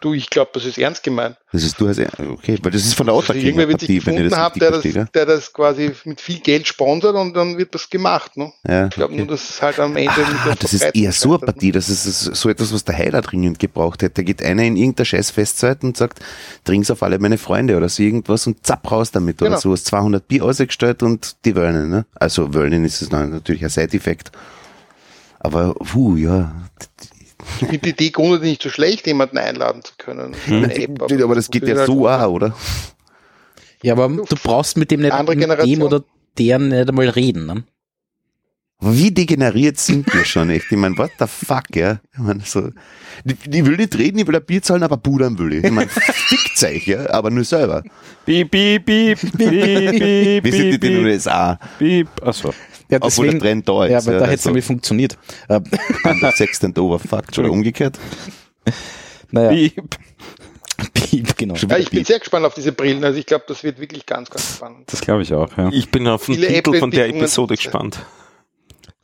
Du, ich glaube, das ist ernst gemeint. Das ist du hast, okay, weil das ist von der Also irgendwer wird sich Autogängerpartie, wenn ihr gefunden das haben, der das, der das quasi mit viel Geld sponsert und dann wird das gemacht. Ne? Ja, Ich glaube okay. nur, dass es halt am Ende Ah, das ist eher so eine Partie, das ist so etwas, was der Heiler dringend gebraucht hätte. Da geht einer in irgendeiner scheiß Festzeit und sagt, trink's auf alle meine Freunde oder so irgendwas und zapp raus damit oder Genau. so. Hast 200 Bier ausgestellt und die wollen, ne? Also wollen ist es natürlich ein Side-Effekt. Aber, puh, ja. Ich finde die Idee grundsätzlich nicht so schlecht, jemanden einladen zu können. Eine App, aber das geht ja so auch, oder? Ja, aber du brauchst mit dem nicht Andere mit dem Generation. oder der nicht einmal reden. Ne? Wie degeneriert sind wir schon echt? Ich meine, what the fuck, ja? Ich meine, so, die, die will nicht reden, ich will ein Bier zahlen, aber pudern will ich. Ich meine, fickt euch, ja, aber nur selber. Piep, piep, piep, piep, piep, Wir sind piep, in den piep, USA, piep. Achso. Ja, obwohl der Trend da ist. ja, aber da hätte es also, nämlich funktioniert. Under sex and overfucked, oder umgekehrt. <laughs> naja, Piep. Piep, genau. Ja, ich bin Piep. sehr gespannt auf diese Brillen. Also ich glaube, das wird wirklich ganz, ganz spannend. Das glaube ich auch, ja. Ich bin auf den Viele Titel von der Episode gespannt.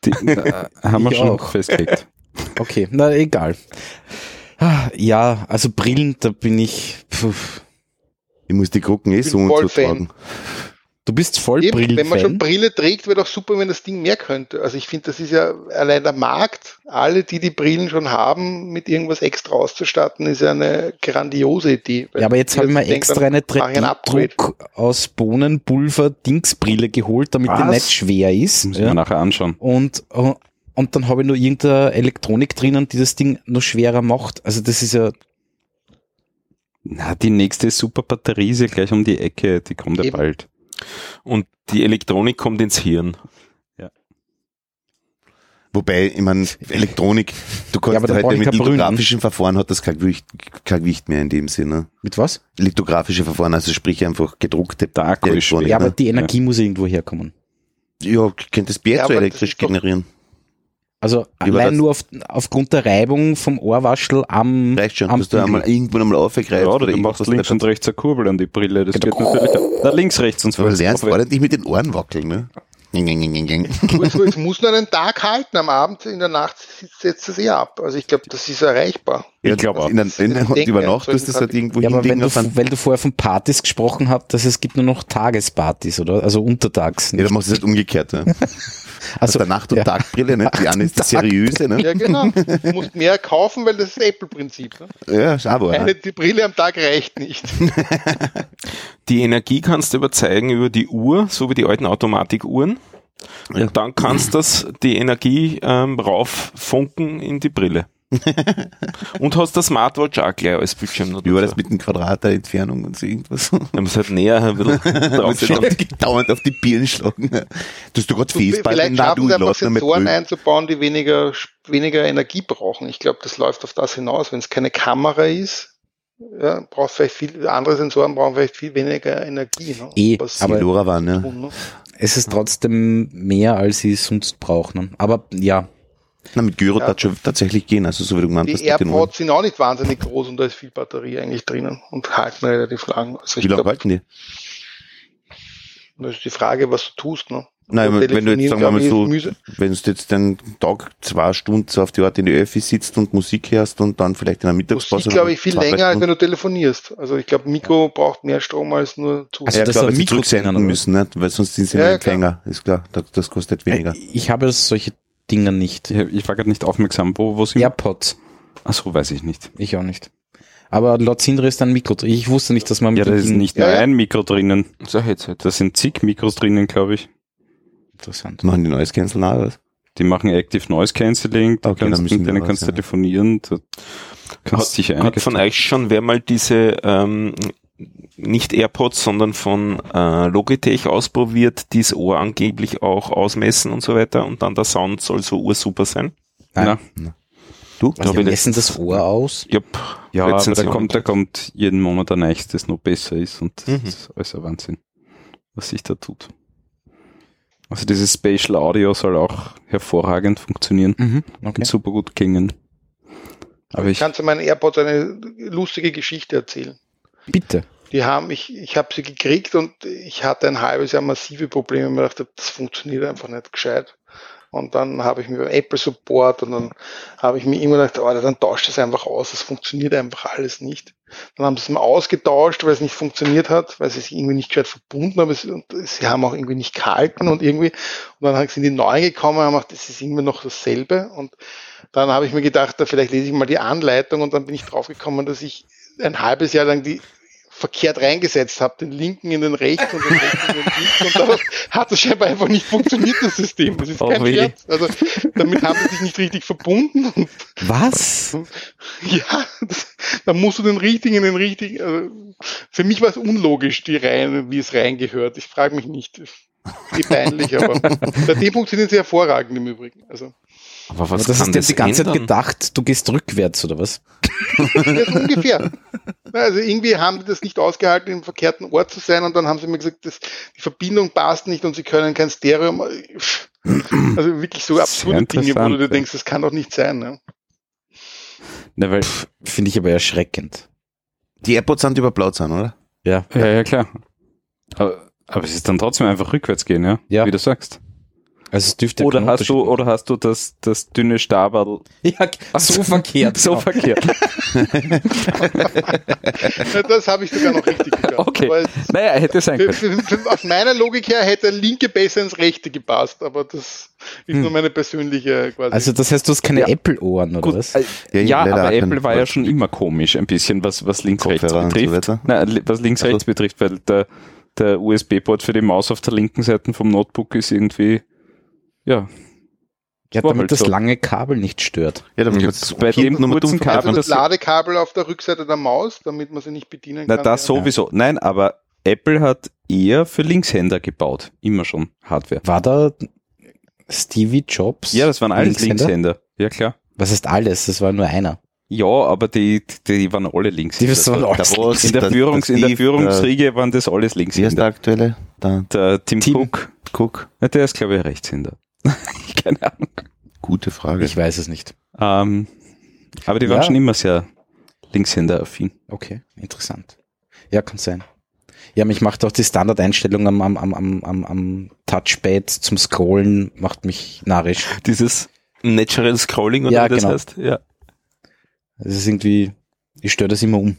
Die, <laughs> äh, haben wir schon auch. festgelegt. <laughs> Okay, na egal. Ah, Ja, also Brillen, da bin ich. Puh. Ich muss die gucken eh bin so und so tragen. Du bist voll Eben, wenn man schon Brille trägt, wäre doch super, wenn das Ding mehr könnte. Also ich finde, das ist ja allein der Markt. Alle, die die Brillen schon haben, mit irgendwas extra auszustatten, ist ja eine grandiose Idee. Ja, aber jetzt habe ich mir denkt, extra eine mache ich ein Upgrade. 3D-Druck aus Bohnenpulver Dingsbrille geholt, damit die Was? nicht schwer ist. Müssen wir Ja. nachher anschauen. Und, und dann habe ich nur irgendeine Elektronik drinnen, die das Ding noch schwerer macht. Also das ist ja, Na, die nächste Superbatterie ist ja gleich um die Ecke, die kommt ja Eben. bald. Und die Elektronik kommt ins Hirn. Wobei, ich meine, Elektronik, du Ja, kannst halt brauch ich mit lithografischen Verfahren hat das kein Gewicht, kein Gewicht mehr in dem Sinne. mit was? Lithografische Verfahren, also sprich einfach gedruckte Elektronik. Ja, aber ne? die Energie muss irgendwo herkommen. Ja, könnte das Ja, Bier so das elektrisch generieren. Also Über allein nur auf, aufgrund der Reibung vom Ohrwaschel am, Reicht schon, am dass du einmal irgendwann einmal aufgreifst. Ja, oder du irgendwas, machst links du- und rechts eine Kurbel an die Brille. Das geht natürlich. auch. <laughs> Na, links, rechts und Aber du so. lernst ordentlich mit den Ohren wackeln, ne? Es muss nur einen Tag halten, am Abend, in der Nacht setzt es eh ab. Also ich glaube, das ist erreichbar. Ich glaube auch. In, in, in, denke, über Nacht ja, du das halt irgendwo Ja, aber wenn du, weil du vorher von Partys gesprochen hast, dass es gibt nur noch Tagespartys, oder? Also untertags. Ja, dann machst du es halt umgekehrt. Ne? <laughs> Also der Nacht- und ja. Tagbrille, ne? Die <laughs> eine ist die seriöse, ne? Ja, genau. Du musst mehr kaufen, weil das ist das Apple-Prinzip. Ne? Ja, ist aber. Eine, die Brille am Tag reicht nicht. <laughs> Die Energie kannst du überzeugen über die Uhr, so wie die alten Automatikuhren. Ja. Und dann kannst du das, die Energie ähm, rauffunken in die Brille. <laughs> und hast der Smartwatch auch gleich als Bildschirm noch Wie war das mit dem Quadrat der Entfernung und so irgendwas? Da muss halt näher ein bisschen <laughs> Da drauf muss ich schauen. <laughs> dauernd auf die Birnen schlagen. Du hast du gerade Du, Festball, vielleicht na du, sie einfach lass noch mit Sensoren einzubauen, die weniger, weniger Energie brauchen. Ich glaube, das läuft auf das hinaus. Wenn es keine Kamera ist, ja, braucht vielleicht viel, andere Sensoren brauchen vielleicht viel weniger Energie. Ne? Eh, Was aber- LoRa waren, ne? tun, ne? Es ist trotzdem mehr, als sie sonst brauchen. ne? Aber ja, Na, mit Gyro Ja. schon tatsächlich gehen, also so wie du gemeint hast Die. AirPods sind auch nicht wahnsinnig groß und da ist viel Batterie eigentlich drinnen und halten relativ lang. Also Wie lange halten die? das ist die Frage, was du tust. Ne? Nein, wenn du jetzt, sagen wir mal so, mühsam. wenn du jetzt den Tag zwei Stunden so auf die Art in die Öffi sitzt und Musik hörst und dann vielleicht in der Mittagspause. Musik, glaube ich, viel länger, als wenn du telefonierst. Also ich glaube, Mikro braucht mehr Strom als nur zu. Also ja, das klar, weil sie Mikro zurücksenden müssen, nicht? weil sonst sind sie Ja, ja. Empfänger. Ist klar, das, das kostet weniger. ich habe solche Dinge nicht. Ich, war gerade nicht aufmerksam. Wo, wo sind AirPods, Achso, weiß ich nicht. ich auch nicht. Aber laut Sindre ist ein Mikro drin. Ich wusste nicht, dass man Ja, mit da dem ist nicht Ja, nur ja. ein Mikro drinnen. So ein Headset. Da sind zig Mikros drinnen, glaube ich. Interessant. Machen die Noise Cancel auch was? Die machen Active Noise Cancelling, du Okay, dann kannst, mit denen kannst ja. telefonieren, du kannst sicher Hat einiges von tun. euch schon wer mal diese ähm, nicht AirPods, sondern von äh, Logitech ausprobiert, die das Ohr angeblich auch ausmessen und so weiter und dann der Sound soll so ursuper sein? Nein. Na, Du? Also ich messen das Ohr aus. Jupp. ja, aber da kommt, da kommt jeden Monat ein neues, das noch besser ist und das Mhm. ist alles ein Wahnsinn, was sich da tut. Also dieses Spatial Audio soll auch hervorragend funktionieren Mhm. Okay. und super gut klingen. Aber ich ich, kann zu meinen AirPods eine lustige Geschichte erzählen. Bitte. Die haben, ich, ich habe sie gekriegt und ich hatte ein halbes Jahr massive Probleme. Ich mir dachte, das funktioniert einfach nicht gescheit. Und dann habe ich mir beim Apple Support und dann habe ich mir immer gedacht, oh, dann tauscht das einfach aus, das funktioniert einfach alles nicht. Dann haben sie es mal ausgetauscht, weil es nicht funktioniert hat, weil sie sich irgendwie nicht gescheit verbunden haben. Es- Und sie haben auch irgendwie nicht gehalten und irgendwie, und dann sind die neu gekommen und haben gedacht, das ist irgendwie noch dasselbe. Und dann habe ich mir gedacht, da vielleicht lese ich mal die Anleitung und dann bin ich draufgekommen, dass ich ein halbes Jahr lang die verkehrt reingesetzt habe, den linken in den rechten und den rechten in den linken und dann hat es scheinbar einfach nicht funktioniert, das System. Das ist Oh kein. Scherz. Also damit haben sie sich nicht richtig verbunden und Was? ja, das, dann musst du den richtigen in den richtigen. Also für mich war es unlogisch, die Reihen, wie es reingehört. Ich frage mich nicht. Wie peinlich, aber bei dem funktionieren sie hervorragend im Übrigen. Also Aber was das kann ist dir das die ganze Zeit ändern? gedacht, du gehst rückwärts oder was? ja, so ungefähr. Also irgendwie haben die das nicht ausgehalten, im verkehrten Ort zu sein und dann haben sie mir gesagt, das, die Verbindung passt nicht und sie können kein Stereo. Also wirklich so absurde Dinge, wo du dir denkst, das kann doch nicht sein. Ne? na, weil, Finde ich aber erschreckend. Die AirPods sind überblaut sein, oder? Ja. ja, ja, klar. Aber, aber es ist dann trotzdem einfach rückwärts gehen, ja? Ja. Wie du sagst. Also es dürfte Oder hast du, oder hast du das, das dünne Staberl. <laughs> Ja, so verkehrt. so verkehrt? Das habe ich sogar noch richtig gehabt. Okay. Naja, hätte sein können. aus meiner Logik her hätte der linke besser ins rechte gepasst, aber das ist nur meine persönliche quasi. Also das heißt, du hast keine Ja. Apple-Ohren oder Gut, was? äh, Ja, ja, aber Apple war ja schon immer komisch, ein bisschen, was, was links-rechts Kopfhörer und so betrifft. weiter. Nein, li- was links-rechts betrifft, weil der, der USB-Port für die Maus auf der linken Seite vom Notebook ist irgendwie, ja, Ja, damit halt das so. lange Kabel nicht stört. Ja, damit Ja, das bei dem nur kurzen Kabel, also das das- Ladekabel auf der Rückseite der Maus, damit man sie nicht bedienen na kann. das ja. sowieso. Nein, aber Apple hat eher für Linkshänder gebaut. Immer schon Hardware. War da Stevie Jobs? Ja, das waren alles Linkshänder? Linkshänder. Ja, klar. Was heißt alles? Das war nur einer. Ja, aber die, die waren alle Die Linkshänder. waren Der alles Ross, in der, der- Führungs, der in der Steve, Führungsriege waren das alles Wie heißt der Linkshänder. aktuelle? Der Der Tim, Tim. Cook, Cook. ja, der ist glaube ich Rechtshänder. <laughs> Keine Ahnung. Gute Frage. Ich weiß es nicht. Ähm, aber die waren Ja. schon immer sehr Linkshänder-affin. Okay, interessant. Ja, kann sein. Ja, mich macht auch die Standardeinstellung am, am, am, am, am, am Touchpad zum Scrollen, macht mich narrisch. Dieses Natural Scrolling oder Ja, wie das genau. heißt? Ja. Es ist irgendwie, ich störe das immer um.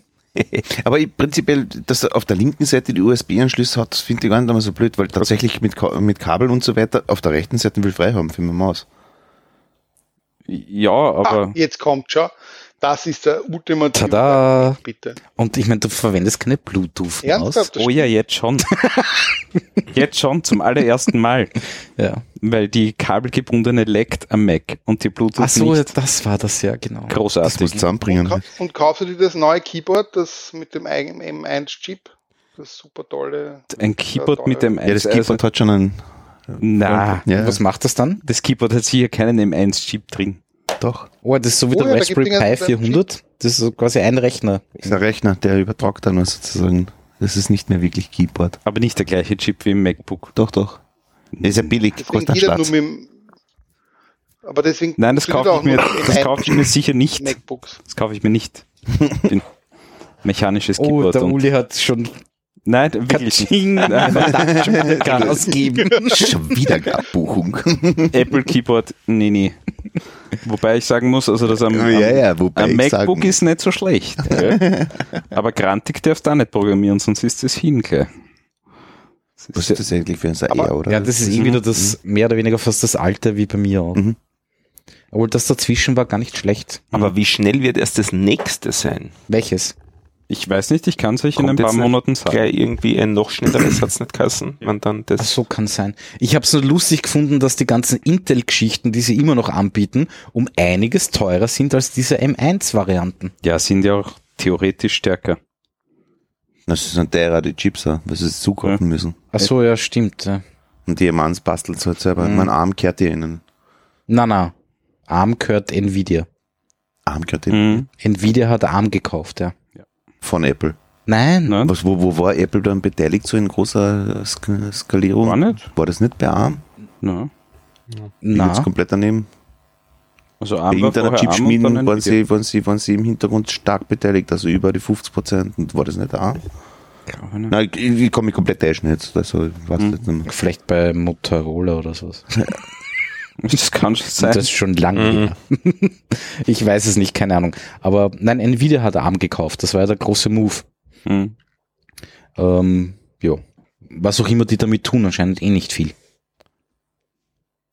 Aber ich, prinzipiell, dass er auf der linken Seite die USB-Anschlüsse hat, das finde ich gar nicht einmal so blöd, weil tatsächlich mit, Ka- mit Kabel und so weiter auf der rechten Seite will frei haben für meine Maus. Ja, Ah, aber jetzt kommt schon. Das ist der ultimative. Tada! Bitte. Und ich meine, du verwendest keine Bluetooth-Maus. Oh ja, jetzt schon. <laughs> Jetzt schon zum allerersten Mal, Ja. weil die kabelgebundene leckt am Mac und die Bluetooth Ach so, nicht. das war das ja, genau. Das Großartig. muss zusammenbringen. Und, ka und kaufst du dir das neue Keyboard, das mit dem eigenen M1-Chip? Das super tolle. Ein Keyboard mit dem Ja, das 1 Keyboard hat schon einen. Na, Ja, Was macht das dann? das Keyboard hat sicher keinen M1-Chip drin. Doch. Oh, das ist so wie Oh der ja, Raspberry Pi ganzen 400. Das ist so quasi ein Rechner. Das ist ein Rechner, der übertragt dann sozusagen. Das ist nicht mehr wirklich Keyboard. Aber nicht der gleiche Chip wie im MacBook. Doch, doch. Der ist ja billig, Deswegen kostet einen dem, aber deswegen Nein, das kaufe ich mir, das M1 kaufe ich mir sicher nicht. MacBooks. Das kaufe ich mir nicht. Ich bin <laughs> mechanisches Oh, Keyboard. der und, Uli hat schon nein, wirklich nicht. Nein, <laughs> verdammt schon wieder ausgeben. Schon wieder eine Abbuchung. Apple Keyboard, nee, nee. Wobei ich sagen muss, also das am, am, ja, ja, wobei am MacBook sagen, ist nicht so schlecht. Gell? <laughs> Aber Grantig darfst du auch nicht programmieren, sonst ist es hin, gell? Das was ist das eigentlich für ein Aber- oder? Ja, das ist eh wieder das, mehr oder weniger fast das alte wie bei mir auch. Mhm. Obwohl das dazwischen war gar nicht schlecht. Aber wie schnell wird erst das nächste sein? Welches? Ich weiß nicht, ich kann es euch in ein paar jetzt nicht Monaten sagen. Irgendwie ein noch schnelleres hat's nicht kassen, man dann Ach das so, kann sein. Ich habe es nur lustig gefunden, dass die ganzen Intel-Geschichten, die sie immer noch anbieten, um einiges teurer sind als diese M1-Varianten. Ja, sind ja auch theoretisch stärker. Das sind derer, die Chips, weil sie es zukaufen müssen. Ach so, ja, stimmt. Ja. Und die Manns bastelt es halt selber. Mhm. Mein Arm kehrt ihr ihnen. Na, na. ARM gehört Nvidia. Arm kehrt ihnen. Mhm. Nvidia hat ARM gekauft, ja. Von Apple. Nein. Ne? Was, wo, wo war Apple dann beteiligt so in großer Sk Skalierung? War nicht? War das nicht bei ARM? Ja. Bin jetzt Na. komplett daneben. Also Bei ARM ARM und Chipschmieden waren sie, waren, sie, waren sie im Hintergrund stark beteiligt, also über die 50 Prozent. Und war das nicht ARM? Nein, ich, ich mich komplett täuschen jetzt. Also, ich weiß Mhm. nicht mehr. Vielleicht bei Motorola oder sowas. <laughs> <laughs> Das kann schon sein. Das ist schon lange Mhm. her. <laughs> Ich weiß es nicht, keine Ahnung. Aber nein, Nvidia hat ARM gekauft. Das war ja der große Move. Mhm. Ähm, jo. Was auch immer die damit tun, anscheinend eh nicht viel.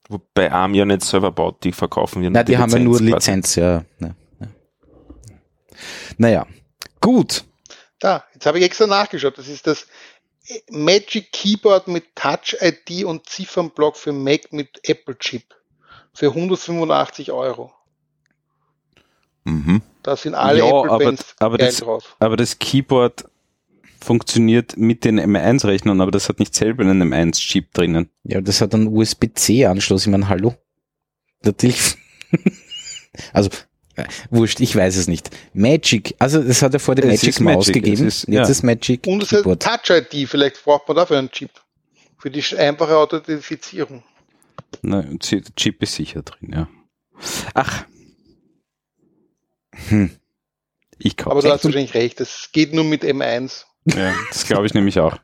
Wobei ARM ja nicht selber baut, die verkaufen wir Na, die, haben ja nur quasi. Lizenz, ja. ja, ja. Naja, gut. Da, jetzt habe ich extra nachgeschaut. Das ist das Magic Keyboard mit Touch ID und Ziffernblock für Mac mit Apple Chip. Für 185 Euro. Mhm. Da sind alle Ja, Apple aber- aber das- drauf. Aber das Keyboard funktioniert mit den M1-Rechnern, aber das hat nicht selber einen M1-Chip drinnen. Ja, das hat einen USB-C-Anschluss. Ich meine, hallo? Natürlich. <laughs> also, wurscht, ich weiß es nicht. Magic, also es hat ja vor dem Magic ist Maus Magic, gegeben. es ist- Jetzt ja. ist Magic Und es hat Keyboard. Touch ID. Vielleicht braucht man dafür einen Chip. Für die einfache Authentifizierung. Der Chip ist sicher drin, ja. Ach. Hm. Ich Aber kaufe du hast wahrscheinlich recht. Das geht nur mit M1. ja, Das glaube ich nämlich auch.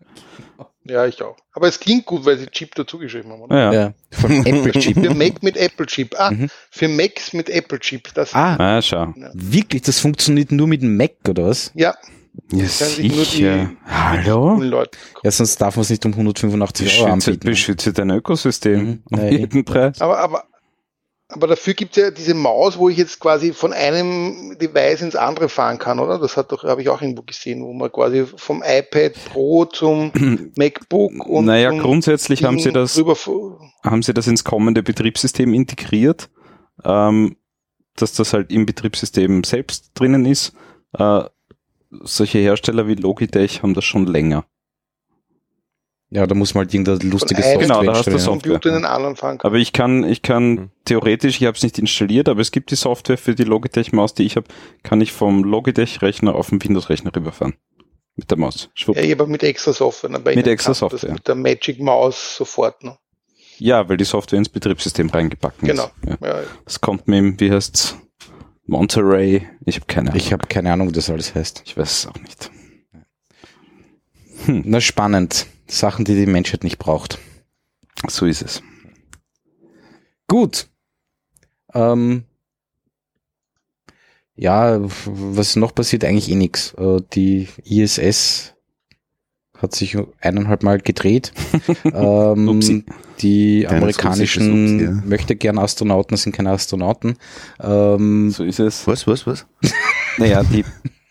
Ja, ich auch. Aber es klingt gut, weil sie Chip dazugeschrieben haben. Oder? Ja. Ja, von Apple Chip. Für Mac mit Apple Chip. Ah, Mhm. für Macs mit Apple Chip. Das, Ah, Ah, schau. wirklich, das funktioniert nur mit dem Mac, oder was? Ja, Ja, kann sich nur die sicher. Hallo? Ja, sonst darf man es nicht um 185 Euro Beschütze, anbieten. beschütze dein Ökosystem Mhm. um Ja, <laughs> jeden Preis. Aber, aber, aber dafür gibt es ja diese Maus, wo ich jetzt quasi von einem Device ins andere fahren kann, oder? Das hat doch, habe ich auch irgendwo gesehen, wo man quasi vom iPad Pro zum <clears throat> MacBook und naja, zum grundsätzlich haben sie das haben sie das ins kommende Betriebssystem integriert, ähm, dass das halt im Betriebssystem selbst drinnen ist. Äh, solche Hersteller wie Logitech haben das schon länger. Ja, da muss man halt irgendeine lustige Software Genau, da hast du. Software. Computer in den kann. Aber ich kann, ich kann Mhm. theoretisch, ich habe es nicht installiert, aber es gibt die Software für die Logitech-Maus, die ich habe, kann ich vom Logitech-Rechner auf den Windows-Rechner rüberfahren. Mit der Maus. Schwupp. Ja, aber mit extra Software. ne? Bei Mit extra Software. Mit der Magic Maus sofort. Ne? Ja, weil die Software ins Betriebssystem reingebacken Genau. ist. Ja. Ja, Das kommt mit dem, wie heißt's? Monterey. Ich habe keine Ahnung. Ich habe keine Ahnung, wie das alles heißt. ich weiß es auch nicht. Na, spannend. Sachen, die die Menschheit nicht braucht. So ist es. Gut. Ähm, ja, was noch passiert, eigentlich eh nix. Äh, die ISS hat sich eineinhalb Mal gedreht. <laughs> ähm, Upsi. die Kleines amerikanischen ja. möchte gern Astronauten sind keine Astronauten. Ähm, So ist es. Was, was, was? <laughs> Naja, die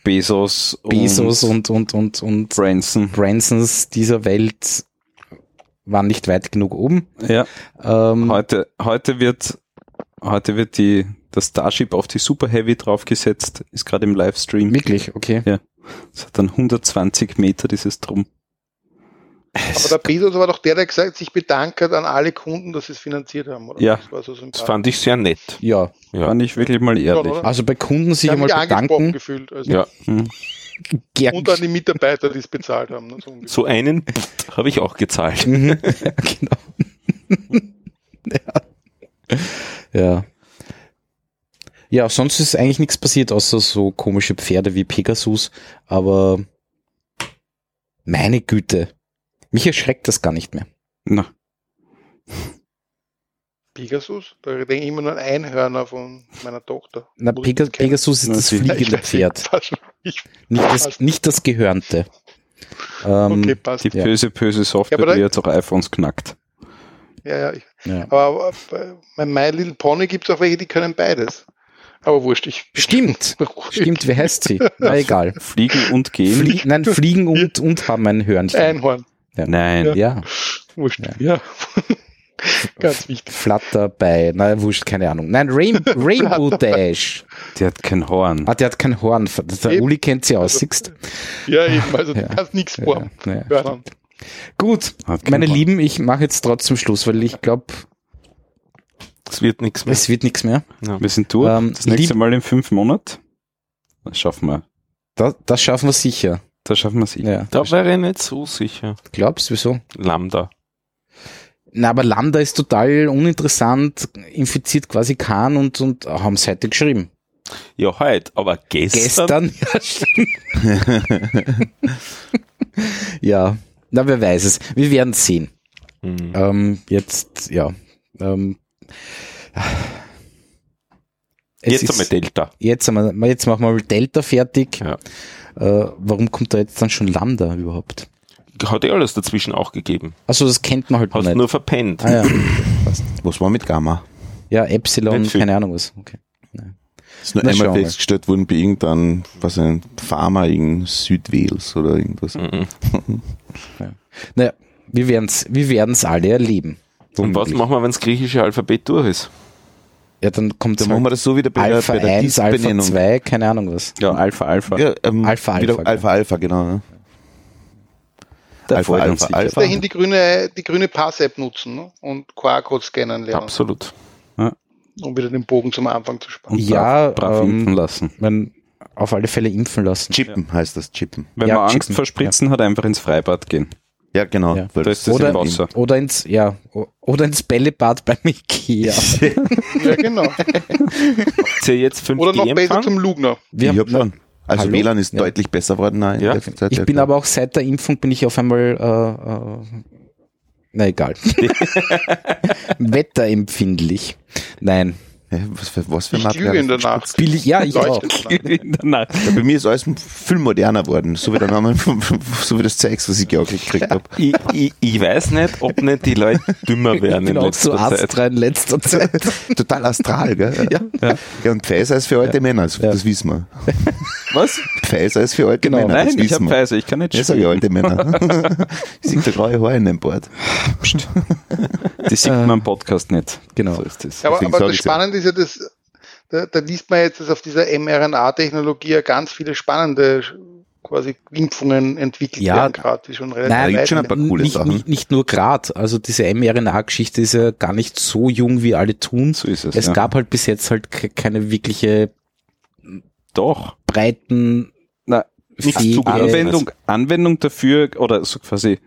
Bezos, Bezos und und, und, und, Branson. Bransons dieser Welt waren nicht weit genug oben. Ja. Ähm, Heute, heute wird, heute wird die, das Starship auf die Super Heavy draufgesetzt, ist gerade im Livestream. wirklich, okay. Es hat dann 120 Meter dieses Drum. Aber der Bezos war doch der, der gesagt sich bedankt hat an alle Kunden, dass sie es finanziert haben, oder? Ja. Das war so Das fand ich sehr nett. Ja, Ja. Fand ich wirklich mal ehrlich. oder? also bei Kunden sich Ich habe einmal bedanken. gefühlt. Also Ja. Hm. Gern- Und an die Mitarbeiter, die es bezahlt haben. ne, So. So einen habe ich auch gezahlt. Mhm. <laughs> genau. ja. ja. Ja, sonst ist eigentlich nichts passiert, außer so komische Pferde wie Pegasus, aber meine Güte, mich erschreckt das gar nicht mehr. Na, Pegasus? Da denke ich immer nur an Einhörner von meiner Tochter. Na, Muss ich Pega das kennen? Pegasus ist das fliegende Pferd, nicht das, nicht das Gehörnte. Ähm, okay, passt. die böse, böse Software, Ja, da- die jetzt auch iPhones knackt. Ja, ja. Ich, ja. aber bei bei My Little Pony gibt es auch welche, die können beides. Aber wurscht, ich. Stimmt, <laughs> stimmt, wie heißt sie? Na egal. Fliegen und gehen? Flie nein, fliegen und, und haben ein Hörnchen. Einhorn. Nein. Ja, Wurscht. Ja. Ja. <laughs> Ganz wichtig. Flutter bei, na wurscht, keine Ahnung. Nein, Rain <laughs> Rainbow Dash. Der hat kein Horn. Ah, der hat kein Horn. Der Eben. Uli kennt sie aus, Also- siehst Ja, eben. Also, du Ja. kannst nichts vor. Ja, ja. Gut, meine Horn. Lieben, ich mache jetzt trotzdem Schluss, weil ich glaube, Es wird nichts mehr. es wird nichts mehr. Wir sind durch. Ähm, das nächste Mal in fünf Monaten. Das schaffen wir. Das, das schaffen wir sicher. Das schaffen wir sicher. Ja. Da wäre ich nicht so sicher. Glaubst wieso? Lambda. Na, aber Lambda ist total uninteressant, infiziert quasi Kahn und, und haben es heute geschrieben. Ja, heute, aber gestern. Gestern, <laughs> ja, stimmt. <laughs> ja, na, wer weiß es. Wir werden sehen. Hm. Ähm, jetzt, ja. Ähm, es Jetzt ist- einmal Delta. Jetzt, haben wir, jetzt machen wir Delta fertig. Ja. Äh, warum kommt da jetzt dann schon Lambda überhaupt? Hat eh alles dazwischen auch gegeben. Also das kennt man halt noch Hast nicht. nur verpennt. ah, ja. Was war mit Gamma? ja, Epsilon, keine Ahnung was. Okay. Ist nur Na, einmal festgestellt worden bei irgendeinem, was ein Farmer in Südwales oder irgendwas. Mhm. <laughs> Naja, wir werden's, wir werden's alle erleben. Und was machen wir, wenn das griechische Alphabet durch ist? Ja, dann kommt Dann machen wir das so wieder bei Alpha der, bei der 1, Alpha Disk-Benennung. 2, keine Ahnung was. Ja, Alpha, Alpha. Ja, ähm, Alpha, Alpha, wieder, genau. Alpha, Alpha, genau. ne? Da Alpha, uns Alpha, sicher. Alpha. Dahin die grüne, die grüne Pass-App nutzen ne? und QR-Code scannen lernen, Absolut. um wieder den Bogen zum Anfang zu spannen. Und Ja, brav, brav ähm, impfen lassen. Man auf alle Fälle impfen lassen. Chippen heißt das, Chippen. Wenn ja, man Angst chippen, vor Spritzen hat, einfach ins Freibad gehen. Ja, genau. Ja. weil Da ist das Oder- im Wasser. Oder ins, ja, oder ins Bällebad beim Ikea. <laughs> Ja, genau. Habt ihr jetzt 5G Oder noch besser zum Lugner. Wir ich haben, hab schon. Also Hallo? WLAN ist Ja. deutlich besser geworden. Nein, in Ja. Zeit, ich ja, bin klar. aber auch seit der Impfung bin ich auf einmal, äh, äh, na egal. <laughs> <laughs> Wetterempfindlich. Nein. Ja, was für, was für Ich Material lüge in der ist Nacht. Billig, ja, <laughs> ich auch. Nein. <laughs> Ja, bei mir ist alles viel moderner geworden, so wie der Name, <laughs> so wie das Zeugs, was ich geankelt gekriegt habe. Ich, ich, ich weiß nicht, ob nicht die Leute dümmer Ich werden bin in auch so letzter Zeit. Astra in letzter Zeit. Total astral, gell? Ja. ja. und Pfizer ist für alte Männer, das, Ja. das wissen wir. Was? Pfizer ist für alte Genau. Männer, Nein, das ich habe. Pfizer, ich kann nicht Ja, ich spielen. alte Männer. ich sehe da graue Haare in dem Bord. Die sieht man im Podcast nicht. Genau. So ist das. Aber, aber das ja. Spannende ist ja, dass, da, da liest man jetzt, dass auf dieser mRNA-Technologie ja ganz viele spannende quasi Impfungen entwickelt Ja. werden, gerade, die schon relativ gibt's weit schon ein paar coole nicht, Sachen. nicht, nicht nur grad. Also diese mRNA-Geschichte ist ja gar nicht so jung, wie alle tun. So ist es. Es ja. gab halt bis jetzt halt ke- keine wirkliche doch. breiten Na, zugelassen. Anwendung, Anwendung dafür oder so quasi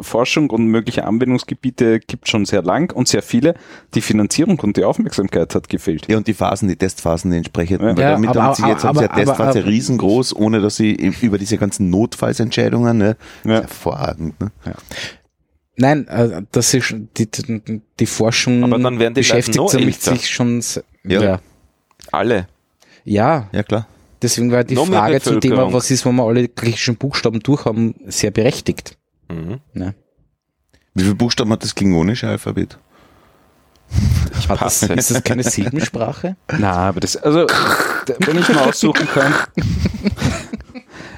Forschung und mögliche Anwendungsgebiete gibt schon sehr lang und sehr viele. Die Finanzierung und die Aufmerksamkeit hat gefehlt. Ja, und die Phasen, die Testphasen, die entsprechenden. Ja. Weil Ja, damit aber- haben sie jetzt haben sie aber- ja Testphase aber- riesengroß, ohne dass sie über diese ganzen Notfallsentscheidungen, ne? Ja. Hervorragend, ne? Nein, äh, das ist schon- die, die, die Forschung Aber dann werden die beschäftigt noch sich schon Ja. ja. Alle. ja, Ja, klar. deswegen war die Frage zum Thema, was ist, wenn wir alle griechischen Buchstaben durch haben, sehr berechtigt. Mhm. Ne? Wie viele Buchstaben hat das klingonische Alphabet? <laughs> Hat das, ist das keine Silbensprache? <laughs> Na, aber das, also, wenn ich mal aussuchen kann.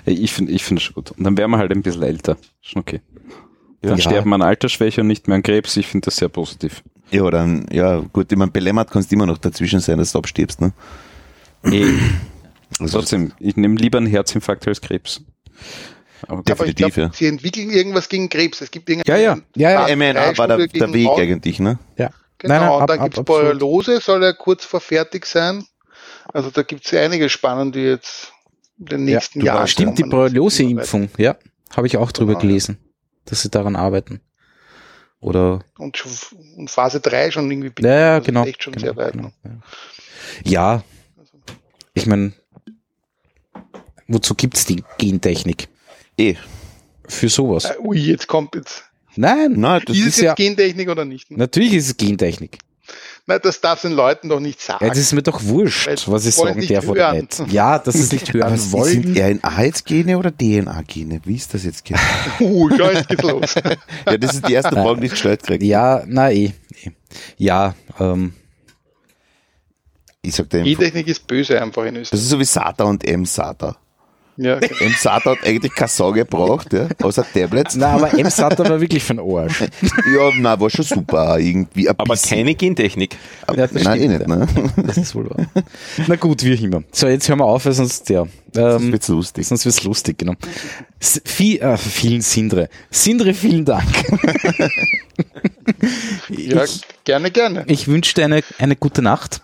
Ey, ich finde, ich finde schon gut. Und dann wären wir halt ein bisschen älter. Schon okay. Dann Ja. sterben an Altersschwäche und nicht mehr an Krebs. Ich finde das sehr positiv. Ja, dann, ja, gut, ich meine, belämmert kannst du immer noch dazwischen sein, dass du abstirbst, ne? Eh, Also, trotzdem, ich nehme lieber einen Herzinfarkt als Krebs. Aber Aber ich ja. sie entwickeln irgendwas gegen Krebs. Es gibt irgendeine Ja, ja. Ja, ja. MRNA war der, der Weg Haut. eigentlich, ne? Ja. Genau, Nein, nein, und ab- dann gibt's absolut. Borreliose, soll ja kurz vor fertig sein. Also da gibt's ja einige spannende, jetzt in den Ja, nächsten du Jahren Stimmt, die. Borreliose-Impfung, ja, habe ich auch drüber Genau, ja. gelesen, dass sie daran arbeiten. Oder Und, schon, und Phase 3 schon irgendwie. ja, ja, also genau. Echt schon genau, sehr weit. genau, ja. ja, ich meine, wozu gibt's die Gentechnik? Eh. Für sowas. Äh, ui, jetzt kommt jetzt. Nein, Na, das ist ist es jetzt ja- Gentechnik oder nicht? natürlich ist es Gentechnik. Nein, das darf den Leuten doch nicht sagen. Ja, das ist mir doch wurscht, Weil was ich sagen nicht darf oder nicht. Ja, dass sie es nicht <laughs> hören Was sind wollen. RNA jetzt Gene oder DNA-Gene? Wie ist das jetzt genau? <laughs> uh, ja, jetzt geht's los. <laughs> ja, das ist die erste Frage, die ich gestellt kriege. Ja, na eh. eh. Ja, ähm, Ich sag dir, Gentechnik ist böse einfach in das Österreich. ist so wie SATA und M-SATA. Ja, <laughs> M-SATA hat eigentlich keine Sau gebraucht, ja, außer Tablets. na, aber M-SATA war wirklich von Arsch. <laughs> Ja, na, war schon super, irgendwie. ein Aber bisschen. keine Gentechnik. Aber, Ja, das nein, eh nicht, ne? Das ist wohl wahr. Na gut, wie auch immer. So, jetzt hören wir auf, weil sonst, ja. Ähm, wird's lustig. sonst wird's lustig, genau. S viel, äh, vielen Sindre. Sindre, vielen Dank. <laughs> ja ich, gerne, gerne. ich wünsche dir eine, eine gute Nacht.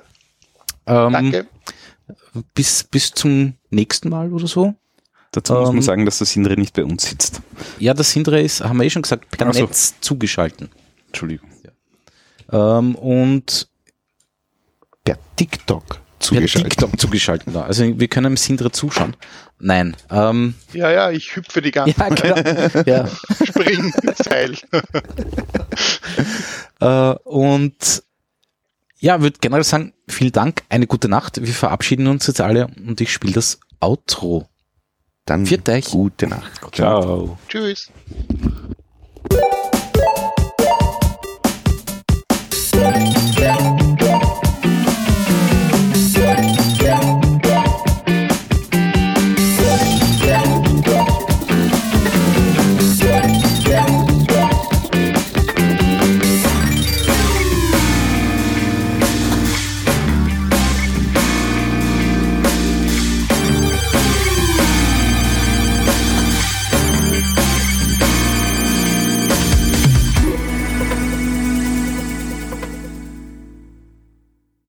Ähm, Danke. Bis, bis zum nächsten Mal oder so. Dazu muss Ähm, man sagen, dass der Sindre nicht bei uns sitzt. Ja, der Sindre ist, haben wir eh schon gesagt, per so. Netz zugeschalten. Entschuldigung. Ähm, und Per TikTok per zugeschaltet. TikTok zugeschalten da. Also wir können dem Sindre zuschauen. Nein. Ähm, Ja, ja, ich hüpfe die ganze <laughs> ja, genau. ja. <laughs> Spring Seil. <laughs> Äh, und ja, würde generell sagen, vielen Dank, eine gute Nacht. Wir verabschieden uns jetzt alle und ich spiele das Outro. Dann Viert euch. gute Nacht. Ciao. Tschüss. Thank you.